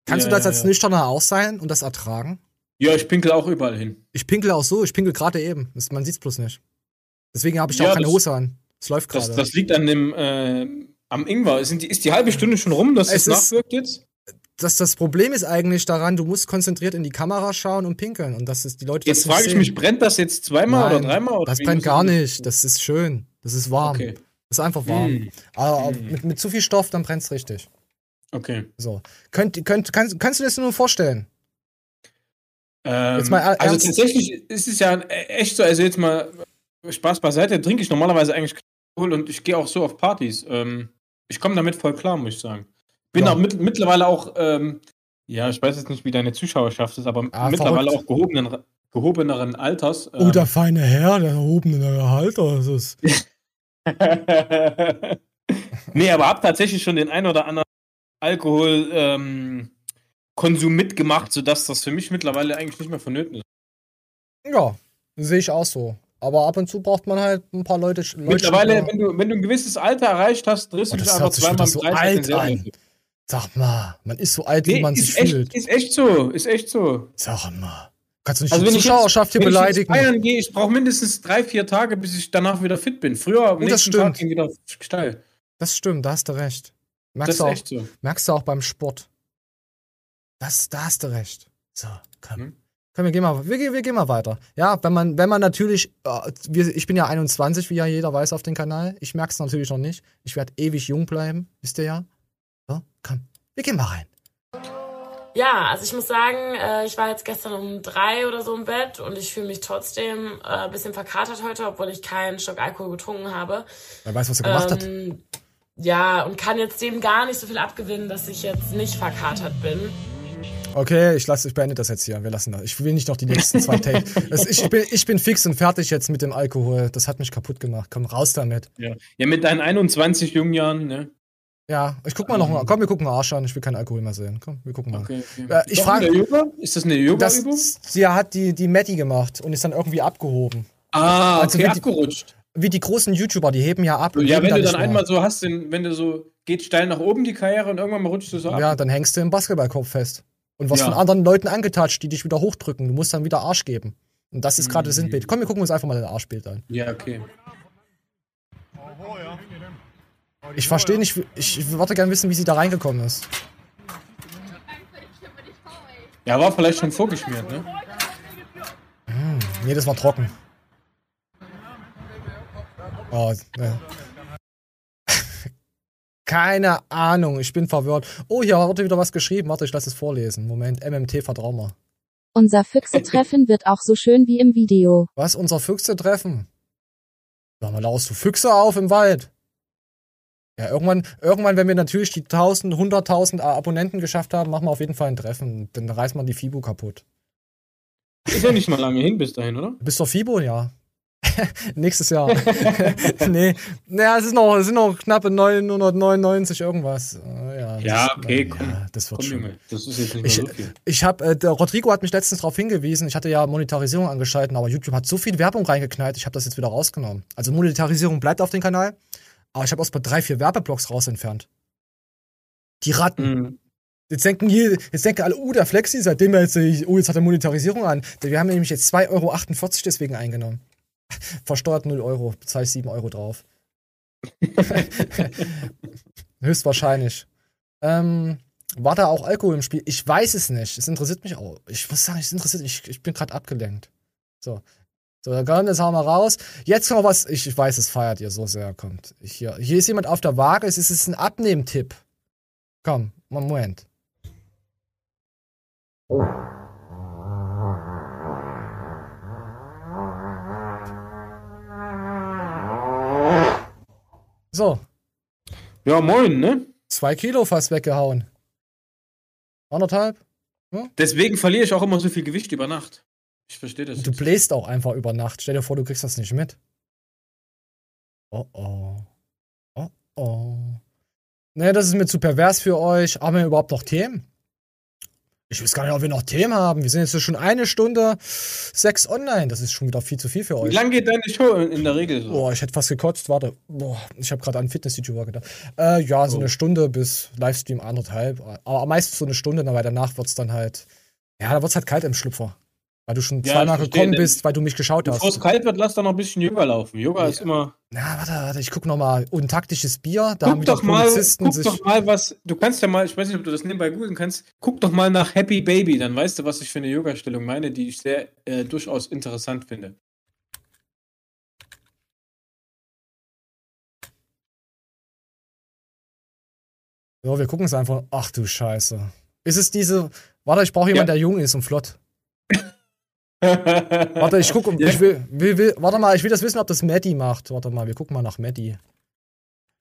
[SPEAKER 1] Kannst
[SPEAKER 2] Ja,
[SPEAKER 1] du das
[SPEAKER 2] ja,
[SPEAKER 1] als
[SPEAKER 2] ja.
[SPEAKER 1] Nüchterner auch sein und das ertragen?
[SPEAKER 2] Ja, ich pinkel auch überall hin.
[SPEAKER 1] Ich pinkel auch so, ich pinkel gerade eben. Man sieht's bloß nicht. Deswegen habe ich da
[SPEAKER 2] Ja,
[SPEAKER 1] auch keine Hose an. Es läuft
[SPEAKER 2] Das,
[SPEAKER 1] gerade.
[SPEAKER 2] das liegt an dem. Äh, am Ingwer. Sind die, ist die halbe Stunde schon rum, dass
[SPEAKER 1] Es
[SPEAKER 2] es
[SPEAKER 1] ist-
[SPEAKER 2] nachwirkt jetzt?
[SPEAKER 1] Das, das Problem ist eigentlich daran, du musst konzentriert in die Kamera schauen und pinkeln. Und das ist die Leute.
[SPEAKER 2] Jetzt
[SPEAKER 1] das
[SPEAKER 2] frage ich
[SPEAKER 1] sehen.
[SPEAKER 2] mich, brennt das jetzt zweimal
[SPEAKER 1] Nein,
[SPEAKER 2] oder dreimal? Oder
[SPEAKER 1] Das brennt gar
[SPEAKER 2] ich-
[SPEAKER 1] nicht. Das ist schön. Das ist warm.
[SPEAKER 2] Okay.
[SPEAKER 1] Das ist einfach warm.
[SPEAKER 2] Mm.
[SPEAKER 1] Aber mit, mit zu viel Stoff, dann brennt's richtig.
[SPEAKER 2] Okay.
[SPEAKER 1] So. Könnt, könnt, kannst, kannst du dir das nur vorstellen?
[SPEAKER 2] Ähm,
[SPEAKER 1] Jetzt mal
[SPEAKER 2] also
[SPEAKER 1] ernst-
[SPEAKER 2] tatsächlich ist es ja echt so, also jetzt mal Spaß beiseite, trinke ich normalerweise eigentlich Alkohol und ich gehe auch so auf Partys. Ähm, ich komme damit voll klar, muss ich sagen. Bin
[SPEAKER 1] Ja.
[SPEAKER 2] auch mit, mittlerweile auch ähm, Ja, ich weiß jetzt nicht, wie deine Zuschauerschaft ist, aber
[SPEAKER 1] Ah,
[SPEAKER 2] mittlerweile
[SPEAKER 1] verrückt.
[SPEAKER 2] auch gehobenen, gehobeneren Alters.
[SPEAKER 1] Oh, der feine Herr, der erhobene Halter. Das ist.
[SPEAKER 2] nee, aber hab tatsächlich schon den ein oder anderen Alkohol ähm, mitgemacht, sodass das für mich mittlerweile eigentlich nicht mehr vonnöten ist.
[SPEAKER 1] Ja, sehe ich auch so. Aber ab und zu braucht man halt ein paar Leute. Leute
[SPEAKER 2] Mittlerweile, wenn du, wenn du ein gewisses Alter erreicht hast, drehst du
[SPEAKER 1] Oh,
[SPEAKER 2] dich
[SPEAKER 1] das
[SPEAKER 2] einfach zweimal
[SPEAKER 1] so alt an. Sag mal, man ist so alt, wie
[SPEAKER 2] Nee,
[SPEAKER 1] man
[SPEAKER 2] ist
[SPEAKER 1] sich
[SPEAKER 2] echt,
[SPEAKER 1] fühlt.
[SPEAKER 2] Ist echt so, ist echt so.
[SPEAKER 1] Sag mal. Kannst du nicht
[SPEAKER 2] Also
[SPEAKER 1] die
[SPEAKER 2] ich
[SPEAKER 1] Zuschauerschaft hier
[SPEAKER 2] wenn ich
[SPEAKER 1] beleidigen?
[SPEAKER 2] feiern gehe, ich brauche mindestens drei, vier Tage, bis ich danach wieder fit bin. Früher am
[SPEAKER 1] Oh,
[SPEAKER 2] nächsten
[SPEAKER 1] stimmt.
[SPEAKER 2] Tag ging wieder steil.
[SPEAKER 1] Das stimmt, da hast du recht. Merkst,
[SPEAKER 2] Das
[SPEAKER 1] du auch,
[SPEAKER 2] echt so.
[SPEAKER 1] merkst du auch beim Sport. Das, da hast du recht. So, komm.
[SPEAKER 2] Hm?
[SPEAKER 1] Komm, wir gehen mal, wir, gehen- wir gehen mal weiter. Ja, wenn man, wenn man natürlich, äh, ich bin ja 21, wie ja jeder weiß auf dem Kanal. Ich merk's natürlich noch nicht. Ich werde ewig jung bleiben, wisst ihr ja. So, komm, wir gehen mal rein.
[SPEAKER 15] Ja, also ich muss sagen, äh, ich war jetzt gestern um drei oder so im Bett und ich fühle mich trotzdem äh, ein bisschen verkatert heute, obwohl ich keinen Stock Alkohol getrunken habe.
[SPEAKER 1] Wer weiß, was er gemacht hat.
[SPEAKER 15] Ähm, Ja, und kann jetzt dem gar nicht so viel abgewinnen, dass ich jetzt nicht verkatert bin.
[SPEAKER 1] Okay, ich lasse, ich beende das jetzt hier. Wir lassen das. Ich will nicht noch die nächsten zwei Takes. Ich, bin, ich bin fix und fertig jetzt mit dem Alkohol. Das hat mich kaputt gemacht. Komm, raus damit.
[SPEAKER 2] Ja. ja, mit deinen 21 jungen Jahren, ne?
[SPEAKER 1] Ja, ich guck mal noch mal. Komm, wir gucken mal Arsch an. Ich will keinen Alkohol mehr sehen. Komm, wir gucken mal.
[SPEAKER 2] Okay, okay.
[SPEAKER 1] Äh, ich frage.
[SPEAKER 2] Ist das eine Yoga-Übung?
[SPEAKER 1] Sie hat die, die Matti gemacht und ist dann irgendwie abgehoben.
[SPEAKER 2] Ah,
[SPEAKER 1] Also
[SPEAKER 2] okay,
[SPEAKER 1] wie die-
[SPEAKER 2] abgerutscht.
[SPEAKER 1] Wie die großen YouTuber, die heben ja ab. und
[SPEAKER 2] Ja, wenn du
[SPEAKER 1] nicht
[SPEAKER 2] dann einmal so hast, wenn du so, geht steil nach oben die Karriere und irgendwann mal rutschst du so ab.
[SPEAKER 1] Ja, dann hängst du im Basketballkorb fest. Und was
[SPEAKER 2] Ja.
[SPEAKER 1] von anderen Leuten angetatscht, die dich wieder hochdrücken. Du musst dann wieder Arsch geben. Und das ist gerade das Sinnbild. Komm, wir gucken uns einfach mal das Arschbild an.
[SPEAKER 2] Ja, okay.
[SPEAKER 1] Ich verstehe nicht, ich, würde gerne wissen, wie sie da reingekommen ist.
[SPEAKER 2] Ja, war vielleicht schon vorgeschmiert, ne?
[SPEAKER 1] Hm, nee, das war trocken. Oh, ne. Keine Ahnung, ich bin verwirrt. Oh, hier wurde wieder was geschrieben. Warte, ich lasse es vorlesen. Moment, MMT vertrau mal.
[SPEAKER 4] Unser Füchse-Treffen wird auch so schön wie im Video.
[SPEAKER 1] Was? Unser Füchse-Treffen? Sag mal, laust du Füchse auf im Wald? Ja, irgendwann, irgendwann, wenn wir natürlich die 1000, 100.000 Abonnenten geschafft haben, machen wir auf jeden Fall ein Treffen. Dann reißt man die Fibo kaputt.
[SPEAKER 2] Ist ja nicht mal lange hin bis dahin, oder?
[SPEAKER 1] Bis zur Fibo, ja. Nächstes Jahr. nee, naja, es, ist noch, es sind noch knappe 999 irgendwas. Ja,
[SPEAKER 2] Ja,
[SPEAKER 1] das-
[SPEAKER 2] okay,
[SPEAKER 1] ja,
[SPEAKER 2] komm.
[SPEAKER 1] das wird
[SPEAKER 2] Komm,
[SPEAKER 1] schon.
[SPEAKER 2] Junge, das ist jetzt nicht mehr
[SPEAKER 1] Ich,
[SPEAKER 2] so viel.
[SPEAKER 1] ich habe, äh, der Rodrigo hat mich letztens darauf hingewiesen, ich hatte ja Monetarisierung angeschalten, aber YouTube hat so viel Werbung reingeknallt, ich habe das jetzt wieder rausgenommen. Also Monetarisierung bleibt auf dem Kanal, aber ich habe mal drei, vier Werbeblocks raus entfernt. Die Ratten.
[SPEAKER 2] Mhm.
[SPEAKER 1] Jetzt denken hier, jetzt denken alle, oh, der Flexi, seitdem er jetzt, oh, jetzt hat er Monetarisierung an. Wir haben nämlich jetzt 2,48 Euro deswegen eingenommen. Versteuert 0 Euro, bezahle ich 7 Euro drauf. Höchstwahrscheinlich. Ähm, war da auch Alkohol im Spiel? Ich weiß es nicht. Es interessiert mich auch. Ich muss sagen, es interessiert mich. Ich, ich bin gerade abgelenkt. So. So, dann kommt das hauen wir raus. Jetzt noch was. Ich, ich weiß, es feiert ihr so sehr. Kommt. Hier, hier ist jemand auf der Waage. Es ist, es ist ein Abnehmtipp. Komm, Moment. So.
[SPEAKER 2] Ja, moin, ne?
[SPEAKER 1] Zwei Kilo fast weggehauen. Anderthalb?
[SPEAKER 2] Deswegen verliere ich auch immer so viel Gewicht über Nacht. Ich verstehe das.
[SPEAKER 1] Du bläst auch einfach über Nacht. Stell dir vor, du kriegst das nicht mit. Oh oh. Oh oh. Ne, das ist mir zu pervers für euch. Haben wir überhaupt noch Themen? Ich weiß gar nicht, ob wir noch Themen haben. Wir sind jetzt schon eine Stunde sechs online. Das ist schon wieder viel zu viel für
[SPEAKER 2] Wie
[SPEAKER 1] euch.
[SPEAKER 2] lang geht deine Show in der Regel so?
[SPEAKER 1] Boah, ich hätte fast gekotzt. Warte. Boah, ich habe gerade an Fitness-YouTuber gedacht. Äh, ja, so eine Stunde bis Livestream anderthalb. Aber meistens so eine Stunde, weil danach wird's dann halt. Ja, da wird's halt kalt im Schlüpfer. Weil du schon
[SPEAKER 2] Ja,
[SPEAKER 1] zweimal gekommen bist, weil du mich geschaut
[SPEAKER 2] Bevor es
[SPEAKER 1] hast.
[SPEAKER 2] kalt wird, lass da noch ein bisschen Yoga laufen. Yoga ist immer.
[SPEAKER 1] Na, warte, warte, ich guck noch mal. Untaktisches Bier. Da haben
[SPEAKER 2] Guck
[SPEAKER 1] wieder
[SPEAKER 2] doch mal, guck doch mal, was. Du kannst ja mal, ich weiß nicht, ob du das nebenbei googeln kannst. Guck doch mal nach Happy Baby, dann weißt du, was ich für eine Yoga-Stellung meine, die ich sehr äh, durchaus interessant finde.
[SPEAKER 1] So, wir gucken es einfach. Ach du Scheiße. Ist es diese. Warte, ich brauche jemanden, der jung ist und flott. Warte, ich gucke. Ich will, will, will, warte mal, ich will das wissen, ob das Maddie macht. Warte mal, wir gucken mal nach Maddie.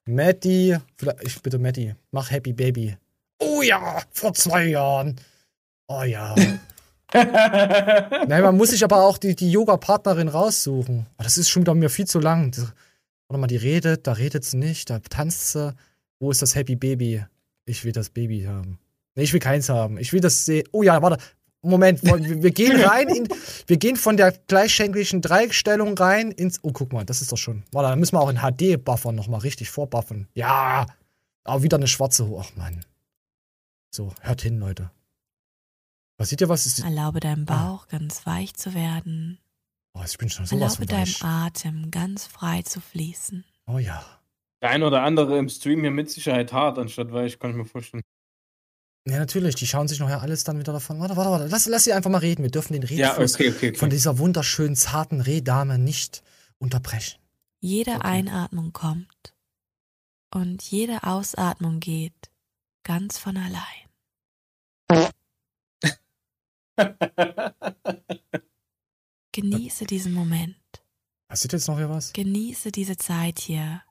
[SPEAKER 1] Maddie. Vielleicht, ich bitte Maddie. Mach Happy Baby. Oh ja, vor zwei Jahren. Oh ja. Nein, man muss sich aber auch die, die Yoga-Partnerin raussuchen. Oh, das ist schon wieder mir viel zu lang. Das, warte mal, die redet, da redet sie nicht, da tanzt sie. Wo ist das Happy Baby? Ich will das Baby haben. Nee, ich will keins haben. Ich will das sehen. Oh ja, warte. Moment, wir gehen rein in, wir gehen von der gleichschenklichen Dreieckstellung rein ins, oh guck mal, das ist doch schon, warte, da müssen wir auch in HD buffern, nochmal richtig vorbuffen. Ja, aber wieder eine schwarze, ach Mann. So, hört hin, Leute. Was seht ihr, was ist,
[SPEAKER 14] Erlaube deinem Bauch ganz weich zu werden.
[SPEAKER 1] oh, ich bin schon sowas
[SPEAKER 14] Erlaube
[SPEAKER 1] von
[SPEAKER 14] deinem
[SPEAKER 1] weich.
[SPEAKER 14] Atem ganz frei zu fließen.
[SPEAKER 1] Oh ja.
[SPEAKER 2] Der ein oder andere im Stream hier mit Sicherheit hart, anstatt weich, kann ich mir vorstellen.
[SPEAKER 1] Ja, natürlich, die schauen sich nachher alles dann wieder davon. Warte, warte, warte, lass, lass sie einfach mal reden. Wir dürfen den
[SPEAKER 2] Ja,
[SPEAKER 1] Redefluss
[SPEAKER 2] okay, okay, okay.
[SPEAKER 1] von dieser wunderschönen, zarten Rehdame nicht unterbrechen.
[SPEAKER 14] Jede Einatmung kommt und jede Ausatmung geht ganz von allein. Genieße diesen Moment.
[SPEAKER 1] Passiert jetzt noch hier was?
[SPEAKER 14] Genieße diese Zeit hier.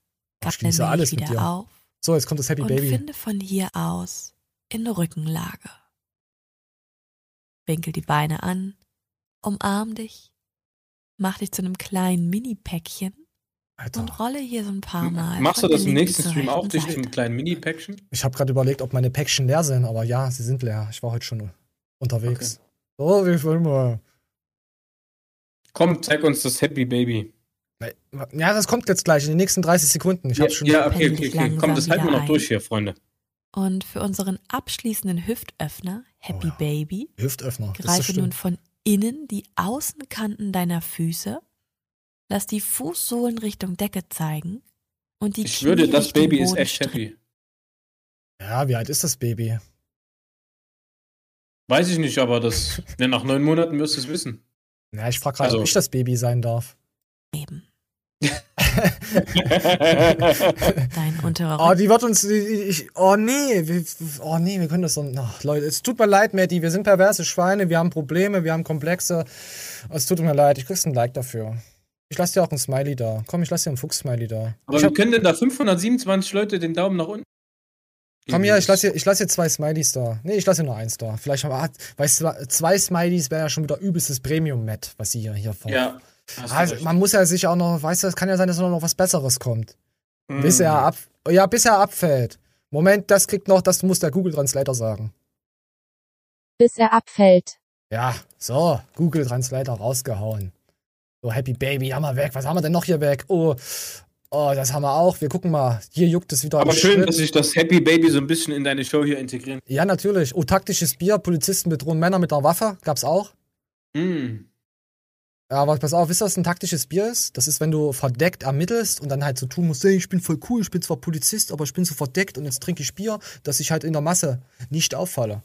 [SPEAKER 1] Ich genieße alles mit
[SPEAKER 14] wieder
[SPEAKER 1] dir.
[SPEAKER 14] auf
[SPEAKER 1] So, jetzt kommt das Happy
[SPEAKER 14] und
[SPEAKER 1] Baby.
[SPEAKER 14] finde von hier aus in Rückenlage. Winkel die Beine an, umarm dich, mach dich zu einem kleinen Mini-Päckchen und rolle hier so ein paar Mal.
[SPEAKER 2] Machst du das im nächsten Stream auch, dich
[SPEAKER 14] Seite.
[SPEAKER 2] im kleinen Mini-Päckchen?
[SPEAKER 1] Ich habe gerade überlegt, ob meine Päckchen leer sind, aber ja, sie sind leer. Ich war heute schon unterwegs. So, wie wollen wir?
[SPEAKER 2] Komm, zeig uns das Happy Baby.
[SPEAKER 1] Ja, das kommt jetzt gleich in den nächsten 30 Sekunden. Ich
[SPEAKER 2] Ja,
[SPEAKER 1] hab's schon.
[SPEAKER 2] ja okay, okay, okay. Komm, das halten wir noch durch
[SPEAKER 14] ein.
[SPEAKER 2] hier, Freunde.
[SPEAKER 14] Und für unseren abschließenden Hüftöffner, Happy Baby,
[SPEAKER 1] Hüftöffner. Ist das
[SPEAKER 14] greife nun von innen die Außenkanten deiner Füße, lass die Fußsohlen Richtung Decke zeigen und die
[SPEAKER 2] Ich
[SPEAKER 14] Knie
[SPEAKER 2] würde, das
[SPEAKER 14] Richtung
[SPEAKER 2] Baby ist
[SPEAKER 14] Boden
[SPEAKER 2] echt
[SPEAKER 14] strecken.
[SPEAKER 2] happy.
[SPEAKER 1] Ja, wie alt ist das Baby?
[SPEAKER 2] Weiß ich nicht, aber das, ja, nach neun Monaten wirst du es wissen.
[SPEAKER 1] Ja, ich frage gerade,
[SPEAKER 2] Also-
[SPEAKER 1] ob ich das Baby sein darf.
[SPEAKER 14] Dein unterer
[SPEAKER 1] Oh, die wird uns. die- Ich, oh nee, wir, oh nee, wir können das so. Ach, Leute, es tut mir leid, Matty. Wir sind perverse Schweine, wir haben Probleme, wir haben Komplexe. Es tut mir leid, ich kriegst ein Like dafür. Ich lass dir auch ein Smiley da. Komm, ich lass dir ein Fuchs-Smiley da.
[SPEAKER 2] Aber
[SPEAKER 1] ich hab,
[SPEAKER 2] können denn da 527 Leute den Daumen nach unten?
[SPEAKER 1] komm hier, ich lass dir, ich lass dir zwei Smileys da. Nee, ich lass dir nur eins da. Vielleicht haben wir, weißt du, zwei Smileys wäre ja schon wieder übelstes Premium-Met, was sie hier, hier vor.
[SPEAKER 2] Ja.
[SPEAKER 1] Also, man muss ja sich auch noch, weißt du, es kann ja sein, dass noch was Besseres kommt.
[SPEAKER 2] Mhm.
[SPEAKER 1] Bis er ab, ja, bis er abfällt. Moment, das kriegt noch, das muss der Google Translator sagen.
[SPEAKER 4] Bis er abfällt.
[SPEAKER 1] Ja, so, Google Translator rausgehauen. So, Happy Baby, haben wir weg. Was haben wir denn noch hier weg? Oh, oh, das haben wir auch. Wir gucken mal. Hier juckt es wieder.
[SPEAKER 2] Aber schön,
[SPEAKER 1] Schritt.
[SPEAKER 2] dass ich das Happy Baby so ein bisschen in deine Show hier integrieren.
[SPEAKER 1] Ja, natürlich. Oh, taktisches Bier. Polizisten bedrohen Männer mit einer Waffe. Gab's auch.
[SPEAKER 2] Mm.
[SPEAKER 1] Ja, aber pass auf, wisst ihr, was ein taktisches Bier ist? Das ist, wenn du verdeckt ermittelst und dann halt so tun musst, hey, ich bin voll cool, ich bin zwar Polizist, aber ich bin so verdeckt und jetzt trinke ich Bier, dass ich halt in der Masse nicht auffalle.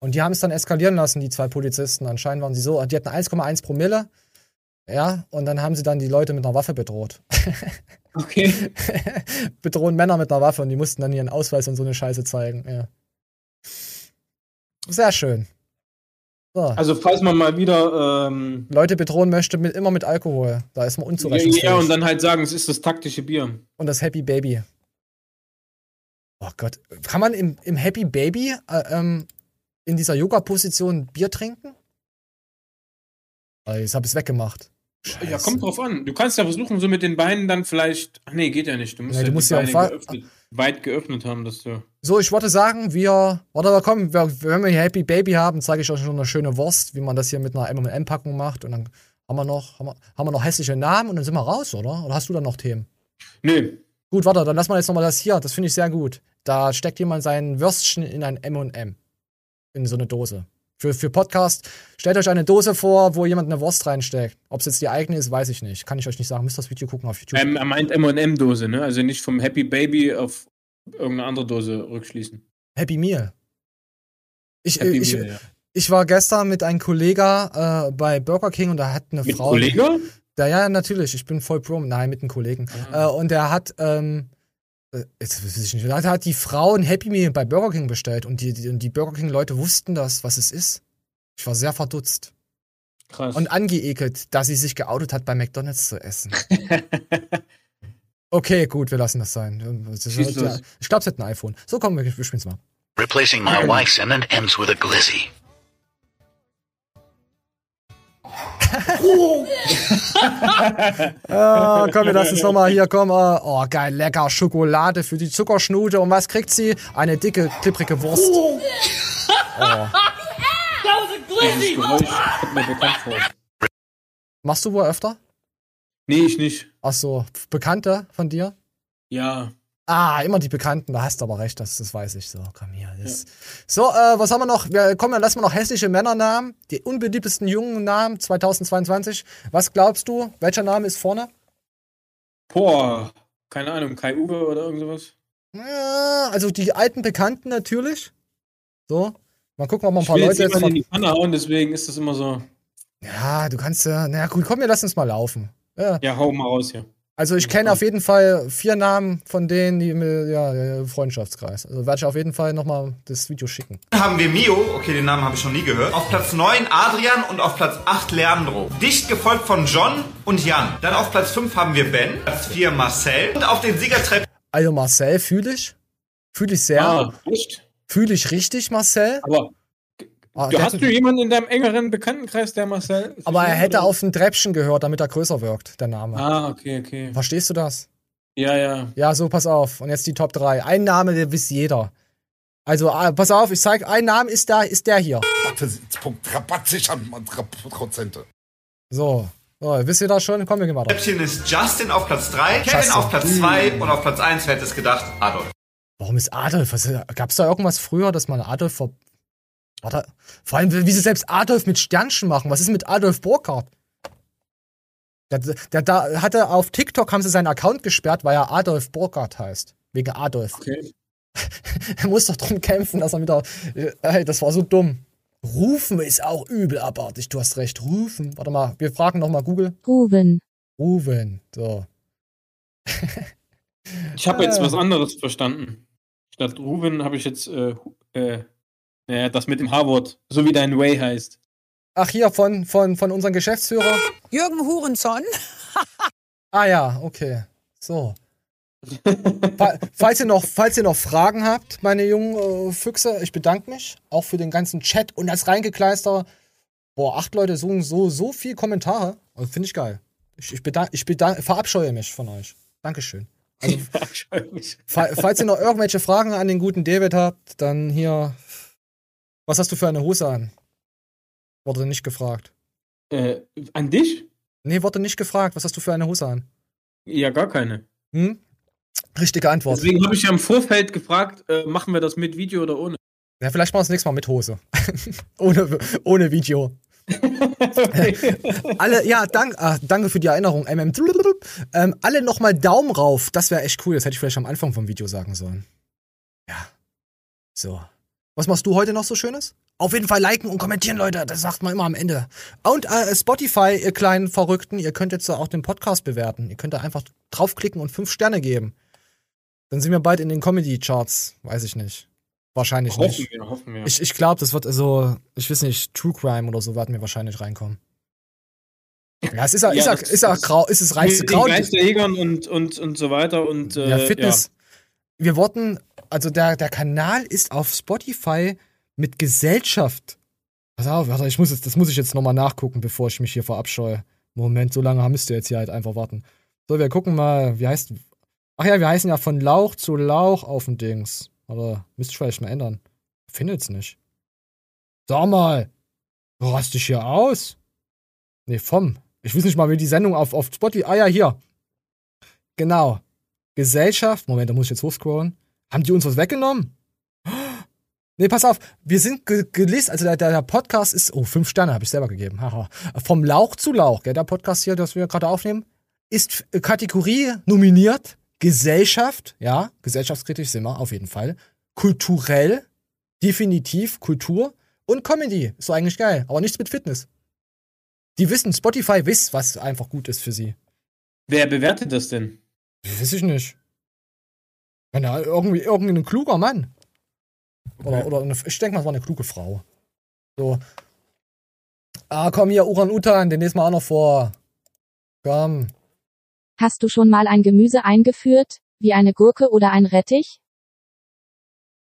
[SPEAKER 1] Und die haben es dann eskalieren lassen, die zwei Polizisten. Anscheinend waren sie so, die hatten 1,1 Promille. Ja, und dann haben sie dann die Leute mit einer Waffe bedroht.
[SPEAKER 2] Okay.
[SPEAKER 1] Bedrohen Männer mit einer Waffe und die mussten dann ihren Ausweis und so eine Scheiße zeigen. Ja. Sehr schön. So.
[SPEAKER 2] Also, falls man mal wieder. Ähm,
[SPEAKER 1] Leute bedrohen möchte, mit, immer mit Alkohol. Da ist man
[SPEAKER 2] ja,
[SPEAKER 1] unzurechnungsfähig.
[SPEAKER 2] ja, und dann halt sagen, es ist das taktische Bier.
[SPEAKER 1] und das Happy Baby. Oh Gott. Kann man im, im Happy Baby äh, ähm, in dieser Yoga-Position Bier trinken? Jetzt hab ich's weggemacht.
[SPEAKER 2] Ja, kommt drauf an. Du kannst ja versuchen, so mit den Beinen dann vielleicht. Ach nee, geht ja nicht. Du musst
[SPEAKER 1] Nee,
[SPEAKER 2] ja
[SPEAKER 1] du
[SPEAKER 2] die
[SPEAKER 1] ja
[SPEAKER 2] Beine
[SPEAKER 1] am Fa-
[SPEAKER 2] geöffnet, weit geöffnet haben, dass du.
[SPEAKER 1] So, ich wollte sagen, wir. Warte mal, komm, wir, wenn wir hier Happy Baby haben, zeige ich euch schon eine schöne Wurst, wie man das hier mit einer MM-Packung macht. Und dann haben wir noch, haben wir, haben wir noch hässliche Namen und dann sind wir raus, oder? Oder hast du da noch Themen?
[SPEAKER 2] Nö.
[SPEAKER 1] Gut, warte, dann lass mal jetzt nochmal das hier. Das finde ich sehr gut. Da steckt jemand sein Würstchen in ein M&M. In so eine Dose. Für, für Podcast, stellt euch eine Dose vor, wo jemand eine Wurst reinsteckt. Ob es jetzt die eigene ist, weiß ich nicht. Kann ich euch nicht sagen. Müsst das Video gucken auf YouTube.
[SPEAKER 2] Ähm, er meint MM-Dose, ne? Also nicht vom Happy Baby auf irgendeine andere Dose rückschließen.
[SPEAKER 1] Happy Meal. Ich,
[SPEAKER 2] Happy
[SPEAKER 1] ich,
[SPEAKER 2] Meal, ja.
[SPEAKER 1] ich war gestern mit einem Kollegen äh, bei Burger King und da hat eine
[SPEAKER 2] Mit
[SPEAKER 1] Frau.
[SPEAKER 2] Kollege?
[SPEAKER 1] Ja, ja, natürlich. Ich bin voll pro. Nein, mit einem Kollegen. Äh, und der hat, ähm, da hat die Frau ein Happy Meal bei Burger King bestellt und die, die, die Burger King-Leute wussten das, was es ist. Ich war sehr verdutzt.
[SPEAKER 2] Krass.
[SPEAKER 1] Und angeekelt, dass sie sich geoutet hat, bei McDonalds zu essen. okay, gut, wir lassen das sein.
[SPEAKER 26] Schieß
[SPEAKER 1] ich glaube, es hat ein iPhone. So, komm, wir, wir spielen's mal.
[SPEAKER 26] Replacing my wife's and then ends with a glizzy.
[SPEAKER 1] Ah, komm, wir lassen es nochmal hier, komm. äh, Oh, geil, lecker Schokolade für die Zuckerschnute. Und was kriegt sie? Eine dicke, klipprige Wurst. Oh.
[SPEAKER 2] Dieses Geräusch kommt mir bekannt vor.
[SPEAKER 1] Machst du wohl öfter?
[SPEAKER 2] Nee, ich nicht.
[SPEAKER 1] Ach so, Bekannte von dir?
[SPEAKER 2] Ja.
[SPEAKER 1] Ah, immer die Bekannten, da hast du aber recht, das, das weiß ich. So, komm hier. Das. So, äh, was haben wir noch? Wir kommen, dann lassen wir noch hässliche Männernamen. Die unbeliebtesten jungen Namen 2022. Was glaubst du? Welcher Name ist vorne?
[SPEAKER 2] Boah, keine Ahnung, Kai Uwe oder irgend sowas.
[SPEAKER 1] Ja, also die alten Bekannten natürlich. So. Mal gucken, ob wir ein
[SPEAKER 2] Ich
[SPEAKER 1] paar
[SPEAKER 2] will
[SPEAKER 1] Leute
[SPEAKER 2] jetzt
[SPEAKER 1] jetzt.
[SPEAKER 2] in
[SPEAKER 1] Noch,
[SPEAKER 2] die Pfanne hauen, deswegen ist das immer so.
[SPEAKER 1] ja, du kannst ja. Na gut, komm, wir lassen uns mal laufen. Ja.
[SPEAKER 2] Ja, hau mal raus hier.
[SPEAKER 1] Also ich kenne auf jeden Fall vier Namen von denen, die mir, ja, Freundschaftskreis. Also werde ich auf jeden Fall nochmal das Video schicken.
[SPEAKER 26] Dann haben wir Mio, okay, den Namen habe ich schon nie gehört. Auf Platz 9 Adrian und auf Platz 8 Leandro. Dicht gefolgt von John und Jan. Dann auf Platz 5 haben wir Ben, Platz 4 Marcel und auf den Siegertrepp
[SPEAKER 1] Also Marcel fühle ich. Fühle ich sehr.
[SPEAKER 2] Ah, echt?
[SPEAKER 1] Fühle ich richtig, Marcel.
[SPEAKER 2] Aber
[SPEAKER 1] Ah,
[SPEAKER 2] du hast du jemanden in deinem engeren Bekanntenkreis, der Marcel?
[SPEAKER 1] aber er hätte auf ein Treppchen gehört, damit er größer wirkt, der Name.
[SPEAKER 2] Ah, okay, okay.
[SPEAKER 1] Verstehst du das?
[SPEAKER 2] Ja, ja.
[SPEAKER 1] Ja, so, pass auf. Und jetzt die Top 3. Ein Name, der wisst jeder. Also, ah, pass auf, ich zeig, ein Name ist da, ist der hier.
[SPEAKER 12] Rabatt sichern Prozente.
[SPEAKER 1] So. so. Wisst ihr das schon? Komm, wir gehen weiter.
[SPEAKER 26] Treppchen ist Justin auf Platz 3, Kevin
[SPEAKER 1] Justin.
[SPEAKER 26] auf Platz 2 und auf Platz 1, wer hätte es gedacht, Adolf.
[SPEAKER 1] Warum ist Adolf? Was, gab's da irgendwas früher, dass man Adolf ver Warte, vor allem, wie sie selbst Adolf mit Sternchen machen. Was ist mit Adolf Burkhardt? Der, der, da hatte auf TikTok haben sie seinen Account gesperrt, weil er Adolf Burkhardt heißt. Wegen Adolf.
[SPEAKER 2] Okay.
[SPEAKER 1] er muss doch drum kämpfen, dass er wieder. äh, Ey, das war so dumm. Rufen ist auch übel abartig. Du hast recht. Rufen. Warte mal, wir fragen noch mal Google.
[SPEAKER 4] Ruven.
[SPEAKER 1] Ruven. So.
[SPEAKER 2] Ich habe jetzt
[SPEAKER 1] Äh.
[SPEAKER 2] was anderes verstanden. Statt Ruben habe ich jetzt äh, äh, naja, das mit dem H-Wort, so wie dein Way heißt.
[SPEAKER 1] Ach, hier von, von, von unserem Geschäftsführer.
[SPEAKER 27] Jürgen Hurenson.
[SPEAKER 1] Ah ja, okay. So. Fa- falls, ihr noch, falls ihr noch Fragen habt, meine jungen äh, Füchse, ich bedanke mich auch für den ganzen Chat und das Reingekleister. Boah, acht Leute suchen so, so viel Kommentare. Also, Finde ich geil. Ich, ich, bedank, ich bedank, verabscheue mich von euch. Dankeschön. Also, fa falls ihr noch irgendwelche Fragen an den guten David habt, dann hier. Was hast du für eine Hose an? Wurde nicht gefragt.
[SPEAKER 2] Äh, an dich?
[SPEAKER 1] Nee, wurde nicht gefragt. Was hast du für eine Hose an?
[SPEAKER 2] Ja, gar keine.
[SPEAKER 1] Hm? Richtige Antwort.
[SPEAKER 2] Deswegen habe ich ja im Vorfeld gefragt, äh, machen wir das mit Video oder ohne?
[SPEAKER 1] Ja, vielleicht machen wir es nächstes Mal mit Hose. ohne, ohne Video. alle, ja, dank, ah, danke für die Erinnerung. MM. Ähm, alle nochmal Daumen rauf. Das wäre echt cool. Das hätte ich vielleicht am Anfang vom Video sagen sollen. Ja. So. Was machst du heute noch so Schönes? Auf jeden Fall liken und kommentieren, Leute. Das sagt man immer am Ende. Und äh, Spotify, ihr kleinen Verrückten, ihr könnt jetzt auch den Podcast bewerten. Ihr könnt da einfach draufklicken und fünf Sterne geben. Dann sind wir bald in den Comedy-Charts. Weiß ich nicht. Wahrscheinlich
[SPEAKER 2] Hoffen
[SPEAKER 1] nicht.
[SPEAKER 2] wir, hoffen wir.
[SPEAKER 1] Ich, ich glaube, das wird also, ich weiß nicht, True Crime oder so werden wir wahrscheinlich reinkommen. Ja, es ist ja, ist ja,
[SPEAKER 2] das-
[SPEAKER 1] ist ja
[SPEAKER 2] das-
[SPEAKER 1] grau, ist es reichste Kraut.
[SPEAKER 2] Geisterjägern und, und, und so weiter und äh,
[SPEAKER 1] ja, Fitness. Wir wurden, also der, der Kanal ist auf Spotify mit Gesellschaft. Pass auf, warte, ich muss jetzt, das muss ich jetzt nochmal nachgucken, bevor ich mich hier verabscheue. Moment, so lange müsst ihr jetzt hier halt einfach warten. So, wir gucken mal, wie heißt. Ach ja, wir heißen ja von Lauch zu Lauch auf dem Dings. Oder müsste ich vielleicht mal ändern. Findet's nicht. Sag mal, du rast dich hier aus? Nee, vom. Ich weiß nicht mal, wie die Sendung auf, auf Spotify. Ah ja, hier. Genau. Gesellschaft. Moment, da muss ich jetzt hochscrollen. Haben die uns was weggenommen? Nee, pass auf. Wir sind ge gelistet. Also der, der, Podcast ist. Oh, fünf Sterne habe ich selber gegeben. Haha. Vom Lauch zu Lauch. Gell, der Podcast hier, das wir gerade aufnehmen, ist äh, Kategorie nominiert. Gesellschaft. Ja, gesellschaftskritisch sind wir auf jeden Fall. Kulturell. Definitiv Kultur. Und Comedy. Ist doch eigentlich geil. Aber nichts mit Fitness. Die wissen, Spotify wisst, was einfach gut ist für sie.
[SPEAKER 2] Wer bewertet das denn?
[SPEAKER 1] Weiß ich nicht. Wenn da irgendwie irgendein kluger Mann. Oder, oder eine, ich denke mal, es war eine kluge Frau. So. Ah, komm hier, Uran Utan, den lesen wir auch noch vor. Komm.
[SPEAKER 4] Hast du schon mal ein Gemüse eingeführt, wie eine Gurke oder ein Rettich?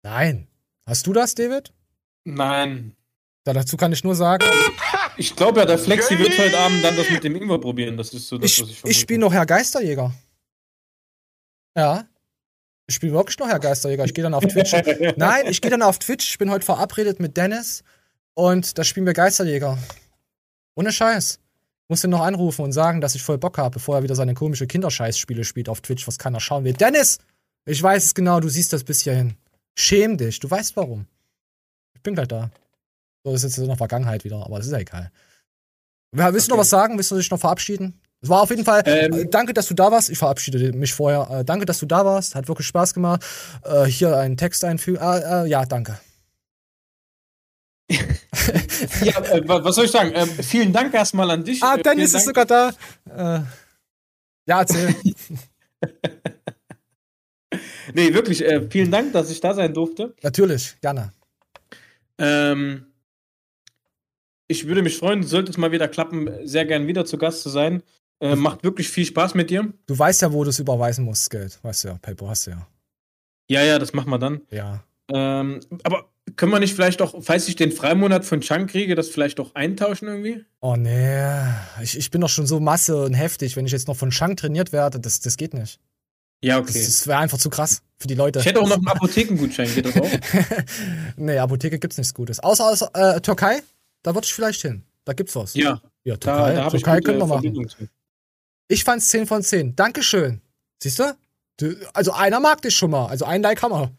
[SPEAKER 1] Nein. Hast du das, David?
[SPEAKER 2] Nein.
[SPEAKER 1] Da, dazu kann ich nur sagen.
[SPEAKER 2] ich glaube ja, der Flexi wird heute Abend dann das mit dem Ingwer probieren. Das ist so das,
[SPEAKER 1] Ich,
[SPEAKER 2] was ich
[SPEAKER 1] ich spiele noch Herr Geisterjäger. Ja. Ich spiele wirklich noch Herr Geisterjäger. Ich gehe dann auf Twitch. Nein, ich gehe dann auf Twitch. Ich bin heute verabredet mit Dennis und da spielen wir Geisterjäger. Ohne Scheiß. Ich muss ihn noch anrufen und sagen, dass ich voll Bock habe, bevor er wieder seine komische Kinderscheißspiele spielt auf Twitch, was keiner schauen will. Dennis! Ich weiß es genau, du siehst das bis hierhin. Schäm dich, du weißt warum. Ich bin gleich da. So, das ist jetzt in der Vergangenheit wieder, aber das ist ja egal. Willst du noch was sagen? Willst du dich noch verabschieden? Es war auf jeden Fall. äh, danke, dass du da warst. Ich verabschiede mich vorher. Äh, danke, dass du da warst. Hat wirklich Spaß gemacht. Äh, hier einen Text einfügen. Äh, äh, ja, danke.
[SPEAKER 2] Ja, äh, wa- was soll ich sagen? Ähm, vielen Dank erstmal an dich.
[SPEAKER 1] Ah,
[SPEAKER 2] Äh,
[SPEAKER 1] Dennis ist sogar da. Ja, erzähl.
[SPEAKER 2] Nee, wirklich, vielen Dank, dass ich da sein durfte.
[SPEAKER 1] Natürlich, gerne.
[SPEAKER 2] Ähm, ich würde mich freuen, sollte es mal wieder klappen, sehr gern wieder zu Gast zu sein. Äh, macht wirklich viel Spaß mit dir.
[SPEAKER 1] Du weißt ja, wo du es überweisen musst, Geld. Weißt du ja, PayPal hast du ja.
[SPEAKER 2] Ja, ja, das machen wir dann.
[SPEAKER 1] Ja.
[SPEAKER 2] Ähm, aber können wir nicht vielleicht auch, falls ich den Freimonat von Chunk kriege, das vielleicht auch eintauschen irgendwie?
[SPEAKER 1] Oh nee. Ich, ich bin doch schon so masse und heftig. Wenn ich jetzt noch von Shank trainiert werde, das, das geht nicht.
[SPEAKER 2] Ja, okay.
[SPEAKER 1] Das, das wäre einfach zu krass für die Leute.
[SPEAKER 2] Ich hätte auch noch einen Apothekengutschein, geht das auch?
[SPEAKER 1] nee, Apotheke gibt's nichts Gutes. Außer aus äh, Türkei, da würde ich vielleicht hin. Da gibt's was.
[SPEAKER 2] Ja.
[SPEAKER 1] Ja,
[SPEAKER 2] Da-
[SPEAKER 1] Türkei,
[SPEAKER 2] da ich
[SPEAKER 1] Türkei
[SPEAKER 2] gute
[SPEAKER 1] können wir machen. Ich fand's 10 von 10. Dankeschön. Siehst du? Du- Also einer mag dich schon mal. Also ein Like haben wir.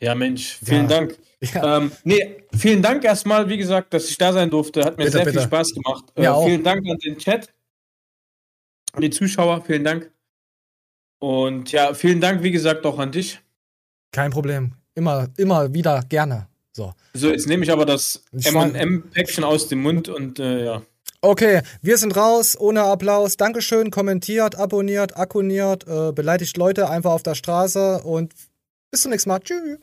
[SPEAKER 2] Ja, Mensch, vielen
[SPEAKER 1] Ja.
[SPEAKER 2] Dank. Ähm, nee, vielen Dank erstmal, wie gesagt, dass ich da sein durfte. Hat mir
[SPEAKER 1] Bitte,
[SPEAKER 2] sehr
[SPEAKER 1] bitte.
[SPEAKER 2] viel Spaß gemacht. Äh. Vielen Dank an den Chat, an die Zuschauer, vielen Dank. Und ja, vielen Dank, wie gesagt, auch an dich.
[SPEAKER 1] Kein Problem. Immer, immer wieder gerne. So.
[SPEAKER 2] So, jetzt nehme ich aber das M&M-Päckchen aus dem Mund und äh, ja.
[SPEAKER 1] Okay, wir sind raus, ohne Applaus. Dankeschön, kommentiert, abonniert, akkuniert, äh, beleidigt Leute einfach auf der Straße und bis zum nächsten Mal. Tschüss.